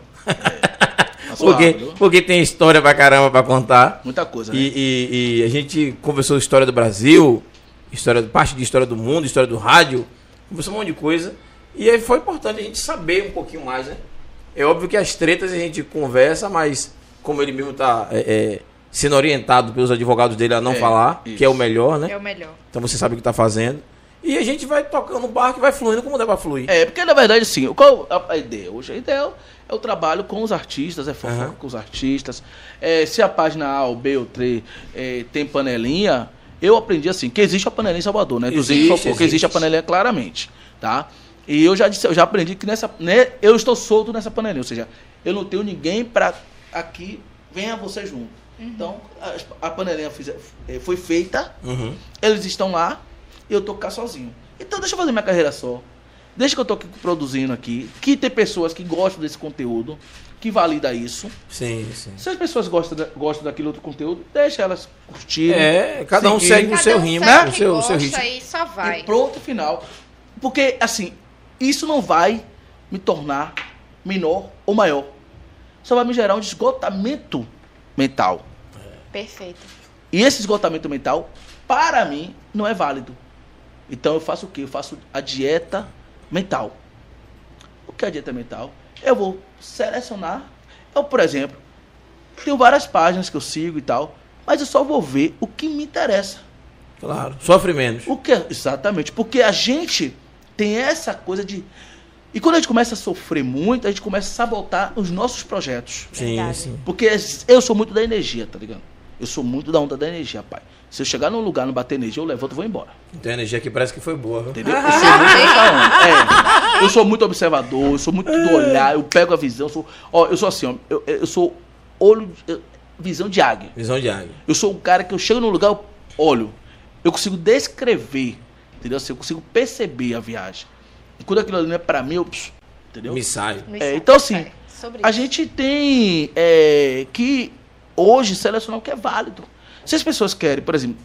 Porque, porque tem história pra caramba pra contar. Muita coisa, né? E, e- e a gente conversou história do Brasil, história, parte de história do mundo, história do rádio, conversou um monte de coisa. E aí foi importante a gente saber um pouquinho mais, né? É óbvio que as tretas a gente conversa, mas como ele mesmo tá é, é, sendo orientado pelos advogados dele a não É, falar, isso. que é o melhor, né? É o melhor. Então você sabe o que tá fazendo. E a gente vai tocando o barco e vai fluindo como dá pra fluir. É, porque na verdade, sim, qual a, a ideia hoje? A ideia é o trabalho com os artistas, é fofoca Aham. com os artistas. É, se a página A ou B ou 3 é, tem panelinha, eu aprendi assim, que existe a panelinha em Salvador, né? Do Zinho Existe, Fofoca, existe. existe a panelinha claramente, tá? E eu já disse, eu já aprendi que nessa, né, eu estou solto nessa panelinha, ou seja, eu não tenho ninguém pra aqui venha você junto. Então, a, a panelinha fiz- eh, foi feita, Uhum. eles estão lá e eu tô cá sozinho. Então deixa eu fazer minha carreira só. Deixa que eu tô aqui produzindo aqui. Que tem pessoas que gostam desse conteúdo, que valida isso. Sim, sim. Se as pessoas gostam, da- gostam daquele outro conteúdo, deixa elas curtirem. É, cada um seguir. segue o Cada seu um ritmo, segue né? o seu, o seu ritmo. e só vai. E pronto, final. Porque, assim, isso não vai me tornar menor ou maior. Só vai me gerar um esgotamento mental. Perfeito. E esse esgotamento mental, para mim, não é válido. Então eu faço o quê? Eu faço a dieta mental. O que é a dieta mental? Eu vou selecionar. Eu, por exemplo, tenho várias páginas que eu sigo e tal, mas eu só vou ver o que me interessa. Claro. Sofre menos. O que? Exatamente. Porque a gente tem essa coisa de. E quando a gente começa a sofrer muito, a gente começa a sabotar os nossos projetos. Sim, Verdade. sim. Porque eu sou muito da energia, tá ligado? Eu sou muito da onda da energia, pai. Se eu chegar num lugar, não bater energia, eu levanto e vou embora. Então a energia aqui parece que foi boa, viu? Entendeu? Eu sou muito da onda. É. Eu sou muito observador, eu sou muito do olhar, eu pego a visão. Eu sou, ó, eu sou assim, ó, eu, eu sou olho, eu- visão de águia. Visão de águia. Eu sou um cara que eu chego num lugar, eu olho. Eu consigo descrever, entendeu? Assim, eu consigo perceber a viagem. E quando aquilo ali não é pra mim, eu. pss, Entendeu? Me sai. É, então, assim, é, sobre A gente tem é, que hoje selecionar o que é válido. Se as pessoas querem, por exemplo,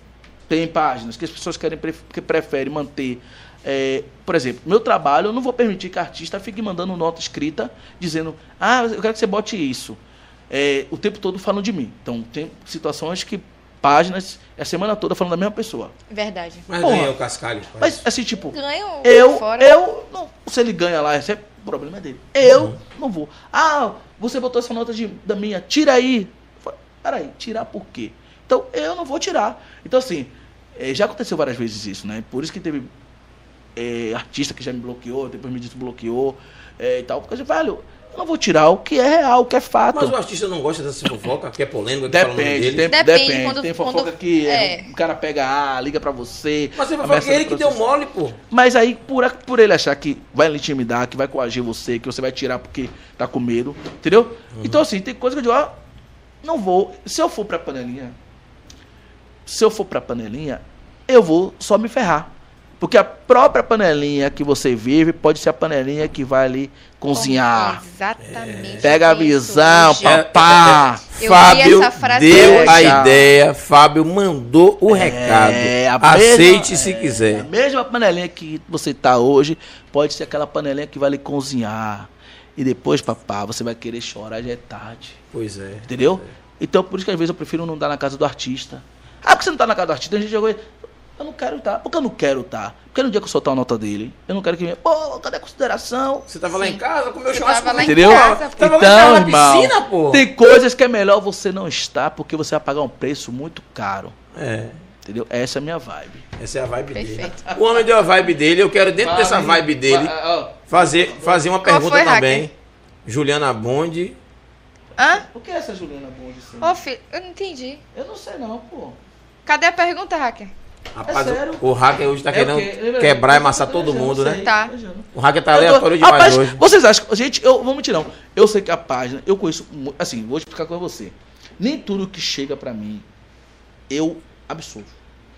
tem páginas que as pessoas querem que preferem manter. é, por exemplo, meu trabalho, eu não vou permitir que a artista fique mandando nota escrita dizendo, ah, eu quero que você bote isso. É, o tempo todo falando de mim. Então, tem situações que páginas, é a semana toda falando da mesma pessoa. Verdade. Mas Porra. ganhou o cascalho. Mas, assim, tipo, Ganham eu, fora. eu, não, se ele ganha lá, esse é o problema dele. Eu não vou. Ah, você botou essa nota de, da minha, tira aí. Peraí, tirar por quê? Então, eu não vou tirar. Então, assim, eh, já aconteceu várias vezes isso, né? Por isso que teve eh, artista que já me bloqueou, depois me desbloqueou eh, e tal. Porque, velho, eu não vou tirar o que é real, o que é fato. Mas o artista não gosta dessa fofoca, que é polêmica, que fala o nome Depende, dele. tem, Depende, depende. quando- tem fofoca quando- que é. o cara pega A, liga pra você. Mas você vai falar que ele de que deu mole, pô. Mas aí, por, por ele achar que vai lhe intimidar, que vai coagir você, que você vai tirar porque tá com medo, entendeu? Então, assim, tem coisa que eu digo, ó, não vou. Se eu for pra panelinha, se eu for pra panelinha, eu vou só me ferrar. Porque a própria panelinha que você vive pode ser a panelinha que vai ali cozinhar. Exatamente. Pega a visão, papá. Eu vi Fábio essa frase deu hoje. a ideia, Fábio mandou o recado. É, a Aceite mesma- se é, A quiser. mesma panelinha que você tá hoje pode ser aquela panelinha que vai lhe cozinhar. E depois, papá, você vai querer chorar, já é tarde. Pois é. Entendeu? Então, por isso que às vezes eu prefiro não estar na casa do artista. Ah, porque você não tá na casa do artista? A gente jogou. Eu não quero estar. Por que eu não quero estar? Porque no dia que eu soltar a nota dele, eu não quero que. Pô, cadê a consideração? Você tava lá em casa, comeu Você churrasco tava lá em. Entendeu? casa, pô. Tava lá em Então, casa na irmão, piscina, pô. Tem coisas que é melhor você não estar, porque você vai pagar um preço muito caro. É. Entendeu? Essa é a minha vibe. Essa é a vibe dele. Perfeito. O homem deu a vibe dele, eu quero dentro dessa vibe dele fazer, fazer uma Qual pergunta foi, também. Hacker? Juliana Bonde. Hã? O que é essa Juliana Bonde? assim? Ô, filho, eu não entendi. Eu não sei não, pô. Cadê a pergunta, Hacker? Rapaz, É o, o hacker hoje tá É querendo quebrar e amassar todo mundo, né? Tá. O hacker tá tô- aleatório demais Rapaz, hoje. Vocês acham. Gente, eu vou mentir não. Eu sei que a página, eu conheço. Assim, vou explicar com você. Nem tudo que chega pra mim eu absorvo.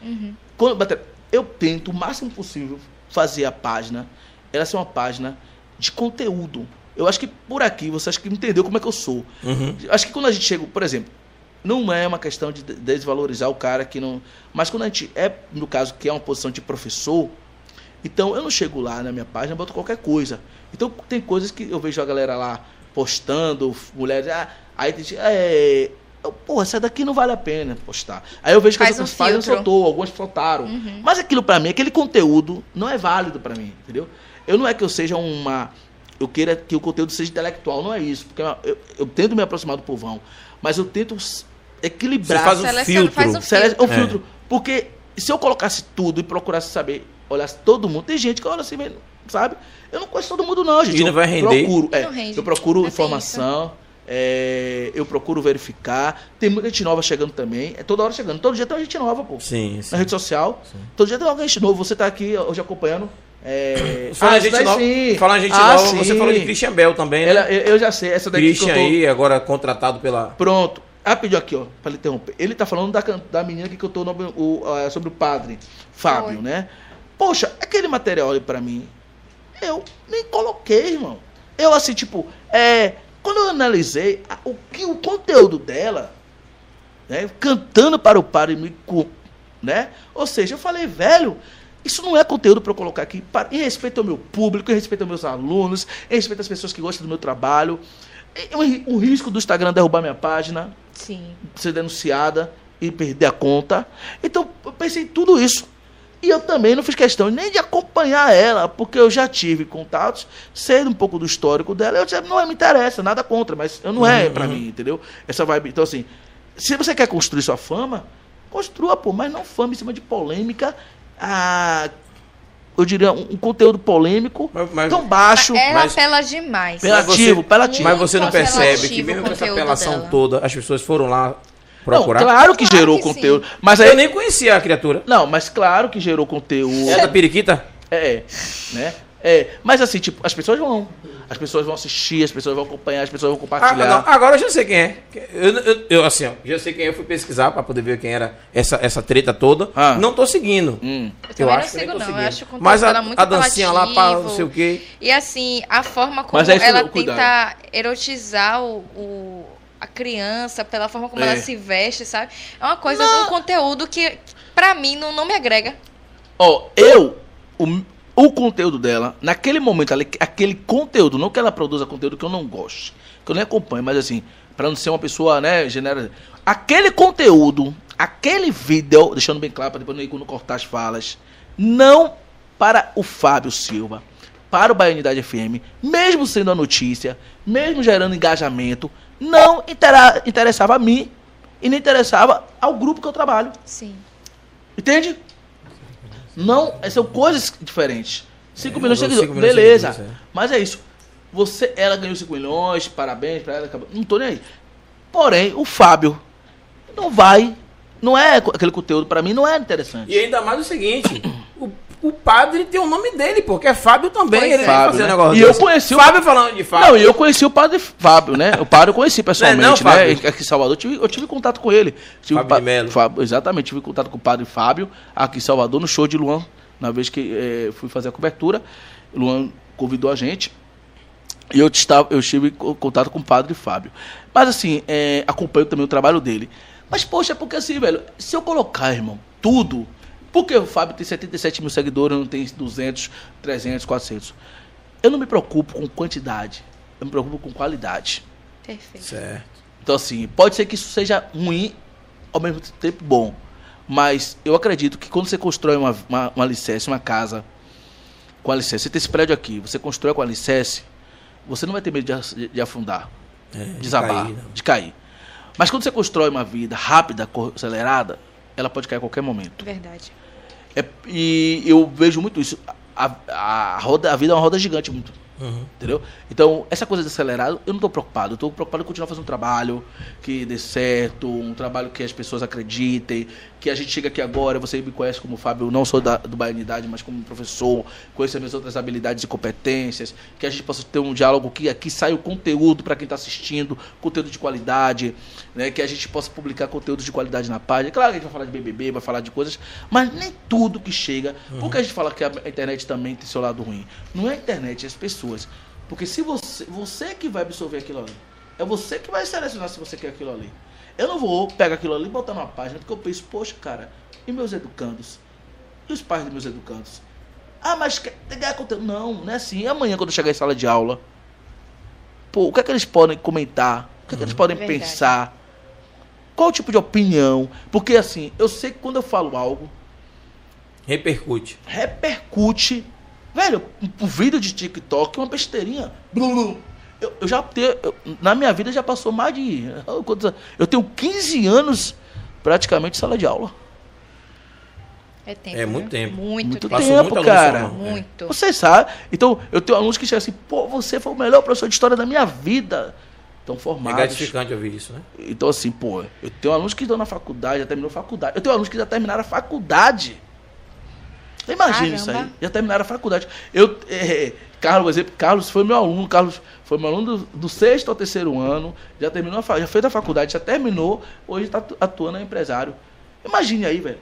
Uhum. Quando bater, eu tento o máximo possível fazer a página, ela ser uma página de conteúdo. Eu acho que por aqui você acha que entendeu como é que eu sou. Uhum. Acho que quando a gente chega, por exemplo, não é uma questão de de- desvalorizar o cara que não. Mas quando a gente é, no caso, que é uma posição de professor, então eu não chego lá na minha página e boto qualquer coisa. Então tem coisas que eu vejo a galera lá postando, mulheres. Ah, aí tem gente, é. Eu, Pô, essa daqui não vale a pena postar. Aí eu vejo que Faz as outras um páginas soltou, algumas soltaram. Uhum. Mas aquilo pra mim, aquele conteúdo não é válido pra mim, entendeu? Eu não é que eu seja uma. Eu queira que o conteúdo seja intelectual, não é isso. Porque eu, eu- eu tento me aproximar do povão, mas eu tento equilibrar. Você faz um Seleciona- filtro. faz um filtro. o filtro. Porque se eu colocasse tudo e procurasse saber, olhasse todo mundo, tem gente que olha assim, sabe? Eu não conheço todo mundo, não, gente. E não eu vai render. Procuro, é, Não rende. eu procuro informação. é, eu procuro verificar. Tem muita gente nova chegando também. É toda hora chegando. Todo dia tem uma gente nova, pô. Sim, sim. Na rede social. Todo dia tem alguém gente novo. Você tá aqui hoje acompanhando. É... Fala Ah, a gente nova, sim. fala a gente Ah, nova, você sim. falou de Christian Bell também, né? Ela- eu eu já sei. Essa daqui que Christian eu tô... aí, agora contratado pela... Pronto. Rapidinho aqui, ó, pra ele interromper. Ele tá falando da, da menina que cantou o nome- o, ah, sobre o padre, Fábio, Foi. né? Poxa, aquele material ali pra mim, eu nem coloquei, irmão. Eu, assim, tipo, é, quando eu analisei a- o, que, o conteúdo dela, né, cantando para o padre, me né? Ou seja, eu falei, velho, isso não é conteúdo para eu colocar aqui para, em respeito ao meu público, em respeito aos meus alunos, em respeito às pessoas que gostam do meu trabalho. Ri- O risco do Instagram derrubar minha página, Sim. ser denunciada e perder a conta. Então, eu pensei em tudo isso. E eu também não fiz questão nem de acompanhar ela, porque eu já tive contatos, sei um pouco do histórico dela. Eu disse, não me interessa, nada contra, mas eu não é pra mim, entendeu? Essa vibe. Então, assim, se você quer construir sua fama, construa, pô, mas não fama em cima de polêmica. Ah, eu diria, um, um conteúdo polêmico, Mas- mas- tão baixo. Ela mas- apela demais. Pela- Apelativo, apelativo. Mas você não percebe que mesmo com essa apelação dela. toda, as pessoas foram lá Não, procurar? claro que Claro gerou que sim. conteúdo. Mas aí. Eu nem conhecia a criatura. Não, mas claro que gerou conteúdo. É da periquita? É, né? É, mas assim, tipo, as pessoas vão. As pessoas vão assistir, as pessoas vão acompanhar, as pessoas vão Ah, compartilhar. não, agora eu já sei quem é. Eu, eu- eu, assim, ó, já sei quem é. Eu fui pesquisar pra poder ver quem era essa, essa treta toda. Ah. Não tô seguindo. Hum. Eu também não que nem sigo, tô não. Eu seguindo. acho o Mas a, muito a dancinha lá, pá, não sei o quê. E assim, a forma como é isso, ela cuidado. tenta erotizar o, o- a criança, pela forma como É. ela se veste, sabe? É uma coisa, um conteúdo que, pra mim, não, não me agrega. Ó, eu, o, o conteúdo dela, naquele momento, aquele conteúdo, não que ela produza conteúdo que eu não goste, que eu nem acompanho, mas assim, pra não ser uma pessoa, né, genera. Aquele conteúdo, aquele vídeo, deixando bem claro, pra depois não ir quando cortar as falas, não para o Fábio Silva, para o Baianidade FM, mesmo sendo a notícia, mesmo gerando engajamento, não intera- interessava a mim e nem interessava ao grupo que eu trabalho. Sim. Entende? Não, são coisas diferentes. 5 É, milhões de cinco seguidores, milhões beleza. seguidores, é. Mas é isso. Você, ela ganhou 5 milhões, parabéns pra ela. acabou. Não tô nem aí. Porém, o Fábio não vai. Não é aquele conteúdo pra mim, não é interessante. E ainda mais o seguinte: o, o padre tem o nome dele, porque é Fábio também. Pois ele é. Fábio, fazer né? um negócio E eu desse. conheci o- Fábio falando de Fábio. Não, e eu conheci o padre Fábio, né? O padre eu conheci pessoalmente, Não é não, né? Aqui em Salvador, eu tive, eu tive contato com ele. Tive Fábio pa- de Mello. Fábio- exatamente, tive contato com o padre Fábio aqui em Salvador, no show de Luan, na vez que eh, fui fazer a cobertura. Luan convidou a gente. E eu, estava, eu contato com o padre Fábio. Mas assim, eh, acompanho também o trabalho dele. Mas, poxa, é porque assim, velho, se eu colocar, irmão, tudo. Porque o Fábio tem 77 mil seguidores, não tem 200, 300, 400. Eu não me preocupo com quantidade. Eu me preocupo com qualidade. Perfeito. Certo. Então, assim, pode ser que isso seja ruim, ao mesmo tempo bom. Mas eu acredito que quando você constrói uma, uma, um alicerce, uma casa com alicerce, você tem esse prédio aqui, você constrói com alicerce, você não vai ter medo de, de afundar, É, de desabar, cair, né? de cair. Mas quando você constrói uma vida rápida, acelerada, ela pode cair a qualquer momento. Verdade. É- e eu vejo muito isso. A, a, roda, a vida é uma roda gigante muito. Uhum. Entendeu? Então, essa coisa de acelerado, eu não tô preocupado. Eu tô preocupado em continuar fazendo um trabalho que dê certo, um trabalho que as pessoas acreditem, que a gente chega aqui agora, você me conhece como Fábio, não sou da, do Baianidade, mas como professor, conheço as minhas outras habilidades e competências, que a gente possa ter um diálogo que aqui saia o conteúdo para quem está assistindo, conteúdo de qualidade, né? que a gente possa publicar conteúdos de qualidade na página. Claro que a gente vai falar de BBB, vai falar de coisas, mas nem tudo que chega, porque a gente fala que a internet também tem seu lado ruim. Não é a internet, é as pessoas. Porque se você, você que vai absorver aquilo ali, é você que vai selecionar se você quer aquilo ali. Eu não vou pegar aquilo ali e botar numa página, porque eu penso, poxa, cara, e meus educandos? E os pais dos meus educandos? Ah, mas quer ganhar conteúdo? Não, não é assim. E amanhã, quando eu chegar em sala de aula, pô, o que é que eles podem comentar? O que é que eles podem Verdade. pensar? Qual o tipo de opinião? Porque assim, eu sei que quando eu falo algo, Repercute. repercute. Velho, um, um vídeo de TikTok, uma besteirinha. Blum, blum. Eu, eu já tenho. eu- na minha vida já passou mais de. Eu tenho 15 anos praticamente em sala de aula. É tempo. É muito né? tempo. Muito, Muito tempo. Passou tempo, muito aluno cara. é. Muito. Você sabe? Então, eu tenho alunos que chegam assim, pô, você foi o melhor professor de história da minha vida. Estão É formados. gratificante ouvir isso, né? Então, assim, pô, eu tenho alunos que estão na faculdade, já terminou a faculdade. Eu tenho alunos que já terminaram a faculdade. Imagina isso aí. Já terminaram a faculdade. Eu, é, Carlos, exemplo, Carlos foi meu aluno, Carlos foi meu aluno do, do sexto ao terceiro ano, já terminou, a já fez a faculdade, já terminou, hoje está atuando empresário. Imagine aí, velho.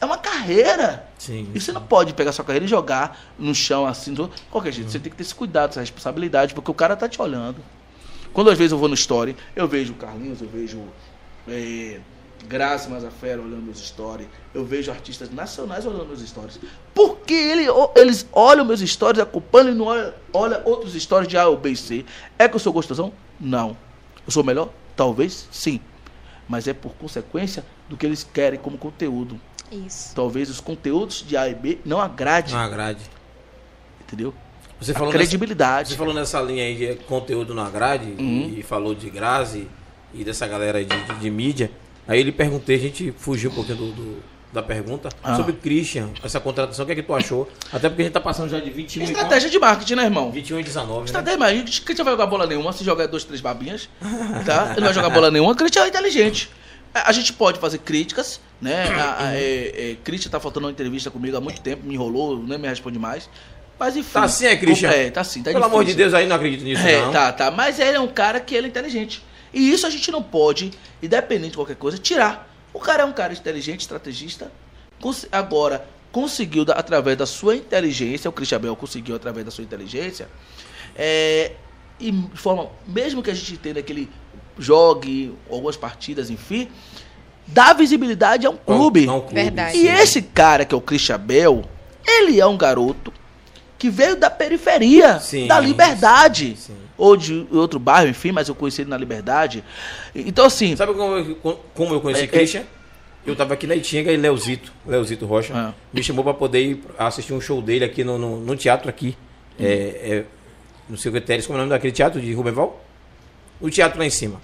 É uma carreira. Sim. E você não pode pegar sua carreira e jogar no chão assim, do qualquer jeito. Você tem que ter esse cuidado, essa responsabilidade, porque o cara tá te olhando. Quando às vezes eu vou no story, eu vejo o Carlinhos, eu vejo é, Graça Mazafera olhando meus stories, eu vejo artistas nacionais olhando meus stories. Porque ele, o- eles olham meus stories, acompanham e não olham olha outros stories de A ou B e C. É que eu sou gostosão? Não. Eu sou melhor? Talvez sim. Mas é por consequência do que eles querem como conteúdo. Isso. Talvez os conteúdos de A e B não agrade, Não agrade. entendeu? Você A falou, nessa, credibilidade. você falou nessa linha aí de conteúdo não agrade Uhum. e falou de Grazi e dessa galera aí de, de, de mídia. Aí ele perguntei, a gente fugiu um pouquinho do, do- da pergunta Ah. sobre Christian, essa contratação, o que é que tu achou? Até porque a gente tá passando já de 21 e Estratégia de marketing, né, irmão? quanto? 21 e 19, né? Estratégia, mas a gente que vai jogar bola nenhuma, se jogar dois, três babinhas, tá? Ele não vai jogar bola nenhuma, gente é inteligente. A gente pode fazer críticas, né? A, a, é, é, Christian tá faltando uma entrevista comigo há muito tempo, me enrolou, nem me responde mais. Mas enfim. Tá assim, é, Christian? É, tá assim, tá Pelo amor de difícil. Deus, aí não acredito nisso, É, não. tá, tá. Mas ele é um cara que ele é inteligente. E isso a gente não pode, independente de qualquer coisa, tirar. O cara é um cara inteligente, estrategista. Agora, conseguiu, através da sua inteligência, o Christian Bell conseguiu, através da sua inteligência, é, e forma, mesmo que a gente entenda que ele jogue algumas partidas, enfim, dá visibilidade a um clube. Não, clube. Verdade. E esse cara, que é o Christian Bell, ele é um garoto que veio da periferia, Sim, da liberdade. sim. Ou de outro bairro, enfim, mas eu conheci ele na liberdade. Então, assim. Sabe como eu, como eu conheci É, é. Christian? Eu tava aqui na Itinga e Leozito, Leozito Rocha, Ah. me chamou para poder ir assistir um show dele aqui no, no, no teatro aqui. É, é, no Secretários, como é o nome daquele teatro de Rubenval? O teatro lá em cima.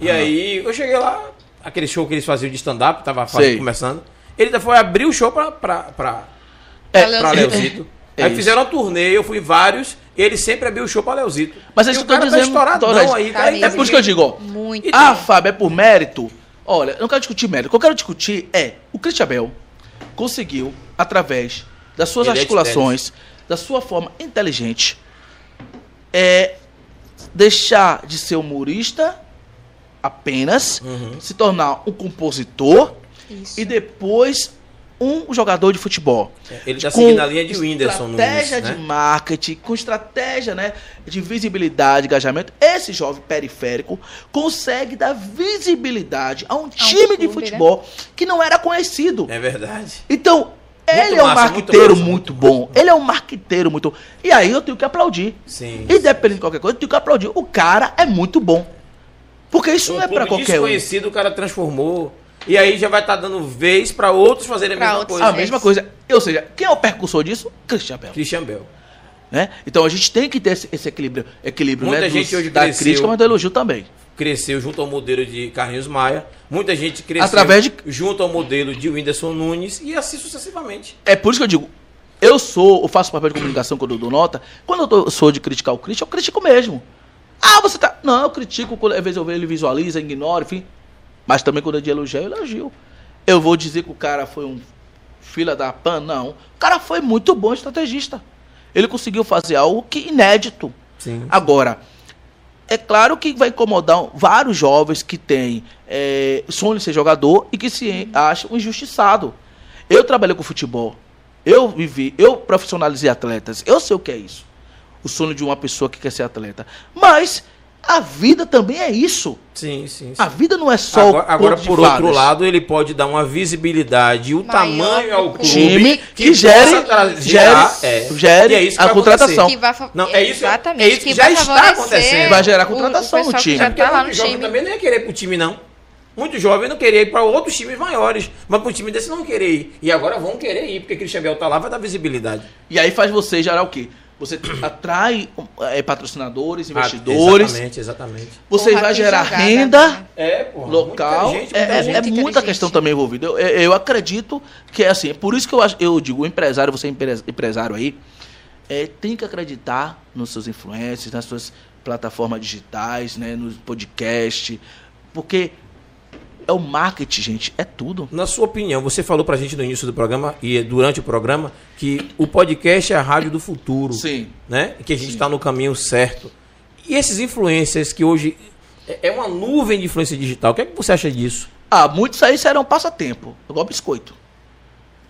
E aí eu cheguei lá, aquele show que eles faziam de stand-up, tava fazendo- começando. Ele ainda foi abrir o show pra, pra, pra, É, Pra pra Leozito. É aí fizeram uma turnê, eu fui em vários, ele sempre abriu o show pra Leozito. Mas é isso o que eu tô tá dizendo, Torres. aí. Tá cara. É por isso que eu digo, ó. Muito. Ah, Fábio, é por mérito? Olha, eu não quero discutir mérito. O que eu quero discutir é o Christian Bell conseguiu, através das suas Ele é articulações, da sua forma inteligente, é deixar de ser humorista apenas, Uhum. se tornar um compositor Isso. e depois um jogador de futebol. Ele tá Com seguindo a linha de Whindersson Nunes, estratégia né? de marketing, com estratégia né, de visibilidade, engajamento, esse jovem periférico consegue dar visibilidade a um time de clube, futebol que não era conhecido. É verdade. Então, ele é um massa, muito marqueteiro massa, muito, muito bom. Ele é um marqueteiro muito bom. E aí eu tenho que aplaudir. Sim. Independente de qualquer coisa, eu tenho que aplaudir. O cara é muito bom. Porque isso Um não é pra clube qualquer um. desconhecido, o cara transformou. E aí já vai estar dando vez pra outros fazerem a Pra mesma outros. coisa. A mesma coisa. Ou seja, quem é o percussor disso? Christian Bell. Christian Bell. né? Então a gente tem que ter esse, esse equilíbrio, equilíbrio Muita né, gente hoje da cresceu. crítica, mas do elogio também. Cresceu junto ao modelo de Carlinhos Maia. Muita gente cresceu Através de- junto ao modelo de Whindersson Nunes e assim sucessivamente. É por isso que eu digo, eu sou, eu faço papel de comunicação quando eu dou nota. Quando eu tô- sou de criticar o Christian, eu critico mesmo. Ah, você tá. Não, eu critico, quando às vezes eu vejo ele visualiza, ignora, enfim. Mas também quando é de elogio, eu elogio. Eu vou dizer que o cara foi um fila da pan? Não. O cara foi muito bom estrategista. Ele conseguiu fazer algo que inédito. Sim. Agora, é claro que vai incomodar vários jovens que têm é, sonho de ser jogador e que se acham injustiçado. Eu trabalhei com futebol. Eu vivi, eu profissionalizei atletas. Eu sei o que é isso. O sonho de uma pessoa que quer ser atleta. Mas a vida também é isso. Sim, sim, sim. A vida não é só Agora, o agora, por outro fadas. lado, ele pode dar uma visibilidade e o Maior tamanho ao clube time que, possa gere, gere, gerar- é. gere E é isso que a vai contratação. Que vai Não, é isso- Exatamente. é isso que já vai está acontecendo. Vai gerar o- contratação o no pessoal que time. Já Porque tá lá no time. também não ia querer pro time, não. Muito jovem não queria ir para outros times maiores. Mas para um time desse não querer ir. E agora vão querer ir, porque Christian Bell tá lá, vai dar visibilidade. E aí faz você gerar o quê? Você atrai é, patrocinadores, Ah, investidores. exatamente, exatamente. Você Porra, vai gerar jogada, renda né? É, pô. local. Muita gente, é muita é- gente. é muita questão também envolvida. Eu, eu- acredito que é assim. é Por isso que eu, eu digo, o empresário, você é empre- empresário aí, é, tem que acreditar nos seus influencers, nas suas plataformas digitais, né, no podcast. Porque é o marketing, gente, é tudo. Na sua opinião, você falou pra gente no início do programa e durante o programa que o podcast é a rádio do futuro. Sim. Né? E que a gente está no caminho certo. E esses influencers que hoje é é uma nuvem de influência digital, o que é que você acha disso? Ah, muitos aí serão passatempo, igual biscoito.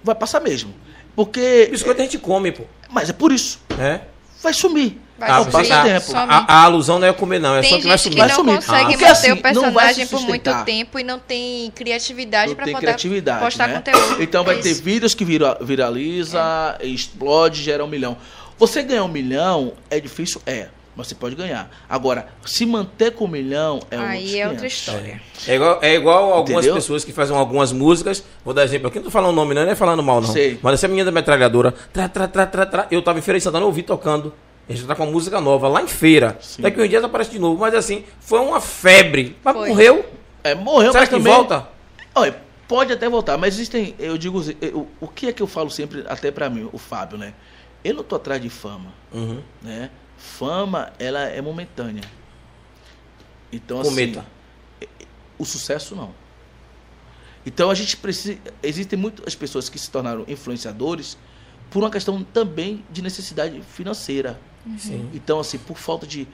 Vai passar mesmo. Porque. Biscoito a gente come, pô. Mas é por isso. É? Vai sumir. Vai é sumir. passatempo. Some. A, a alusão não é comer, não. É Tem só que vai gente sumir. que Vai não sumir. consegue Ah. manter assim, o personagem por muito tempo e não tem criatividade para tem poder criatividade. postar né? conteúdo. Então vai É ter vídeos que vira, viraliza, explode, gera um milhão. Você ganhar um milhão é difícil? É. Mas você pode ganhar. Agora, se manter com um milhão é um Aí é outra história. É igual, é igual algumas Entendeu? pessoas que fazem algumas músicas. Vou dar exemplo aqui, não tô falando o nome, não, não é falando mal, não. Sei. Mas essa menina da metralhadora. Tra, tra, tra, tra, tra, eu tava em Feira de Santana, eu ouvi tocando. A gente tá com uma música nova lá em feira. Sim. Daqui uns dias aparece de novo. Mas assim, foi uma febre. Mas Foi. morreu. É, morreu, Será mas que também... volta? Olha, pode até voltar, mas existem, eu digo, eu- o que é que eu falo sempre, até pra mim, o Fábio, né? Eu não tô atrás de fama, Uhum. né? Fama, ela é momentânea. Então, Cometa. assim, o sucesso não. Então a gente precisa, existem muitas pessoas que se tornaram influenciadores por uma questão também de necessidade financeira. Sim. Então, assim, por falta de.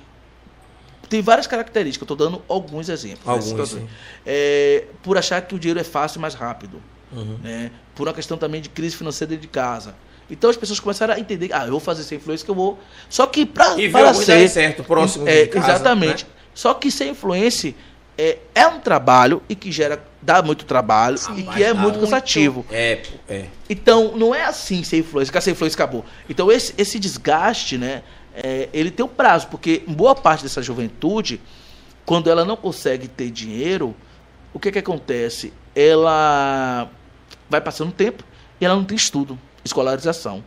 Tem várias características, eu estou dando alguns exemplos. né, Alguns, sim. É, por achar que o dinheiro é fácil e mais rápido. Uhum. Né? Por uma questão também de crise financeira dentro de casa. Então as pessoas começaram a entender, ah, eu vou fazer essa influência que eu vou. Só que pra, E para alguns ser. certo, próximo é, de casa, Exatamente. né? Só que ser influência é, é um trabalho e que gera, dá muito trabalho e que é muito muito. cansativo. É, pô, é. Então, não é assim ser influencer, que essa influência acabou. Então, esse, esse desgaste, né, é, ele tem um prazo, porque boa parte dessa juventude, quando ela não consegue ter dinheiro, o que que acontece? Ela vai passando o tempo e ela não tem estudo, escolarização.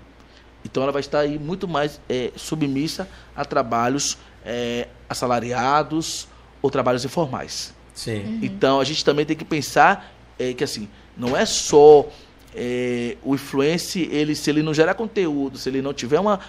Então, ela vai estar aí muito mais é, submissa a trabalhos é, assalariados ou trabalhos informais. Sim. Então a gente também tem que pensar é, que assim, não é só é, o influencer, ele, se ele não gerar conteúdo, se ele não tiver uma,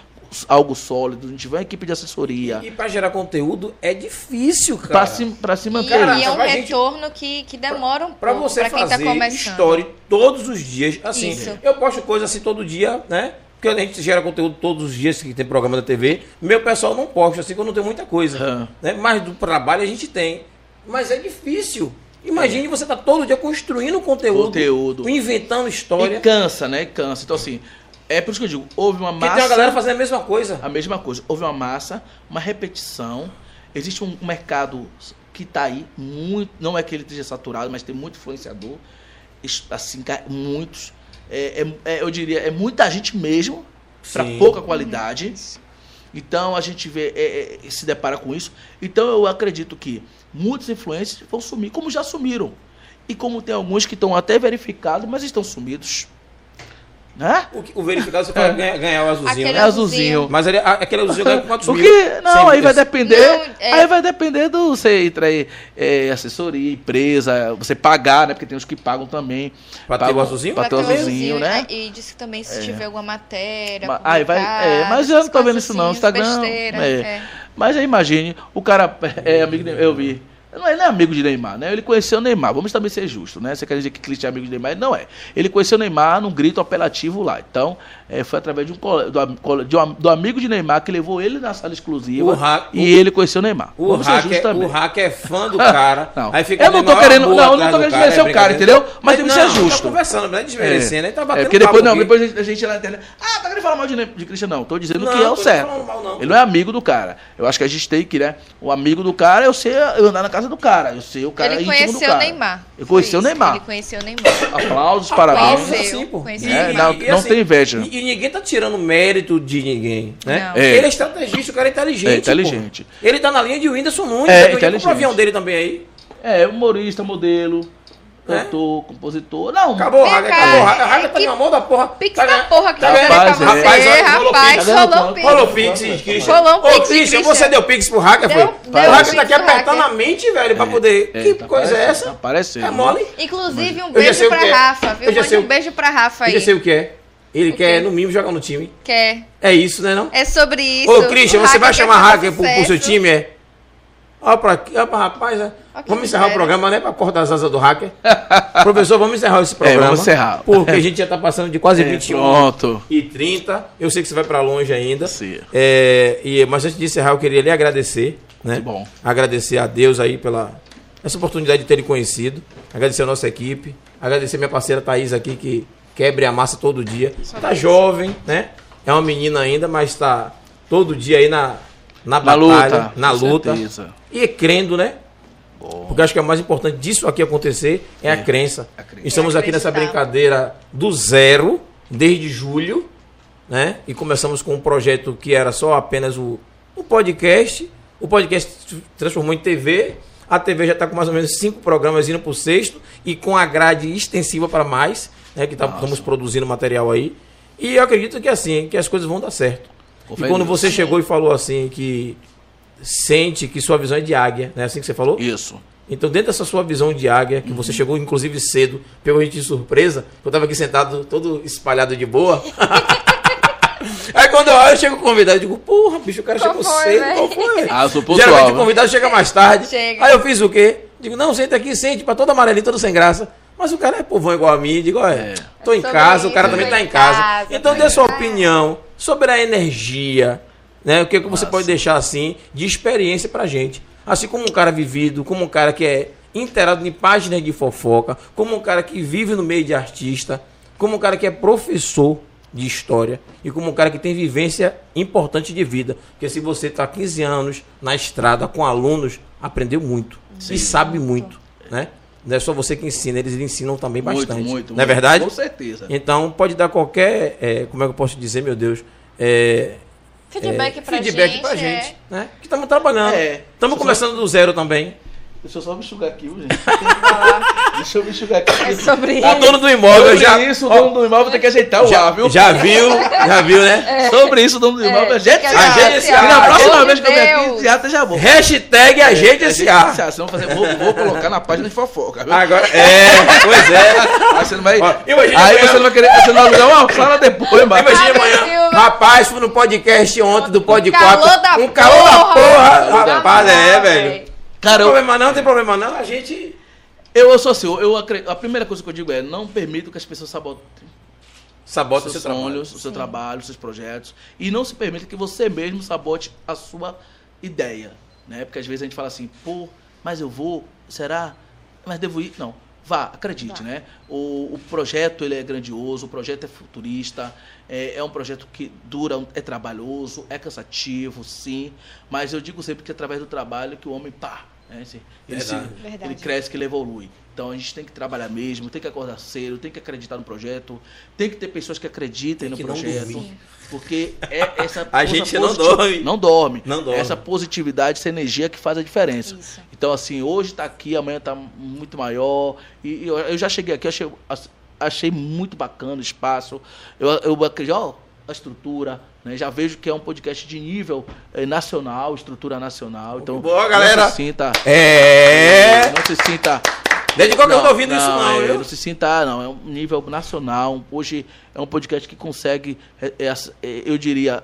algo sólido, não tiver uma equipe de assessoria, E pra gerar conteúdo é difícil, cara. para se, pra se E, manter. Cara, e é um pra gente- retorno que, que demora um Pra pouco você pra quem tá fazer começando. story todos os dias, assim, Isso. eu posto coisa assim todo dia, né? Porque a gente gera conteúdo todos os dias que tem programa da TV. Meu pessoal não posta, assim, quando não tem muita coisa. Né? Mas do trabalho a gente tem. Mas é difícil. Imagine você tá todo dia construindo conteúdo, Conteúdo. inventando história. E cansa, né? Cansa. Então assim, é por isso que eu digo, houve uma Porque massa. tem uma galera fazendo a mesma coisa. A mesma coisa. Houve uma massa, uma repetição. Existe um mercado que está aí, muito, não é que ele esteja saturado, mas tem muito influenciador. Assim, muitos. É, é- é, eu diria, é muita gente mesmo, para pouca qualidade. Então a gente vê, é, é, se depara com isso. Então eu acredito que muitos influencers vão sumir, como já sumiram. E como tem alguns que estão até verificados, mas estão sumidos. Né? O, que- o verificado você fala ganhar, ganhar o azulzinho, Aquele É né? azulzinho. Mas ele, a- aquele azulzinho ganha com quantos O mil? que? Não, aí vai depender. Não, é- Aí vai depender do você entra aí, é, assessoria, empresa, você pagar, né? Porque tem os que pagam também. Pra ter o azulzinho? Pra ter o Pra ter um azulzinho, né? E disse que também se tiver alguma matéria. Ma- aí vai- é, mas eu não tô vendo isso não, Instagram, besteira, é. é. Mas aí imagine, o cara é amigo eu vi. Não é, não é amigo de Neymar, né? Ele conheceu o Neymar. Vamos também ser justos, né? Você quer dizer que Cristian é amigo de Neymar? Ele não é. Ele conheceu o Neymar num grito apelativo lá. Então, é, foi através de um, do, de um do amigo de Neymar que levou ele na sala exclusiva O e ele conheceu o Neymar. O Vamos ser justos hacker, também. o hacker é fã do cara. Não. Aí fica Eu não tô querendo- não, eu não tô do querendo desmerecer é o cara, entendeu? Mas tem que ser justo. Tá conversando, não é desmerecendo. Aí tá batendo É, porque depois, não, depois a gente, lá na internet. Ah, tá querendo falar mal de, de Cristian? Não, tô dizendo que é o certo. falando mal, não. Ele não é amigo do cara. Eu acho que a gente tem que, né? O amigo do cara, eu sei eu andar na casa do cara. Eu sei o cara Ele íntimo do conheceu o cara. Neymar. Eu Foi conheci o Neymar. Ele conheceu o Neymar. Aplausos, Aplausos, parabéns. Conheceu, assim, pô. conheceu. É, não- não tem inveja. E, e ninguém tá tirando mérito de ninguém, né? É. Ele é estrategista, o cara é inteligente. É inteligente. pô. Ele tá na linha de Whindersson Nunes. É, É, o inteligente. avião dele também aí. É, humorista, modelo, É? cantor, compositor. Não, Acabou, Raga, acabou. é, Raga, Raga tá na mão da porra. Pix Tá da porra que tá eu ganhando- pra Rapaz, você, é. Rapaz, rolou rapaz, Pix. Tá rolou? Pix. Rolou Pix, Christian. Rolou Ô, Pix, Christian, Christian. você deu Pix pro Raga, foi? o Raga tá aqui apertando a mente, velho, pra poder. É, que tá coisa é essa? Tá aparecendo. É mole? Inclusive, um Eu sei beijo pra é. Rafa, viu? Eu Mande um beijo pra Rafa Eu aí. já sei o que é. Ele O quer, quê? no mínimo, jogar no time. Quer. É isso, né não? É sobre isso. Ô, Christian, O você vai chamar Hacker pro, pro seu time, é? Ó pra aqui, ó pra rapaz, é. Vamos encerrar o programa, né? Pra cortar as asas do hacker. Professor, vamos encerrar esse programa. vamos encerrar. Porque a gente já tá passando de quase É, 21 pronto. e 30. Eu sei que você vai pra longe ainda. Sim. É, e, mas antes de encerrar, eu queria lhe agradecer, né? Que bom. Agradecer a Deus aí pela essa oportunidade de ter lhe conhecido. Agradecer a nossa equipe. Agradecer minha parceira Thaís aqui, que quebre a massa todo dia. Tá jovem, né? É uma menina ainda, mas tá todo dia aí na, na, Na batalha, luta. na luta. certeza. E crendo, né? Bom. Porque eu acho que é o mais importante disso aqui acontecer é, a É, crença. a crença. Estamos É aqui nessa brincadeira do zero, desde julho, né? E começamos com um projeto que era só apenas o, o podcast. O podcast se transformou em TV. A TV já está com mais ou menos cinco programas indo para o sexto e com a grade extensiva para mais, né? Que tá- estamos produzindo material aí. E eu acredito que assim, que as coisas vão dar certo. Com E quando você chegou e falou assim que sente que sua visão é de águia, né? Assim que você falou? Isso. Então, dentro dessa sua visão de águia, que você chegou inclusive cedo, pegou a gente de surpresa, eu tava aqui sentado todo espalhado de boa. Aí quando eu olho, chega o convidado, eu digo, porra, bicho, o cara Qual chegou foi, cedo, qual foi? Ah, eu sou Geralmente pontual. o convidado chega mais tarde. Chega. Aí eu fiz o quê? Digo, não, senta aqui, sente, pra todo amarelinho, todo sem graça. Mas o cara é povão igual a mim, digo, olha, É. tô em casa, o cara também tá em casa. casa, Então dê sua opinião sobre a energia, né? O que, que você Massa. pode deixar assim de experiência pra gente. Assim como um cara vivido, como um cara que é inteirado em páginas de fofoca, como um cara que vive no meio de artista, como um cara que é professor de história e como um cara que tem vivência importante de vida. Porque se você está 15 anos na estrada com alunos, aprendeu muito e sabe muito, né? Não é só você que ensina, eles ensinam também Muito, bastante. muito, Não é muito. verdade? Com certeza. Então pode dar qualquer, é, como é que eu posso dizer, meu Deus, é, Feedback é, pra feedback gente. pra é- gente, né? Que estamos trabalhando, É. estamos começando do zero também. Deixa eu só me enxugar aqui, gente. Deixa eu me enxugar aqui. É sobre O isso. dono do imóvel Sobre já, isso, o dono do imóvel tem que ajeitar o já, ar, viu? já viu, já viu, né? Sobre isso, o dono do imóvel ajeita É, esse fica ar. ajeita esse E ar. na próxima vez que eu vier Deus. aqui, esse ar esteja bom. Hashtag esse Ajeita esse ar, fazer, vou, vou colocar na página de fofoca, viu? Agora, é, pois é. Aí você não vai. Imagina aí amanhã- você não vai querer. Você não vai alugar uma sala depois, mano. Imagina amanhã. Rapaz, fui no podcast ontem do Pod calor 4. da um calor da porra, porra. velho. Rapaz, é, Não, velho. Não Cara, tem problema não, não tem problema não. A gente. eu, eu sou assim, eu, eu a primeira coisa que eu digo é: não permito que as pessoas sabotem seu seus trabalho. sonhos, o seu trabalho, os seus projetos. E não se permita que você mesmo sabote a sua ideia. Né? Porque às vezes a gente fala assim, pô, mas eu vou, será? Mas devo ir? Não. Vá, acredite, Vá. né? O, o projeto ele é grandioso, o projeto é futurista, é, é um projeto que dura, é trabalhoso, é cansativo, sim. Mas eu digo sempre que é através do trabalho que o homem pá, né? Ele, ele cresce, que ele evolui. Então a gente tem que trabalhar mesmo, tem que acordar cedo, tem que acreditar no projeto, tem que ter pessoas que acreditem Tem que no não projeto. Porque é essa A gente não dorme. Não dorme. Não dorme. Essa positividade, essa energia que faz a diferença. Isso. Então, assim, hoje tá aqui, amanhã tá muito maior. E, e eu, eu já cheguei aqui, achei, achei muito bacana o espaço. Eu, eu acredito, ó, a estrutura, né? Já vejo que é um podcast de nível eh, nacional, estrutura nacional. Então, Boa, galera. Não se sinta. É. Não se sinta. Desde quando eu não tô ouvindo isso não, é, viu? Não se sinta, não. É um nível nacional. Hoje é um podcast que consegue, é, é, é, eu diria,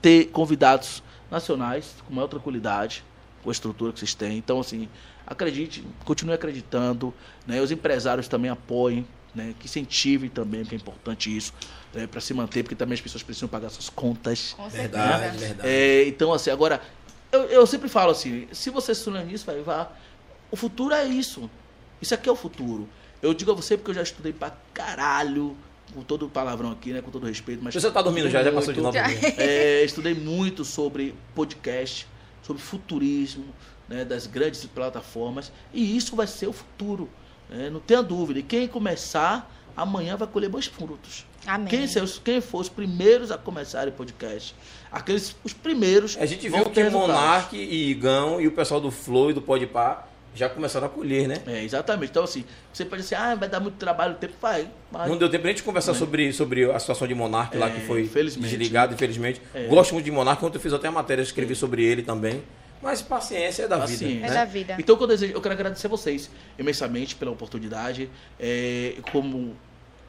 ter convidados nacionais com maior tranquilidade, com a estrutura que vocês têm. Então, assim, acredite, continue acreditando. Né? Os empresários também apoiem, né? que incentivem também, porque é importante isso, né? para se manter, porque também as pessoas precisam pagar suas contas. Com Verdade, certeza. verdade. É, então, assim, agora, eu, eu sempre falo assim, se você se sonha nisso, vai, vá. O futuro é isso. Isso aqui é o futuro. Eu digo a você porque eu já estudei pra caralho, com todo o palavrão aqui, né? Com todo respeito. Mas Você tá dormindo já, já passou de muito. novo. É, estudei muito sobre podcast, sobre futurismo, né, das grandes plataformas, e isso vai ser o futuro. né, não tenha dúvida. E quem começar, amanhã vai colher bons frutos. Amém. Quem, quem for os primeiros a começarem podcast, aqueles os primeiros. A gente vão viu ter que resultados. Monark e Igão e o pessoal do Flow e do Podpah já começaram a colher, né? É, exatamente. Então, assim, você pode dizer, ah, vai dar muito trabalho, o tempo vai. vai. Não deu tempo nem de conversar É. sobre, sobre a situação de Monark lá, É, que foi infelizmente. desligado, infelizmente. É. Gosto muito de Monark, ontem eu fiz até uma matéria, escrevi sobre ele também. Mas paciência é da vida. Paciência. É né? da vida. Então, eu, desejo, eu quero agradecer vocês imensamente pela oportunidade. É, como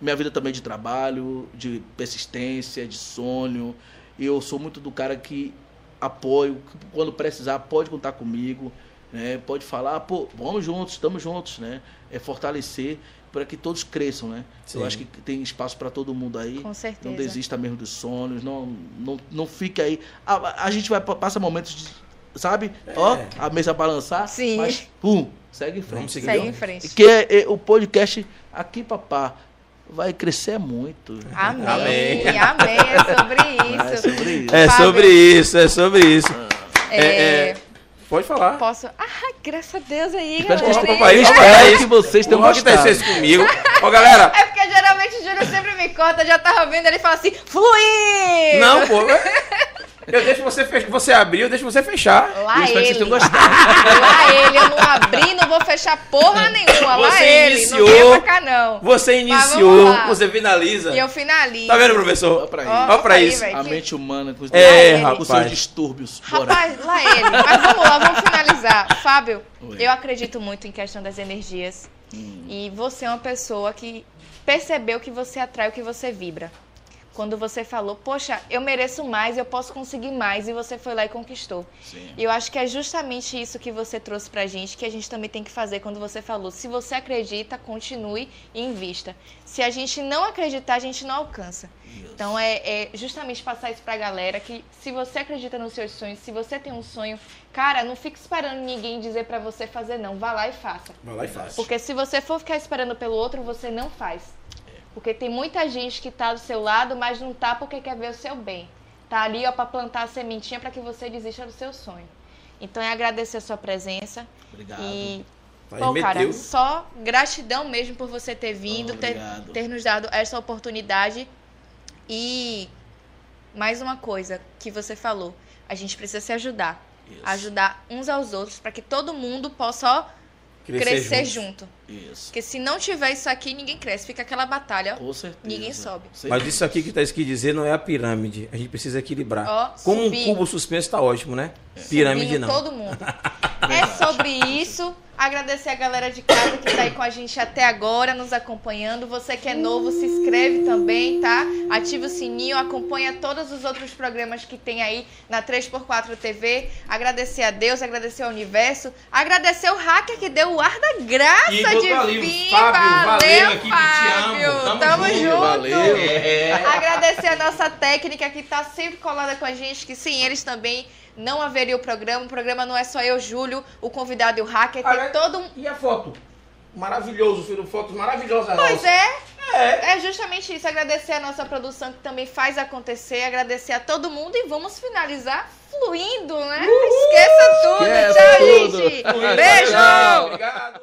minha vida também de trabalho, de persistência, de sonho. E eu sou muito do cara que apoio. Quando precisar, pode contar comigo. Né? Pode falar, pô, vamos juntos, estamos juntos, né? É fortalecer para que todos cresçam, né? Sim. Eu acho que tem espaço para todo mundo aí. Com certeza. Não desista mesmo dos sonhos, não, não, não fica aí. A, a gente vai passa momentos de, sabe? Ó, a mesa balançar, Sim. mas pum, segue em frente. Vamos seguir. Segue em frente. Que é, é, o podcast aqui, papá, vai crescer muito. Amém. Amém. Amém. É sobre É isso. sobre isso. É sobre isso, é sobre isso. É, É, é, Pode falar. Posso. Ah, graças a Deus aí, Espero galera. que- Ó, papai, eu isso, espero é que vocês tenham gostado. isso comigo. Ó, galera. É porque geralmente o Júlio sempre me conta, eu já tava vendo ele fala assim, fluir! Não, pô. Eu deixo você fechar. Você abrir, eu deixo você fechar. Lá Eu espero que ele. vocês tenham gostado. Lá ele, eu não abri, não vou fechar porra nenhuma. Lá Você ele, iniciou. não vem pra cá não. Você Mas iniciou, vamos lá. você finaliza. E eu finalizo. Tá vendo, professor? Ó pra. Ó pra aí, isso. A que- mente humana com os, É, com seus distúrbios. Bora. Rapaz, lá ele. Mas vamos lá, vamos finalizar. Fábio, Oi. eu acredito muito em questão das energias. E você é uma pessoa que percebeu que você atrai o que você vibra. Quando você falou, poxa, eu mereço mais, eu posso conseguir mais, e você foi lá e conquistou. Sim. E eu acho que é justamente isso que você trouxe pra gente, que a gente também tem que fazer quando você falou. Se você acredita, continue e invista. Se a gente não acreditar, a gente não alcança. Então é, é justamente passar isso pra galera que se você acredita nos seus sonhos, se você tem um sonho, cara, não fique esperando ninguém dizer pra você fazer não, vá lá e faça. Vai lá e faz. Porque se você for ficar esperando pelo outro, você não faz. Porque tem muita gente que tá do seu lado, mas não tá porque quer ver o seu bem. Tá ali, ó, pra plantar a sementinha pra que você desista do seu sonho. Então é agradecer a sua presença Obrigado. e Bom, cara, meteu. só gratidão mesmo por você ter vindo, ter, Obrigado. ter nos dado essa oportunidade. E mais uma coisa que você falou, a gente precisa se ajudar. Isso. Ajudar uns aos outros para que todo mundo possa ó, crescer, junto. Isso. Porque se não tiver isso aqui, ninguém cresce. Fica aquela batalha, ó. Com certeza. Ninguém sobe. Mas isso aqui que tá escrito dizer não é a pirâmide. A gente precisa equilibrar. Ó, Como subir. um cubo suspenso tá ótimo, né? Pirâmide Subindo não. todo mundo. é sobre isso. Agradecer a galera de casa que tá aí com a gente até agora, nos acompanhando. Você que é novo, se inscreve também, tá? Ativa o sininho, acompanha todos os outros programas que tem aí na 3x4 TV. Agradecer a Deus, agradecer ao universo. Agradecer o hacker que deu o ar da graça E botou de ali, vir. Fábio, valeu, equipe, te Fábio. amo. Tamo Tamo junto, junto. valeu. É. Agradecer a nossa técnica que tá sempre colada com a gente, que sem eles também não haveria o programa. O programa não é só eu, Júlio, o convidado e o hacker, tem Olha, todo um. E a foto? Maravilhoso, filho. Fotos maravilhosas. Pois nossa. é, É. é justamente isso. Agradecer a nossa produção que também faz acontecer, agradecer a todo mundo e vamos finalizar fluindo, né? Esqueça tudo. Esquece Tchau, tudo. gente. Fluindo, Beijo! valeu, Obrigado.